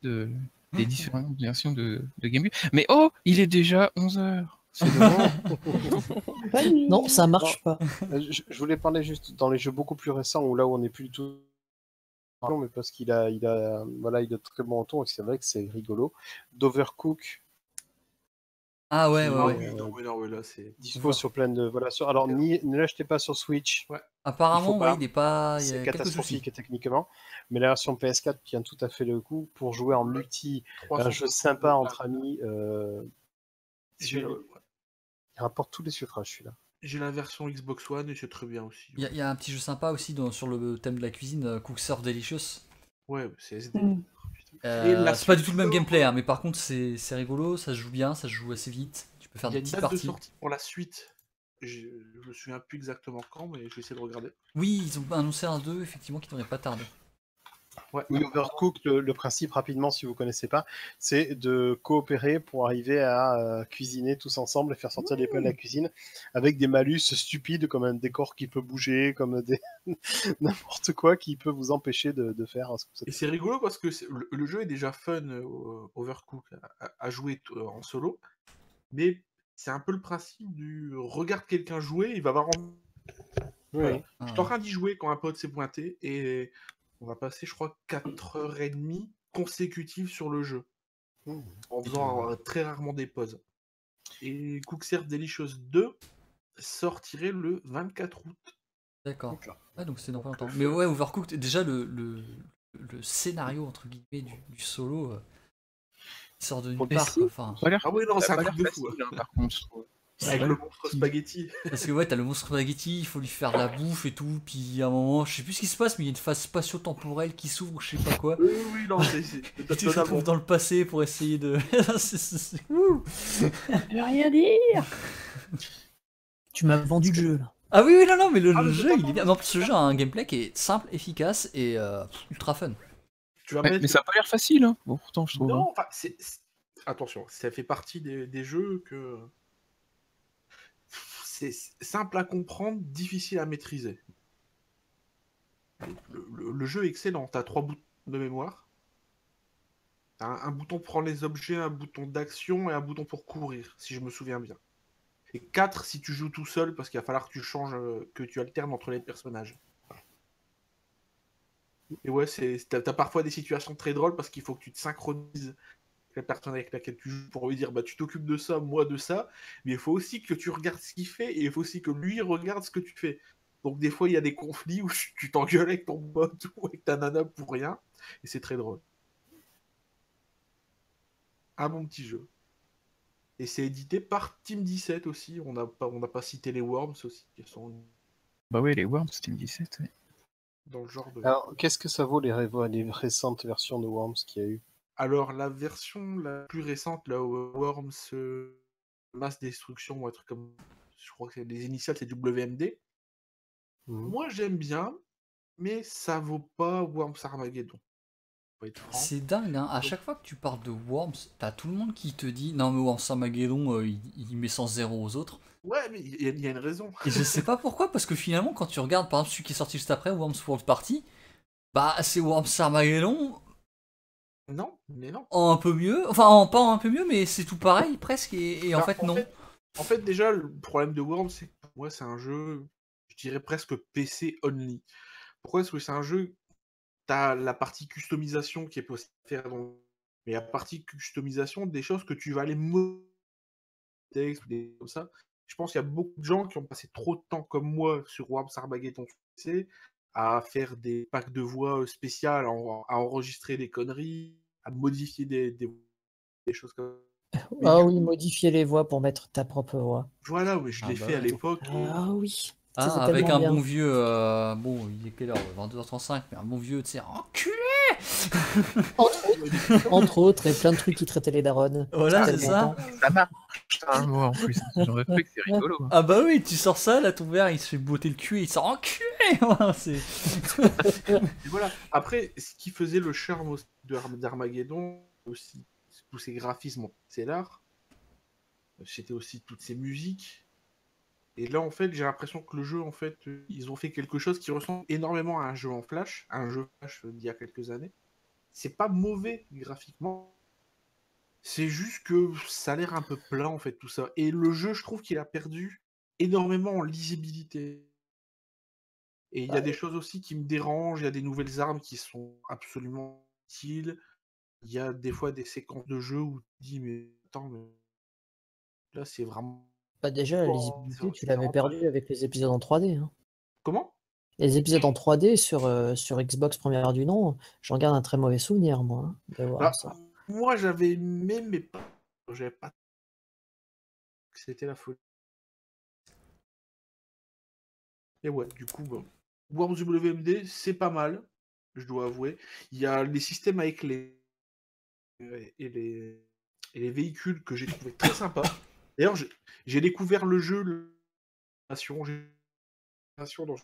de, des différentes versions de, de Game Boy. Mais oh, il est déjà 11h. [laughs] Non, ça marche pas. Euh, Je, je voulais parler juste dans les jeux beaucoup plus récents où là où on n'est plus du tout mais parce qu'il a, il a, voilà, il a très bon ton et c'est vrai que c'est rigolo. D'Overcook, Ah ouais, ouais, ouais. oui, non, mais non, mais là, c'est. dispo sur plein de, voilà, sur, alors ni, ne l'achetez pas sur Switch, Apparemment, Il faut pas. ouais, il est pas. C'est catastrophique techniquement, mais la version PS4 tient tout à fait le coup pour jouer en multi, un 360 jeu sympa entre amis. Euh, il rapporte tous les suffrages celui-là. j'ai la version Xbox One et c'est très bien aussi. Il y, a- y a un petit jeu sympa aussi dans- sur le thème de la cuisine, euh, Cook Serve Delicious. Ouais, c'est SD. Mm. Euh, c'est pas du tout le même gameplay, hein, mais par contre c'est rigolo, ça se joue bien, ça se joue assez vite. Tu peux faire Il y a des une petites date de parties. sortie pour la suite. Je, je me souviens plus exactement quand, mais je vais essayer de regarder. Oui, ils ont annoncé un 2 effectivement qui devrait pas tarder. Ouais. Oui, Overcook, le, le principe rapidement, si vous connaissez pas, c'est de coopérer pour arriver à euh, cuisiner tous ensemble et faire sortir des plats de la cuisine avec des malus stupides comme un décor qui peut bouger, comme des [laughs] n'importe quoi qui peut vous empêcher de, de faire ce que vous Et c'est rigolo parce que le, le jeu est déjà fun, euh, Overcook, à, à jouer euh, en solo. Mais c'est un peu le principe du regarde quelqu'un jouer, il va avoir envie. Ah, J'étais en train d'y jouer quand un pote s'est pointé et on va passer, je crois, 4h30 consécutives sur le jeu. Mmh. En faisant euh, très rarement des pauses. Et Cookserve Delicious 2 sortirait le 24 août. D'accord. Ah, donc c'est dans pas longtemps. Mais ouais, Overcooked, déjà le, le, le scénario entre guillemets du, du solo euh, il sort de nulle part. Enfin, Ah oui, non, ça c'est a un truc l'air de fou. hein. hein, par contre. Avec Ouais. le monstre spaghetti. [laughs] parce que ouais, t'as le monstre spaghetti, il faut lui faire de la bouffe et tout, puis à un moment, je sais plus ce qui se passe, mais il y a une phase spatio-temporelle qui s'ouvre, je sais pas quoi. Oui, oui, non, c'est. [laughs] tu te retrouves dans le passé pour essayer de. [laughs] C'est- veut rien dire. Tu m'as vendu le jeu là. Ah oui, oui, non, non, mais le, Ah, le jeu, il est bien. Plus, ce jeu a un gameplay qui est simple, efficace et euh, ultra fun. Tu vas Ouais, mettre mais ça a pas l'air facile, hein. Bon, pourtant, je trouve. hein. Non, enfin, c'est- c'est- attention, ça fait partie des, des jeux que c'est simple à comprendre, difficile à maîtriser. Le, jeu est excellent, t'as trois boutons de mémoire. Un, bouton pour les objets, un bouton d'action et un bouton pour courir, si je me souviens bien. Et quatre si tu joues tout seul, parce qu'il va falloir que tu changes, euh, que tu alternes entre les personnages. Et ouais, t'as parfois des situations très drôles parce qu'il faut que tu te synchronises la personne avec laquelle tu joues pour lui dire bah tu t'occupes de ça, moi de ça, mais il faut aussi que tu regardes ce qu'il fait et il faut aussi que lui regarde ce que tu fais. Donc des fois il y a des conflits où [laughs] tu t'engueules avec ton pote [laughs] ou avec ta nana pour rien et c'est très drôle. Un bon petit jeu. Et c'est édité par Team 17 aussi. On n'a pas, on n'a pas cité les Worms aussi, qui sont Bah ouais, les Worms, Team 17. ouais. dans le genre de. Alors, qu'est-ce que ça vaut les, ré- les récentes versions de Worms qu'il y a eu? Alors, la version la plus récente, là, où Worms euh, Mass Destruction ou un truc comme. Je crois que c'est- les initiales, c'est WMD. Mhm. Moi, j'aime bien, mais ça vaut pas Worms Armageddon. C'est dingue, hein. à chaque fois que tu parles de Worms, t'as tout le monde qui te dit non, mais Worms Armageddon, euh, il, il met 100 zéro aux autres. Ouais, mais il y, a- il y a une raison. Et je sais pas pourquoi, parce que finalement, quand tu regardes par exemple celui qui est sorti juste après, Worms World Party, bah c'est Worms Armageddon Non, mais non. en un peu mieux, enfin en pas en un peu mieux, mais c'est tout pareil presque, et, et en Alors, fait non. En fait, déjà, le problème de Worms, c'est que pour moi, c'est un jeu, je dirais presque PC only. Pourquoi Parce que c'est un jeu, t'as la partie customisation qui est possible de faire, dans... mais la partie customisation, des choses que tu vas aller modifier, des comme ça. Je pense qu'il y a beaucoup de gens qui ont passé trop de temps comme moi sur Worms Armageddon PC à faire des packs de voix spéciales, à enregistrer des conneries, à modifier des, des, des choses comme [laughs] Mais Ah oui, modifier les voix pour mettre ta propre voix. Voilà, oui, je Ah l'ai bah fait à ouais. l'époque. et- Ah oui. Ah, Ça, avec un bien. bon vieux. euh, bon, il est quelle heure? 22h35, mais un bon vieux, tu sais, enculé Entre autres, [laughs] entre autres, et plein de trucs qui traitaient les darons. Voilà, c'est ça. Ça marche, un mot en plus. J'en que c'est rigolo. hein. Ah bah oui, tu sors ça, là, ton verre, il se fait botter le cul et il sort enculé [laughs] [laughs] Voilà. Après, ce qui faisait le charme d'Armageddon, aussi tous ces graphismes, c'est l'art. C'était aussi toutes ces musiques. Et là, en fait, j'ai l'impression que le jeu, en fait, ils ont fait quelque chose qui ressemble énormément à un jeu en flash, à un jeu flash euh, d'il y a quelques années. C'est pas mauvais graphiquement. C'est juste que ça a l'air un peu plat, en fait, tout ça. Et le jeu, je trouve qu'il a perdu énormément en lisibilité. Et il y a des choses aussi qui me dérangent, il y a des nouvelles armes qui sont absolument utiles. Il y a des fois des séquences de jeu où tu dis, mais attends, mais là, c'est vraiment. Bah déjà, la lisibilité, tu l'avais perdu avec les épisodes en 3D. hein. Comment? Les épisodes en 3D sur, euh, sur Xbox première du nom, j'en garde un très mauvais souvenir, moi, hein, de voir ça. Moi, j'avais aimé, mais pas. J'avais pas. C'était la folie. Et ouais, du coup, bon. Worms WMD, c'est pas mal, je dois avouer. Il y a les systèmes avec les. et les, et les véhicules que j'ai trouvé très sympas. D'ailleurs, j'ai- découvert le jeu, le. j'ai- dans-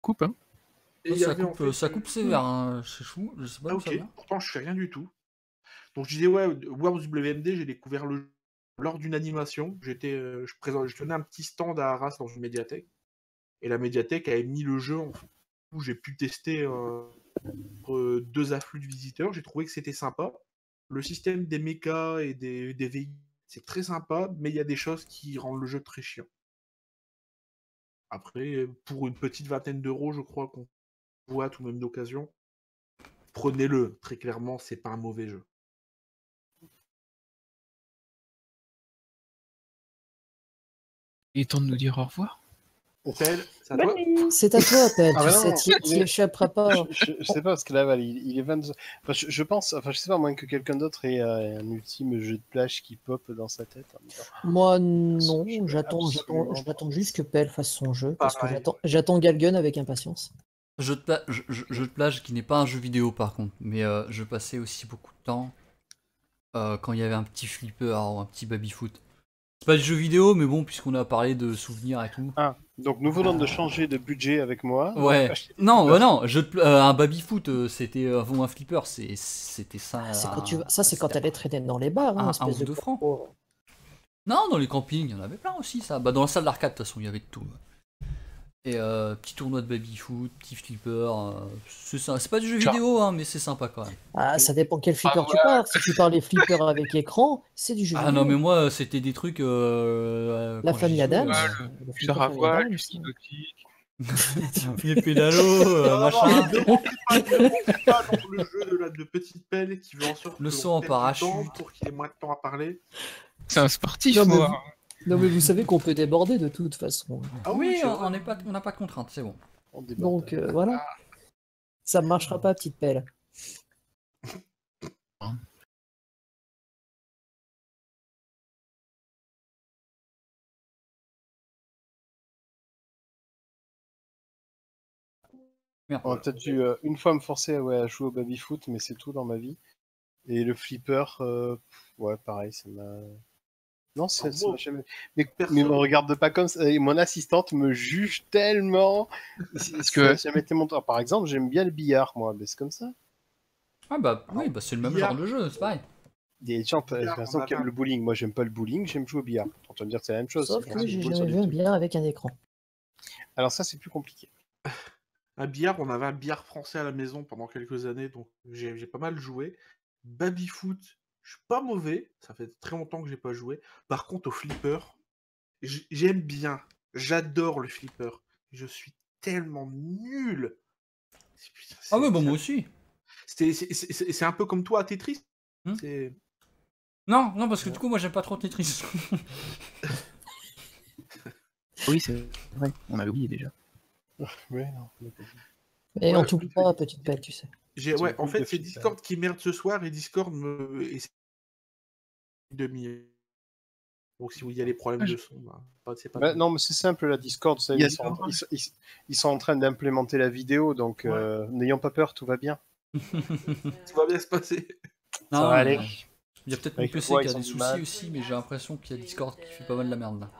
Coupe, hein. Et ça, avait, en coupe, fait, ça euh, coupe sévère, hein, chez Chou, je sais pas Ah, d'où ok, ça vient. pourtant je fais rien du tout. Donc je disais, ouais, Worms WMD, j'ai découvert le jeu lors d'une animation. J'étais, euh, je, présent... je tenais un petit stand à Arras dans une médiathèque. Et la médiathèque avait mis le jeu en où j'ai pu tester euh, euh, deux afflux de visiteurs. J'ai trouvé que c'était sympa. Le système des mechas et des, des véhicules, c'est très sympa, mais il y a des choses qui rendent le jeu très chiant. Après, pour une petite vingtaine d'euros, je crois qu'on voit ou même d'occasion, prenez-le. Très clairement, c'est pas un mauvais jeu. Il est temps de nous dire au revoir. C'est à toi. C'est à toi, Appel, Ah tu bah sais, il pas. Je, je- je sais pas parce que là, il, il est 22. Enfin, je, je pense, enfin, je sais pas, à moins que quelqu'un d'autre ait euh, un ultime jeu de plage qui pop dans sa tête. Moi, non, j'attends absolument juste que Pell fasse son jeu, parce que Pareil. j'attends- j'attends Galgun avec impatience. Jeu de, pla- jeu de plage qui n'est pas un jeu vidéo par contre, mais euh, je passais aussi beaucoup de temps euh, quand il y avait un petit flipper ou un petit baby-foot. C'est pas du jeu vidéo, mais bon, puisqu'on a parlé de souvenirs et tout. Ah, donc nous venons de changer de budget avec moi. Ouais. [laughs] Non, bah non, jeu de euh, un baby-foot, euh, c'était euh, ou un flipper, c'est- c'était ça. C'est quand tu un- Ça, c'est quand est traînée dans les bars, un- hein, un espèce ou de deux francs. Non, dans les campings, il y en avait plein aussi, ça. Bah, dans la salle d'arcade, de toute façon, il y avait de tout. Et euh, petit tournoi de baby-foot, petit flipper. euh, c'est ça. C'est pas du jeu vidéo, hein, mais c'est sympa quand même. Ah, ça dépend quel flipper Ah, tu parles. Si tu parles des flippers avec écran, c'est du jeu Ah vidéo. non, mais moi, c'était des trucs. euh, La quand famille Adams. euh, le flipper à voile, [laughs] les pédalos, euh, machin. le jeu de la de petite pelle qui veut en sorte Le saut en parachute. pour qu'il ait moins de temps à parler. C'est un sportif, Non, mais moi. Non, mais vous savez qu'on peut déborder de toute façon. Ah oui, on pas, n'a pas de contraintes, c'est bon. On. Donc euh, voilà. Ça ne marchera pas, petite pelle. Merde. On va peut-être dû euh, une fois me forcer ouais, à jouer au baby-foot, mais c'est tout dans ma vie. Et le flipper, euh, ouais, pareil, ça m'a. Non, ça, Ah, ça jamais. Mais, mais me regarde pas comme ça. Et mon assistante me juge tellement. Parce que- ça a jamais été mon temps. Par exemple, j'aime bien le billard, moi, mais c'est comme ça. Ah bah oui, bah c'est le même billard. genre de jeu, c'est pareil. Des gens, par exemple, qui aiment a- le bowling. Moi, j'aime pas le bowling, j'aime jouer au billard. On va me dire que c'est la même chose. Sauf que j'ai jamais vu un billard avec un écran. Alors, ça, c'est plus compliqué. [laughs] Un billard, on avait un billard français à la maison pendant quelques années, donc j'ai j'ai pas mal joué. Baby-foot, je suis pas mauvais, ça fait très longtemps que j'ai pas joué. Par contre, au flipper, j'aime bien, j'adore le flipper. Je suis tellement nul. Putain, Ah ouais, bah c'est- moi aussi. c'est- un peu comme toi à Tetris. Hmm. Non, non, parce que du coup, moi j'aime pas trop Tetris. [laughs] Oui, c'est vrai. On avait oublié déjà. Oui, non, on a pas dit. Et Ouais, on t'oublie pas, petite belle, tu sais. Ouais, en fait, c'est. Discord qui merde ce soir et Discord me. et demi Donc si vous y a des problèmes Ah, je- de son, bah, pas- c'est pas Bah, non, mais c'est simple, la Discord, ça, ils, sont, ils, sont- ils- ils sont en train d'implémenter la vidéo, donc Ouais. euh, n'ayons pas peur, tout va bien. [laughs] Tout va bien se passer. Ça Non, va mais aller. Il y a peut-être mon PC qui a des soucis mal. aussi, mais j'ai l'impression qu'il y a Discord qui fait pas mal de la merde là.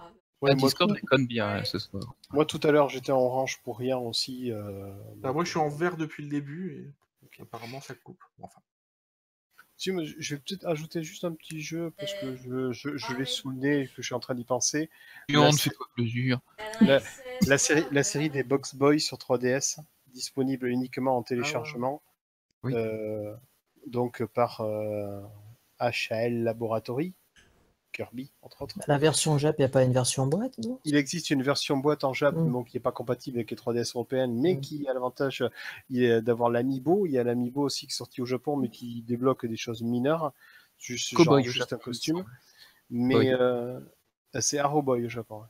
Ouais, moi, Discord déconne bien euh, ce soir. moi, tout à l'heure, j'étais en orange pour rien aussi. euh, Bah, moi, je suis en vert depuis le début et apparemment ça coupe. Bon, Enfin, Si, mais je vais peut-être ajouter juste un petit jeu, parce que je, je, je l'ai sous le nez et que je suis en train d'y penser. La- fais-toi plaisir. La, la série, la série des Box Boys sur 3DS, disponible uniquement en téléchargement. Oui. Euh, donc par euh, HAL Laboratory, Kirby, entre autres. La version Jap, il n'y a pas une version boîte, non? Il existe une version boîte en Jap, Mm. donc qui n'est pas compatible avec les 3DS européennes, mais Mm. qui a l'avantage d'avoir l'amiibo. Il y a l'amiibo aussi qui est sorti au Japon, mais qui débloque des choses mineures, juste, genre, juste un costume. Mais euh, c'est Arrow Boy au Japon. ouais.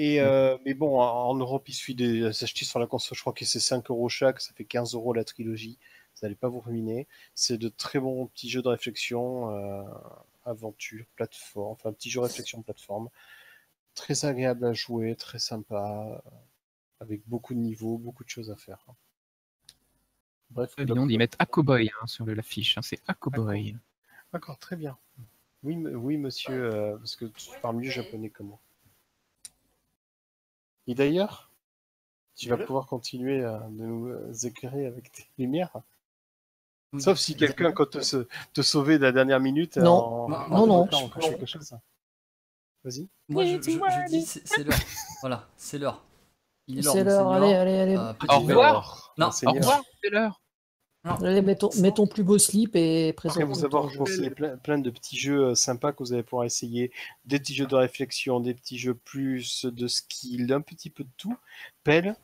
Et euh, mais bon, en en Europe, il suffit de s'acheter sur la console. Je crois que c'est 5 euros chaque, ça fait 15 euros la trilogie. Vous n'allez pas vous ruiner. C'est de très bons petits jeux de réflexion, euh, aventure, plateforme, enfin petit jeu réflexion plateforme. Très agréable à jouer, très sympa, euh, avec beaucoup de niveaux, beaucoup de choses à faire. Bref, Viande, ils mettent Acoboy hein, sur l'affiche. hein, c'est Acoboy. D'accord, très bien. Oui, oui monsieur, euh, parce que tu parles mieux japonais que moi. Et d'ailleurs, tu vas pouvoir continuer à de nous euh, éclairer avec tes lumières. Oui. Sauf si quelqu'un compte te, se- te sauver de la dernière minute. Non. en- Non, en non, non. quelque chose. Vas-y. Moi je, je- je dis c'est l'heure. Voilà, c'est l'heure. Il est l'heure. C'est l'heure, allez, allez, allez. Euh, petit Au revoir. Non, Au revoir, c'est l'heure. Allez, mets ton, mets ton plus beau slip et Après présente vous avoir conseillé plein, plein de petits jeux euh, sympas que vous allez pouvoir essayer, des petits jeux de réflexion, des petits jeux plus de skill, un petit peu de tout, Pell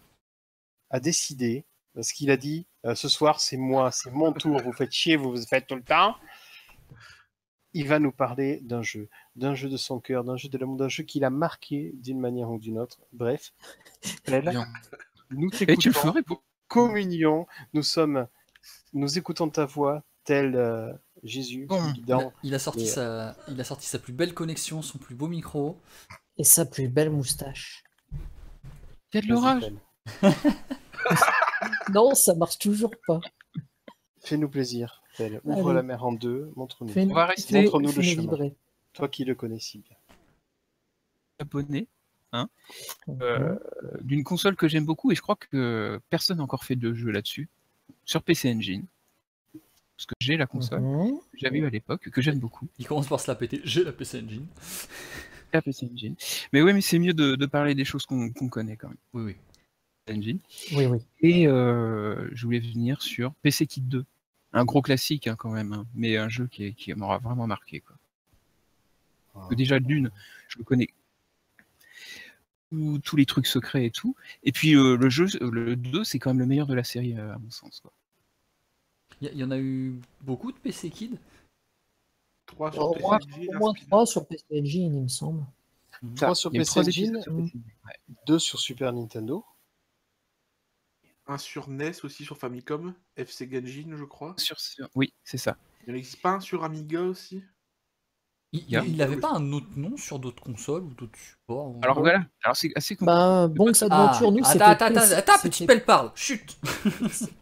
a décidé, parce qu'il a dit euh, ce soir c'est moi, c'est mon tour, vous faites chier, vous vous faites tout le temps. Il va nous parler d'un jeu, d'un jeu de son cœur, d'un jeu de l'amour, d'un jeu qu'il a marqué d'une manière ou d'une autre. Bref, nous Et tu le t'écoutons ferais pour... communion, nous sommes, nous écoutons ta voix, tel euh, Jésus, Bon. Il a, il a sorti Mais- sa, il a sorti sa plus belle connexion, son plus beau micro. Et sa plus belle moustache. Il y a de l'orage. Non, ça marche toujours pas. Fais-nous plaisir. Ouvre Allez. la mer en deux, montre-nous. Fais-nous On va rester- Montre-nous le fais-nous chemin. vibrer. Toi qui le connais si bien. abonné Mhm. euh, d'une console que j'aime beaucoup et je crois que personne n'a encore fait de jeu là-dessus sur PC Engine. Parce que j'ai la console, Mhm. que j'avais eu à l'époque, que j'aime beaucoup. Il commence par se la péter. J'ai la PC Engine. La PC Engine. Mais ouais, mais c'est mieux de, de parler des choses qu'on qu'on connaît quand même. Oui, oui. Engine. Oui, oui. Et euh, je voulais venir sur PC Kit 2. Un gros classique hein, quand même, hein, mais un jeu qui, m'aura vraiment marqué. Quoi. Parce que déjà, d'une, je le connais. Tous- tous les trucs secrets et tout. Et puis euh, le jeu, le 2, c'est quand même le meilleur de la série euh, à mon sens. Quoi. Il y, en a eu beaucoup de PC Kid? 3 sur Au PC au moins un spin-off. 3 sur PC Engine, il me semble. Trois sur PC Engine, épisodes sur PC Engine. Ouais. deux sur Super Nintendo. Un sur NES aussi sur Famicom, FC Genjin, je crois. Sur- sur- Oui, c'est ça. Il n'y en existe pas un sur Amiga aussi? Il y a- il avait pas un autre nom sur d'autres consoles ou d'autres supports ou- Alors voilà, alors c'est assez compliqué. Bah, Bonks Ah, Adventure, nous, c'était. attends, attends, attends, attends, petit c'était- pelle parle. Chut. [laughs]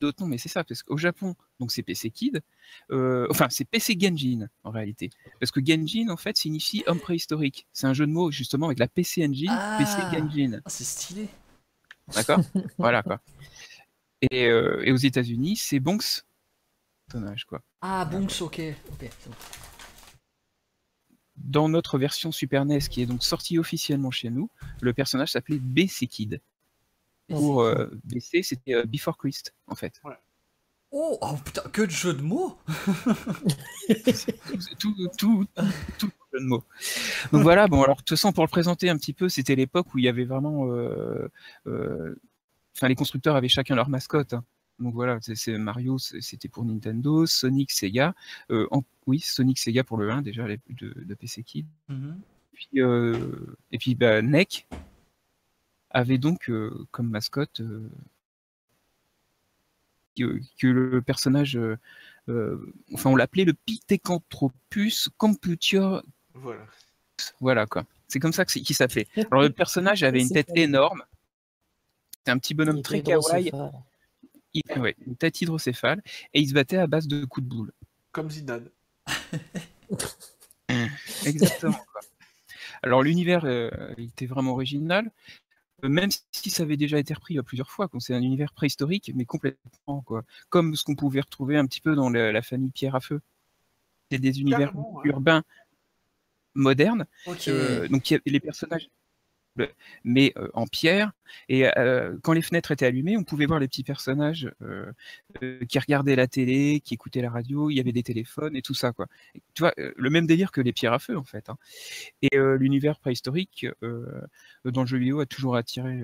d'autres noms, mais c'est ça, parce qu'au Japon, donc c'est PC Kid, euh, enfin c'est PC Genjin en réalité, parce que Genjin en fait signifie homme préhistorique. C'est un jeu de mots justement avec la PC Engine, Ah. PC Genjin, Ah, c'est stylé. D'accord [laughs] Voilà quoi. Et, euh, et aux États-Unis, c'est Bonks personnage quoi. Ah, Bonks, ok. bon. Dans notre version Super NES, qui est donc sortie officiellement chez nous, le personnage s'appelait BC Kid. Pour euh, BC, c'était euh, Before Christ en fait. Oh, oh, putain, que de jeux de mots [laughs] tout, tout, tout, jeu de mots. Donc voilà, bon alors de toute façon pour le présenter un petit peu, c'était l'époque où il y avait vraiment, euh, euh, enfin les constructeurs avaient chacun leur mascotte. hein. Donc voilà, c'est Mario, c'était pour Nintendo, Sonic, Sega. Euh, en- oui, Sonic, Sega pour le 1 déjà les- de, de PC Kid. Mhm. Puis, et puis bah, NEC avait donc comme mascotte que, que le personnage, euh, euh, enfin on l'appelait le Pithecanthropus computer, Voilà. voilà quoi. C'est comme ça que c'est- qu'il s'appelait. Alors le personnage avait une C'est tête énorme, c'était un petit bonhomme très kawaii, hydrocéphale. il- ouais, une tête hydrocéphale, et il se battait à base de coups de boule. Comme Zidane. [laughs] Exactement. quoi. Alors l'univers euh, il était vraiment original, euh, même si ça avait déjà été repris euh, plusieurs fois. C'est un univers préhistorique, mais complètement quoi, comme ce qu'on pouvait retrouver un petit peu dans la, la famille Pierre à Feu. C'est des univers Carrément, urbains modernes. Euh, donc il y a les personnages, mais euh, en pierre. Et euh, quand les fenêtres étaient allumées, on pouvait voir les petits personnages euh, qui regardaient la télé, qui écoutaient la radio. Il y avait des téléphones et tout ça quoi. Tu vois, le même délire que les pierres à feu en fait. hein. Et l'univers préhistorique dans le jeu vidéo a toujours attiré.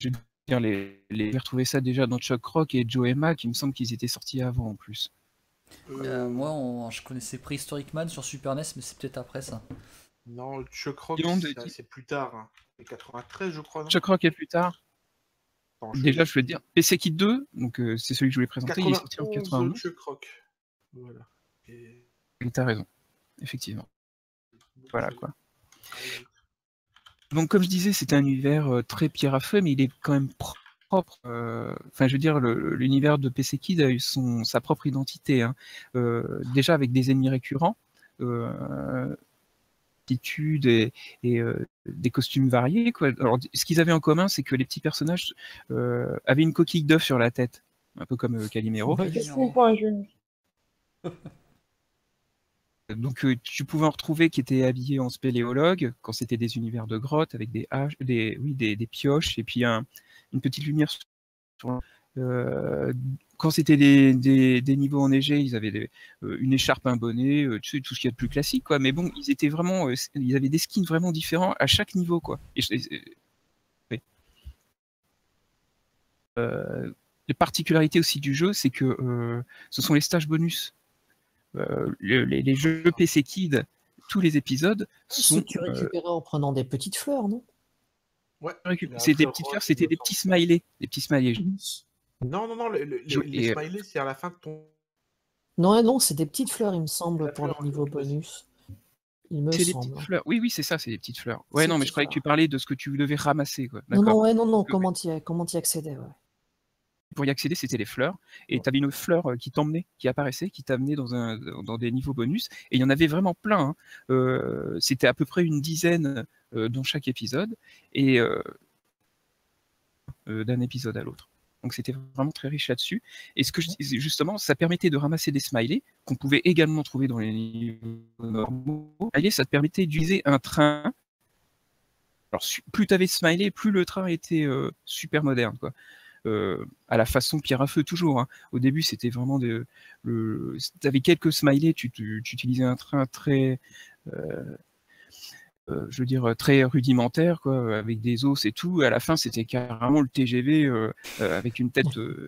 je j'ai retrouvé ça déjà dans Chuck Rock et Joe Emma, qui me semble qu'ils étaient sortis avant en plus. Moi, je connaissais Prehistoric Man sur Super NES, mais c'est peut-être après ça. Non, le Chuck Rock, c'est plus tard. Hein. C'est 93, je crois. Chuck Rock est plus tard. Je- Déjà, je veux dire, PC Kit 2, donc euh, c'est celui que je voulais présenter, il est sorti en 91, 91. Chuck Rock. Voilà. Et- t'as raison, effectivement. Voilà quoi. Ouais. Donc, comme je disais, c'est un univers euh, très pierre à feu, mais il est quand même pro- propre. euh, Enfin, je veux dire, l'univers de PC Kid a eu son, sa propre identité. hein. Euh, déjà avec des ennemis récurrents, attitudes et, et, euh, des costumes variés. Quoi. Alors, ce qu'ils avaient en commun, c'est que les petits personnages euh, avaient une coquille d'œuf sur la tête, un peu comme euh, Calimero. Jeune. Donc euh, tu pouvais en retrouver qui étaient habillés en spéléologue quand c'était des univers de grottes avec des haches, des oui des, des pioches et puis un- une petite lumière sur euh, quand c'était des, des, des niveaux enneigés, ils avaient des- euh, une écharpe, un bonnet, euh, tout ce qu'il y a de plus classique, quoi. Mais bon, ils étaient vraiment, euh, ils avaient des skins vraiment différents à chaque niveau, quoi. Et. Euh, particularités aussi du jeu, c'est que euh, ce sont les stages bonus. Euh, le- les, les jeux PC Kid, tous les épisodes sont. Si tu euh, récupérais en prenant des petites fleurs, non? Ouais. c'est des petites fleurs, c'était des petits smileys, des petits smileys. Non, non, non, le- le- Je- les, smileys, c'est à la fin de ton. Non, non, c'est des petites fleurs, il me semble, La pour niveaux vas-y. bonus. Il me C'est des semble. petites fleurs. Oui, oui, c'est ça, c'est des petites fleurs. Ouais, non, mais je croyais que tu parlais de ce que tu devais ramasser, quoi. Non, non, ouais, non, non, comment y, comment y accéder, ouais. Pour y accéder, c'était les fleurs. Et Ouais. tu avais une fleur euh, qui t'emmenait, qui apparaissait, qui t'amenait dans, un, dans des niveaux bonus. Et il y en avait vraiment plein. hein. Euh, c'était à peu près une dizaine euh, dans chaque épisode. Et euh, euh, d'un épisode à l'autre. Donc c'était vraiment très riche là-dessus. Et ce que je disais justement, ça permettait de ramasser des smileys qu'on pouvait également trouver dans les niveaux normaux. Ça te permettait d'utiliser un train. Alors plus tu avais de smiley, plus le train était euh, super moderne, quoi. Euh, à la façon pierre à feu toujours. hein. Au début, c'était vraiment de, le, avais quelques smileys, tu, tu- tu utilisais un train très, euh, euh, je veux dire très rudimentaire, quoi, avec des os et tout. À la fin, c'était carrément le TGV euh, euh, avec une tête, euh,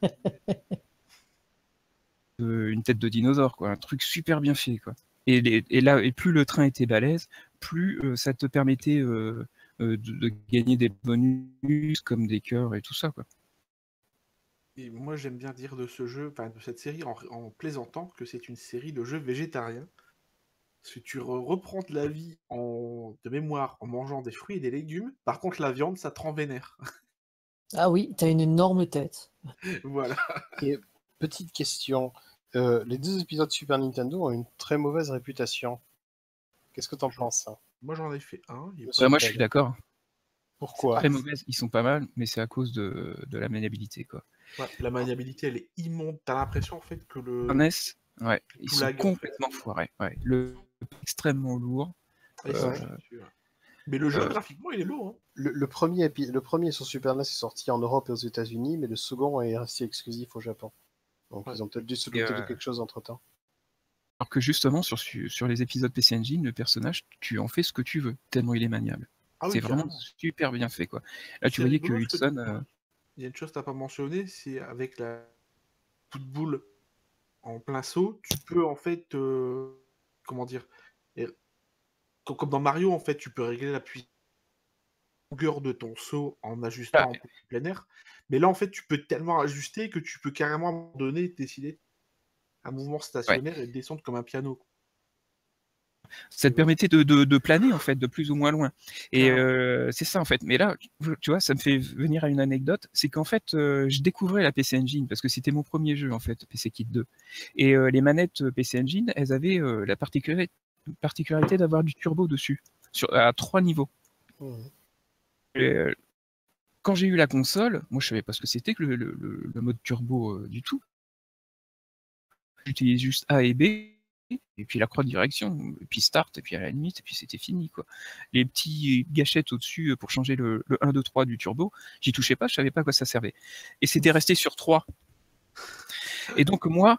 euh, une tête de dinosaure, quoi, un truc super bien fait, quoi. Et, là, et plus le train était balèze, plus euh, ça te permettait euh, euh, de, de gagner des bonus comme des cœurs et tout ça, quoi. Et moi, j'aime bien dire de ce jeu, de cette série, en, en plaisantant, que c'est une série de jeux végétariens. Parce que tu re- reprends de la vie en, de mémoire en mangeant des fruits et des légumes. Par contre, la viande, ça te rend vénère. [laughs] Ah oui, t'as une énorme tête. voilà. [laughs] Petite question. Euh, les deux épisodes Super Nintendo ont une très mauvaise réputation. Qu'est-ce que t'en penses ça Moi, j'en ai fait un. Ouais, moi, je suis d'accord. Pourquoi? Très mauvaises, ils sont pas mal, mais c'est à cause de, de la maniabilité, quoi. Ouais, la maniabilité, elle est immonde. T'as l'impression, en fait, que le. NES, ouais, ils sont complètement foirés. Ouais. Le extrêmement lourd. Ouais, euh. Mais le jeu, euh, graphiquement, il est lourd. Hein. le, le premier le premier sur Super NES est sorti en Europe et aux États-Unis, mais le second est resté exclusif au Japon. Donc Ouais. ils ont peut-être dû se douter de euh, quelque chose entre temps. Alors que justement, sur, sur les épisodes PC Engine, le personnage, tu en fais ce que tu veux, tellement il est maniable. Ah oui, c'est vraiment super bien fait, quoi. Là, tu voyais que que- Hudson. euh, Il y a une chose que t'as pas mentionné, c'est avec la boule en plein saut, tu peux en fait, euh, comment dire, et- comme dans Mario en fait, tu peux régler la puissance longueur de ton saut en ajustant en plein air. Mais là, en fait, tu peux tellement ajuster que tu peux carrément à un moment donné décider un mouvement stationnaire et descendre comme un piano. Ça te permettait de, de- de planer en fait de plus ou moins loin. Et euh, c'est ça en fait. Mais là, tu vois, ça me fait venir à une anecdote, c'est qu'en fait, euh, je découvrais la PC Engine parce que c'était mon premier jeu en fait, PC Kit 2. Et euh, les manettes PC Engine, elles avaient la particularité, particularité d'avoir du turbo dessus, sur, à trois niveaux. Et, euh, quand j'ai eu la console, moi je savais pas ce que c'était que le, le- mode turbo du tout. J'utilise juste A et B, et puis la croix de direction, et puis start, et puis à la limite, et puis c'était fini quoi. Les petits gâchettes au-dessus euh, pour changer le, le 1, 2, 3 du turbo, j'y touchais pas, je savais pas à quoi ça servait. Et c'était resté sur 3. Et donc moi,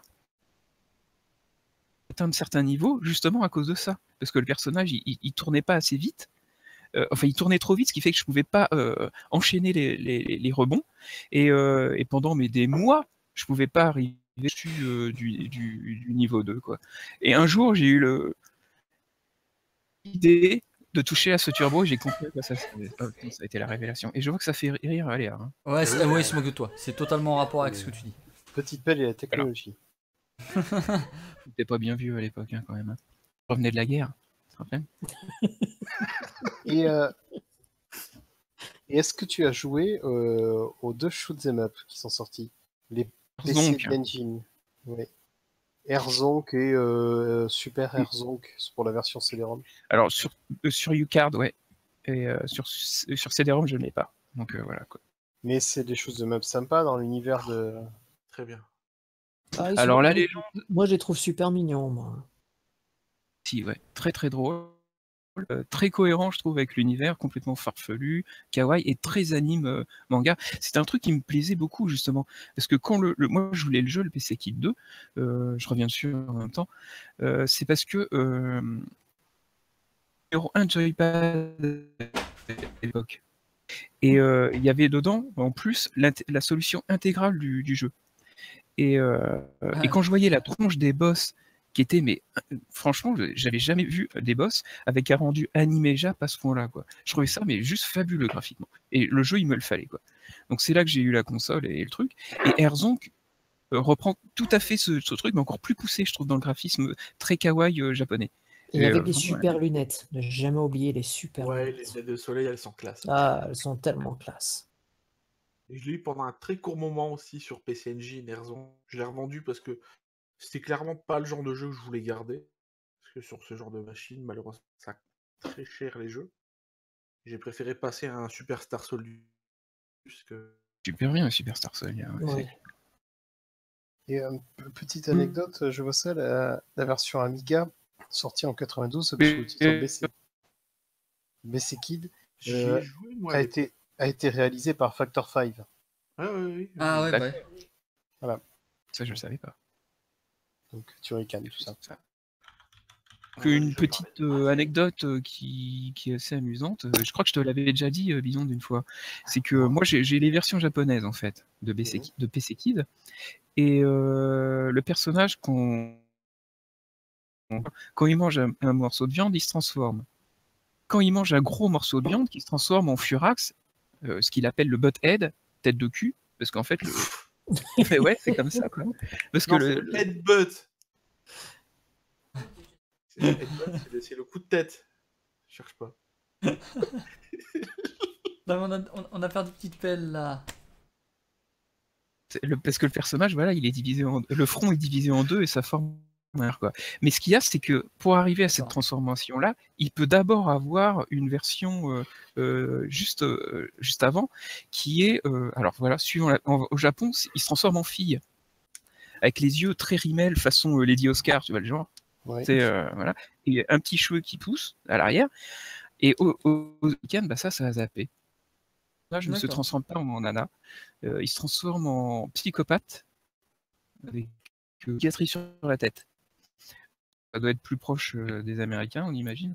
atteindre certains niveaux, justement à cause de ça. Parce que le personnage, il, tournait pas assez vite. Euh, enfin, il tournait trop vite, ce qui fait que je pouvais pas euh, enchaîner les, rebonds. Et, et pendant mais des mois, je pouvais pas arriver dessus euh, du, du- du niveau 2. Quoi. Et un jour, j'ai eu le l'idée de toucher à ce turbo et j'ai compris que ça, ça a été la révélation. Et je vois que ça fait rire Aléa. Hein. Ouais, c'est- ouais, il se moque de toi. C'est totalement en rapport avec ce que tu dis. Petite pelle et la technologie. [laughs] T'es pas bien vieux à l'époque hein, quand même. hein. Je revenais de la guerre. [laughs] Et, euh, et est-ce que tu as joué euh, aux deux shoot'em up qui sont sortis? Les Donc, Engine. Oui. Airzonk et euh, Super Airzonk c'est pour la version CD-ROM. Alors sur, euh, sur UCard, ouais. Et euh, sur, sur CD-ROM, je ne l'ai pas. Donc euh, voilà quoi. Mais c'est des shoot'em up sympas dans l'univers de. Très bien. Ah, Alors là, les Moi, je les trouve super mignons, moi. Si, ouais. Très très drôle. Euh, très cohérent, je trouve, avec l'univers, complètement farfelu, kawaii et très anime euh, manga. C'est un truc qui me plaisait beaucoup, justement. Parce que quand le, le- moi je voulais le jeu, le PC Kit 2, euh, je reviens dessus en même temps, euh, c'est parce que numéro 1 Joypad à l'époque. Et il y avait dedans, en plus, la solution intégrale du, du jeu. Et, Ah. et quand je voyais la tronche des boss qui était, mais euh, franchement, je- j'avais jamais vu des boss avec un rendu animé Jap à ce point-là, quoi. Je trouvais ça, mais juste fabuleux graphiquement. Et le jeu, il me le fallait, quoi. Donc c'est là que j'ai eu la console et, le truc. Et Herzonk euh, reprend tout à fait ce, ce truc, mais encore plus poussé, je trouve, dans le graphisme très kawaii euh, japonais. Et Et, avec euh, vraiment, super lunettes. Ne jamais oublier les super Ouais, les lunettes. lunettes de soleil, elles sont classe. Ah, elles sont tellement classe. Et je l'ai eu pendant un très court moment aussi sur PC Engine, Erzon. Je l'ai revendu parce que c'était clairement pas le genre de jeu que je voulais garder. Parce que sur ce genre de machine, malheureusement, ça coûte très cher les jeux. J'ai préféré passer à un Superstar Soldier. Puisque... Super bien, Superstar Soldier. ouais, Ouais. Et euh, petite anecdote, je vois ça, la, la version Amiga sortie en 92 Mais- sous le titre BC, BC Kid J'y Euh, ai joué, moi. a été, a été réalisé par Factor 5. l'époque. Ouais, ouais, ouais. Ah ouais, D'accord. ouais. Ça, je le savais pas. Donc Turrican, tout ça. Une je petite euh, anecdote euh, qui, qui est assez amusante. euh, je crois que je te l'avais déjà dit, euh, Bison, d'une fois. C'est que moi, j'ai les versions japonaises, en fait, de, BC, Mhm. de PC Kid. Et euh, le personnage, qu'on quand il mange un, un morceau de viande, il se transforme. Quand il mange un gros morceau de viande, qui se transforme en furax, euh, ce qu'il appelle le butthead, tête de cul, parce qu'en fait, le... Mais ouais, c'est comme ça, quoi. Parce que Non, le, c'est le headbutt. C'est le headbutt, coup de tête. Je cherche pas. [laughs] Non, on, a, on- on a perdu petite pelle là. C'est le- parce que le personnage, voilà, il est divisé en le front est divisé en deux et ça forme quoi. Mais ce qu'il y a, c'est que pour arriver à cette transformation-là, il peut d'abord avoir une version euh, euh, juste euh, juste avant, qui est, alors voilà, suivant la- en- au Japon, il se transforme en fille avec les yeux très rimel façon Lady Oscar, tu vois le genre. Ouais. Voilà, et un petit cheveu qui pousse à l'arrière. Et au, au, week-end, bah ça, ça a zappé. Là, je ne se transforme pas en nana. Il se transforme en psychopathe avec une cicatrice sur la tête. Ça doit être plus proche euh, des Américains, on imagine.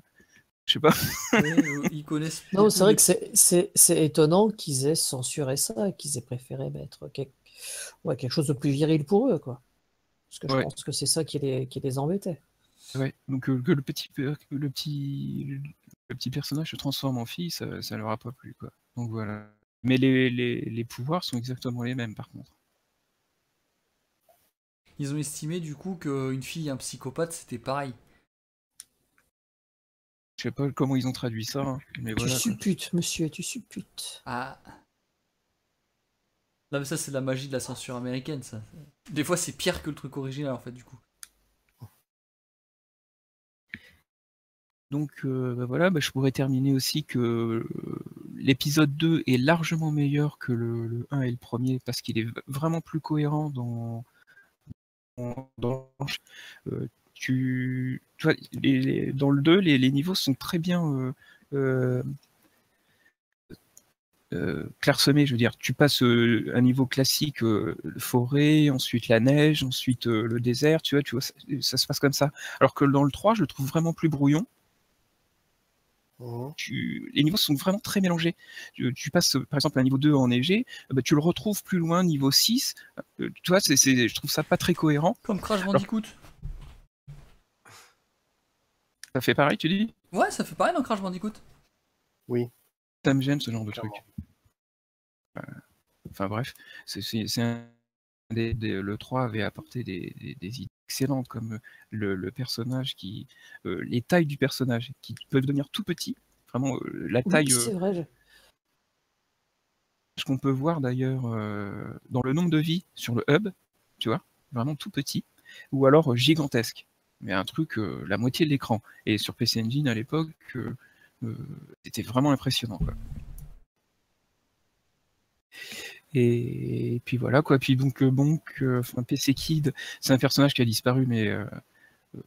Je sais pas. Oui, ils connaissent. Non, c'est vrai que c'est- c'est c'est étonnant qu'ils aient censuré ça, qu'ils aient préféré mettre quel- ouais, quelque chose de plus viril pour eux, quoi. Parce que je Ouais. pense que c'est ça qui les, qui les embêtait. Ouais. Donc euh, que le petit, euh, que le petit, le petit personnage se transforme en fille, ça, ça leur a pas plu, quoi. Donc voilà. Mais les, les, les pouvoirs sont exactement les mêmes, par contre. Ils ont estimé du coup qu'une fille et un psychopathe c'était pareil. Je sais pas comment ils ont traduit ça, hein, mais Tu voilà. quoi. supputes, monsieur, tu supputes. Ah. Non mais ça c'est la magie de la censure américaine ça. Des fois c'est pire que le truc original en fait du coup. Donc euh, bah voilà, bah, je pourrais terminer aussi que euh, l'épisode 2 est largement meilleur que le, le 1 et le premier parce qu'il est vraiment plus cohérent dans, dans, euh, tu, dans le 2, les, niveaux sont très bien euh, euh, euh, clairsemés. Je veux dire, tu passes un niveau classique, forêt, ensuite la neige, ensuite le désert, tu vois, tu vois, ça, ça se passe comme ça. Alors que dans le 3, je le trouve vraiment plus brouillon Tu- les niveaux sont vraiment très mélangés. Tu, tu passes euh, par exemple à un niveau 2 enneigé, euh, bah, tu le retrouves plus loin, niveau 6. euh, tu vois, c'est, c'est- je trouve ça pas très cohérent. Comme Crash Bandicoot. Ça fait pareil, tu dis? Ouais ça fait pareil dans Crash Bandicoot. Ça me gêne ce genre de truc. Clairement. Enfin bref, c'est, c'est- c'est un des- des- le 3 avait apporté des, des- des idées excellentes comme le, le personnage qui. euh, les tailles du personnage qui peuvent devenir tout petits. Vraiment, euh, la taille. Oui, c'est vrai. je- ce qu'on peut voir d'ailleurs dans le nombre de vies sur le hub, tu vois, vraiment tout petit, ou alors gigantesque, mais un truc la moitié de l'écran. Et sur PC Engine à l'époque, euh, c'était vraiment impressionnant. Quoi. Et, puis voilà quoi. Puis donc euh, Bonk, euh, enfin PC Kid, c'est un personnage qui a disparu, mais euh, euh, tout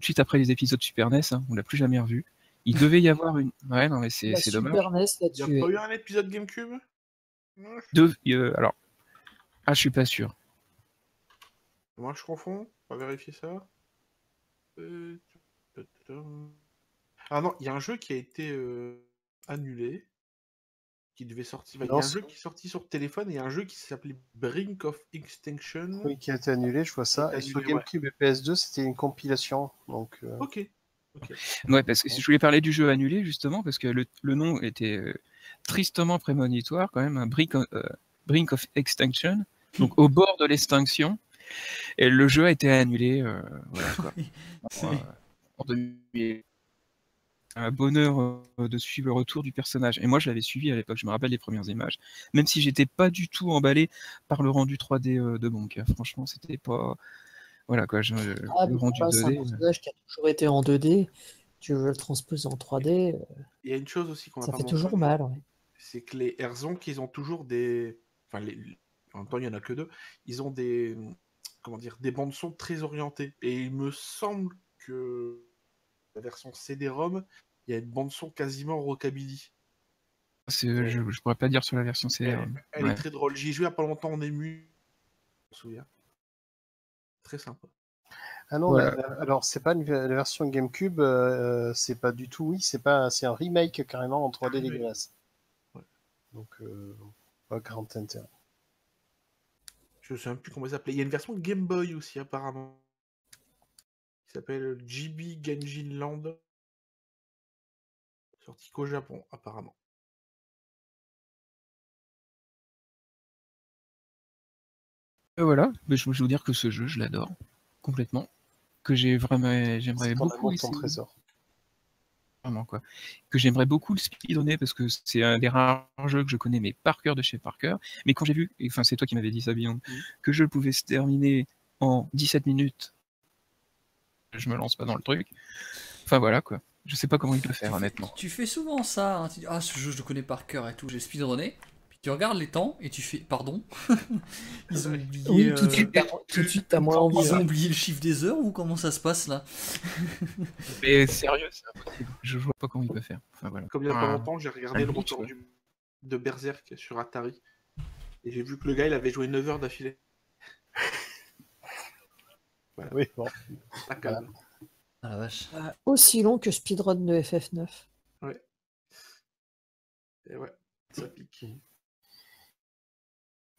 de suite après les épisodes Super NES, hein, on l'a plus jamais revu. Il devait y avoir une. Ouais, non mais c'est dommage. Super NES Il n'y a pas eu un épisode GameCube? Euh, alors, ah, je suis pas sûr. Moi, je confonds. On va vérifier ça. Euh, Ah non, il y a un jeu qui a été euh, annulé. Qui devait sortir. Il y a un jeu qui est sorti sur téléphone et un jeu qui s'appelait Brink of Extinction. Oui, qui a été annulé, je vois ça. Et sur ouais. GameCube et PS2, c'était une compilation. Donc, euh, Ok. Ouais, parce que je voulais parler du jeu annulé justement parce que le, le nom était euh, tristement prémonitoire quand même, un Brink, of- euh, Brink of Extinction, donc au bord de l'extinction. Et le jeu a été annulé. euh, voilà, quoi. En, euh, en 2000. Un bonheur de suivre le retour du personnage. Et moi, je l'avais suivi à l'époque, je me rappelle les premières images. Même si j'étais pas du tout emballé par le rendu 3D euh, de Bonk. hein. Franchement, c'était pas. Voilà quoi, je- Ah, le mais rendu pas, c'est un 2D. personnage qui a toujours été en 2D. Tu veux le transposer en 3D, euh, Il y a une chose aussi qu'on a ça pas fait toujours mal. ouais. c'est que les Herzog, ils ont toujours des. Enfin, les... en même temps, il y en a que deux. Ils ont des. Comment dire Des bandes son très orientées. Et il me semble que la version CD-ROM, il y a une bande son quasiment rockabilly. c'est- je, je pourrais pas dire sur la version CR. Elle, elle Ouais. est très drôle. J'y ai joué il y a pas longtemps en ému. Je me souviens. Très sympa. Ah non, Voilà. alors c'est pas une, la version GameCube, euh, c'est pas du tout, oui, c'est pas, c'est un remake carrément en 3D Ah oui. dégueulasse. Ouais. Donc, euh, pas grand intérêt. Je ne sais même plus comment il s'appelait. Il y a une version Game Boy aussi, apparemment. Qui s'appelle GB Genjin Land. Sorti qu'au Japon, apparemment. Et voilà, mais je, je veux vous dire que ce jeu, je l'adore complètement, que j'ai vraiment, j'aimerais beaucoup ton trésor. vraiment quoi, que j'aimerais beaucoup le speedrunner parce que c'est un des rares jeux que je connais mais par cœur de chez Parker. Mais quand j'ai vu, enfin c'est toi qui m'avais dit ça, Beyond, Mhm. que je pouvais se terminer en 17 minutes, je me lance pas dans le truc. Enfin voilà quoi, je sais pas comment il peut faire tu, fais, honnêtement. tu fais souvent ça. hein. Tu dis, ah, ce jeu, je le connais par cœur et tout. J'ai speedrunné. Puis tu regardes les temps et tu fais, pardon. [laughs] Ils ont oublié. Oui, tout de euh, suite, tout de suite, t'as moins envie. Ils ont ouais. oublié le chiffre des heures ou comment ça se passe là? [laughs] Mais sérieux, c'est impossible. Je vois pas comment il peut faire. Enfin voilà. Comme il n'y a pas longtemps, j'ai regardé un le retour du... de Berserk sur Atari. Et j'ai vu que le gars, il avait joué 9 heures d'affilée. [laughs] Oui, bon. Pas calme. Ah la vache. Euh, Aussi long que speedrun de FF9. Et ouais, ça pique.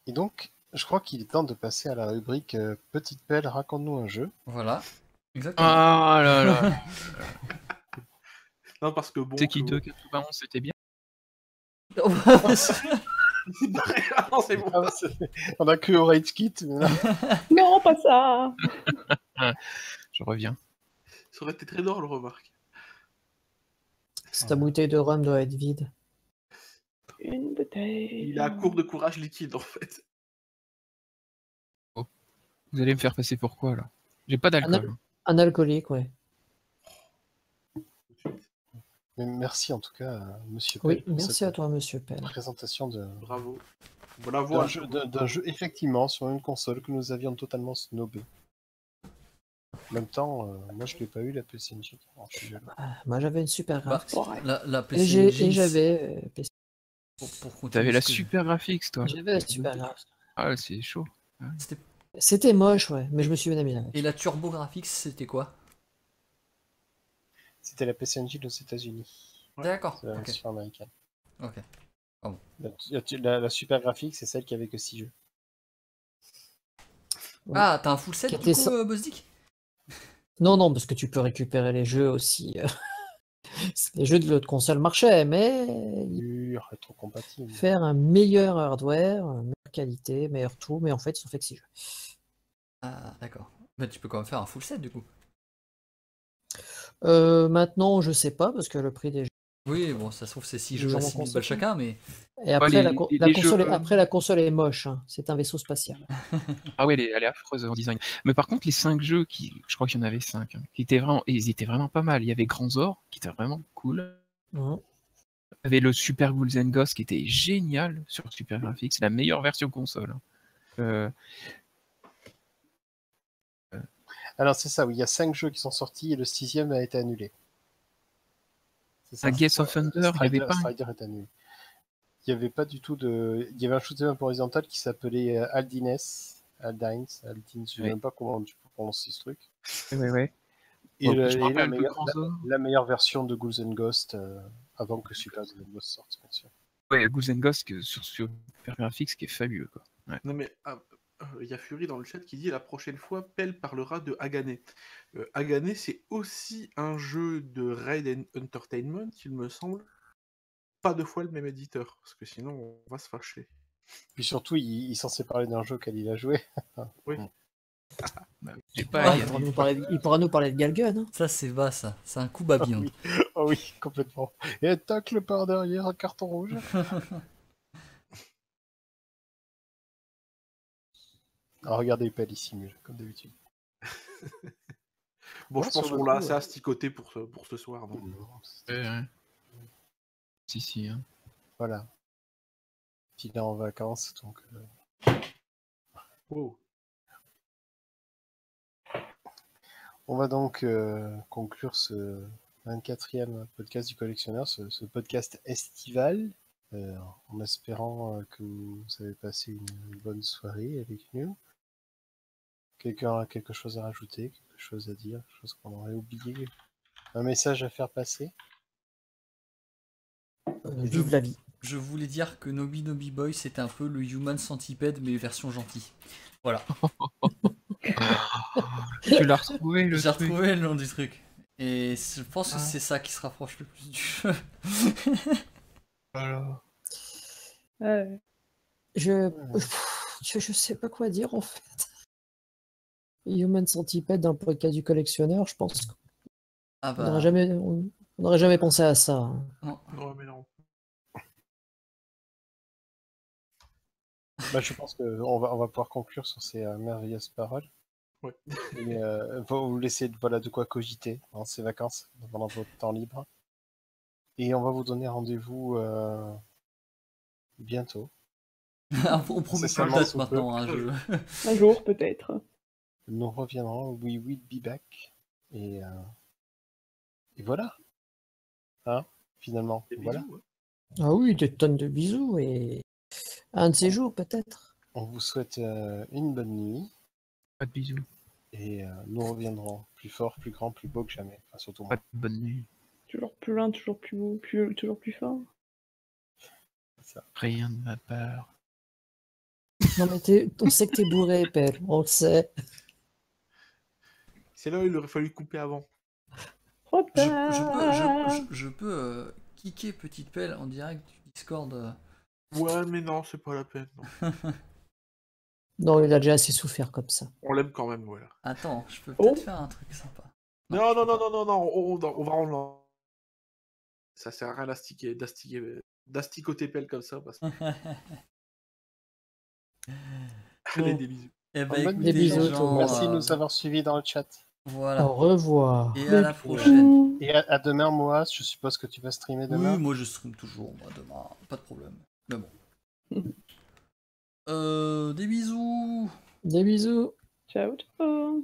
Et donc, je crois qu'il est temps de passer à la rubrique euh, Petite Pelle, raconte-nous un jeu. Voilà. Exactement. Ah là là. [laughs] Non, parce que bon. C'est qui que- 2 91, c'était bien. [laughs] Ah [laughs] non, c'est bon. Ah, c'est- On a cru au Rage Kit, mais non. [laughs] Pas ça Je reviens. Ça aurait été très drôle, remarque. Ta bouteille de rhum doit être vide. Une bouteille. Il a un cours de courage liquide, en fait. Vous allez me faire passer pour quoi là? J'ai pas d'alcool. hein. Un alcoolique, ouais. Mais merci en tout cas, euh, monsieur Oui, Pell, merci cette à toi, monsieur Pell. présentation de- Bravo. Voilà, d'un voilà. jeu, d'un- d'un jeu, effectivement, sur une console que nous avions totalement snobé. En même temps, euh, moi je l'ai pas eu la PC Engine. Alors, je. Ah, moi, j'avais une super Bah, graphics. Ouais. La, la et PC et j'avais euh, PC. pour- pour continuer T'avais la super graphics, toi. J'avais la super graphics. Ah, c'est chaud. C'était- C'était moche, ouais, mais je me suis bien amusé. Et la Turbo Graphics, c'était quoi? C'était la PC Engine aux États-Unis. D'accord. la version américaine. ok. La, la- la- la super graphique, c'est celle qui avait que 6 jeux. Ouais. Ah, t'as un full set du coup, euh, Buzdick Non, non, parce que tu peux récupérer les jeux aussi. euh, [laughs] les jeux de l'autre console marchaient, mais rétrocompatible. faut faire un meilleur hardware, une meilleure qualité, meilleur tout, mais en fait, ils sont faits que 6 jeux. Ah, d'accord. Mais tu peux quand même faire un full set du coup. Euh, maintenant, je sais pas, parce que le prix des jeux. Oui, bon, ça se trouve, c'est 6 Les jeux à vont 6000 balles chacun, mais. Et après, les- la, co- les- la les console est, jeux- après, la console est moche. hein. C'est un vaisseau spatial. [laughs] Ah ouais, elle est, elle est affreuse en design. Mais par contre, les 5 jeux, qui, je crois qu'il y en avait 5, qui étaient vraiment, ils étaient vraiment pas mal. Il y avait Grand Zor, qui était vraiment cool. Mhm. Il y avait le Super Ghouls and Ghosts, qui était génial sur Super Graphics. C'est la meilleure version console. hein. Euh, Alors c'est ça, oui, il y a 5 jeux qui sont sortis et le sixième a été annulé. C'est ça. Gates of Thunder, il y avait pas un- Strider est annulé. Il n'y avait pas du tout de. Il y avait un shoot'em up horizontal qui s'appelait euh, Aldines. Aldines, Aldines, je ne sais Oui. même pas comment tu peux prononcer ce truc. Ouais, ouais. Et, Bon, le- je me et la, meilleure, Grand la- Zor. la meilleure version de Ghouls and Ghosts euh, avant que Super Ghouls and Ghosts sorte, bien sûr. Ouais, Ghouls and Ghosts que sur Super Graphics, qui est fabuleux. Quoi. Non mais ah, il y a Fury dans le chat qui dit la prochaine fois Pell parlera de Hagane. Euh, Hagane c'est aussi un jeu de Raid and Entertainment il me semble. Pas deux fois le même éditeur parce que sinon on va se fâcher. Puis surtout, il, il est censé parler d'un jeu auquel il a joué. [laughs] Ouais, pas. il, pourra nous parler, il pourra nous parler de Galgun. hein. Ça, c'est bas, ça. C'est un coup Ah babillon. oui. Oh [laughs] oui, complètement. Et tacle par derrière, un carton rouge. [laughs] Ah, regardez, il simule, comme d'habitude. Bon Ouais, je pense qu'on l'a assez ouais. asticoté pour ce, pour ce soir. non Ouais, ouais. Si, si. hein. Voilà. Puis là en vacances, donc. euh, Wow. On va donc euh, conclure ce 24e podcast du collectionneur, ce, ce podcast estival, euh, en espérant euh, que vous avez passé une bonne soirée avec nous. Quelqu'un a quelque chose à rajouter, quelque chose à dire, quelque chose qu'on aurait oublié, un message à faire passer? Euh, vive la vie. Je voulais dire que Nobi Nobi Boy, c'était un peu le Human Centipede, mais version gentille. Voilà. [laughs] Tu l'as retrouvé le J'ai retrouvé le nom du truc. Et je pense que Ah. c'est ça qui se rapproche le plus du jeu. [laughs] Voilà. Ouais. Je... je je sais pas quoi dire en fait. Human Centipede dans le podcast du collectionneur, je pense qu'on Ah bah. n'aurait jamais, on on n'aurait jamais pensé à ça. hein. non. Non mais non. Bah, je pense qu'on va, on va pouvoir conclure sur ces euh, merveilleuses paroles. Ouais. Et, euh, vous laisser voilà, de quoi cogiter pendant ces vacances, pendant votre temps libre. Et on va vous donner rendez-vous euh, bientôt. [laughs] On promet pas de date maintenant. hein, peu. je- Un jour, peut-être. Nous reviendrons, we will be back. Et, euh, et voilà. Hein, finalement. Des Voilà. bisous, hein. Ah oui, des tonnes de bisous et un de ces jours peut-être. On vous souhaite euh, une bonne nuit. Pas de bisous. Et euh, nous reviendrons plus fort, plus grand, plus beau que jamais. Enfin, surtout moi. Pas de bonne nuit. Toujours plus loin, toujours plus beau, plus, toujours plus fort. Rien de ma part. Non mais t'es- on sait que t'es bourré, Pelle, on le sait. C'est là où il aurait fallu couper avant. Trop Je, tard. je peux, je, je- je peux euh, kicker Petite Pelle en direct du Discord. euh. Ouais, mais non, c'est pas la peine. non. [laughs] Non, il a déjà assez souffert comme ça. On l'aime quand même, voilà. Attends, je peux Oh. peut-être faire un truc sympa. Non, non, non, non, non, non, on, on- on va rendre. Ça sert à rien d'astiquer, d'astiquer, d'asticoter pelle comme ça parce que. [laughs] Allez, des bisous. Eh ben, Bonne écoutez, Des bisous, tout le monde. Merci de euh, nous avoir suivis dans le chat. Voilà. Au revoir. Et à la prochaine. Et à, à demain, Moas, je suppose que tu vas streamer demain. Oui, moi je stream toujours, moi, demain, pas de problème. Mais bon. [laughs] Euh, des bisous Des bisous. Ciao, ciao.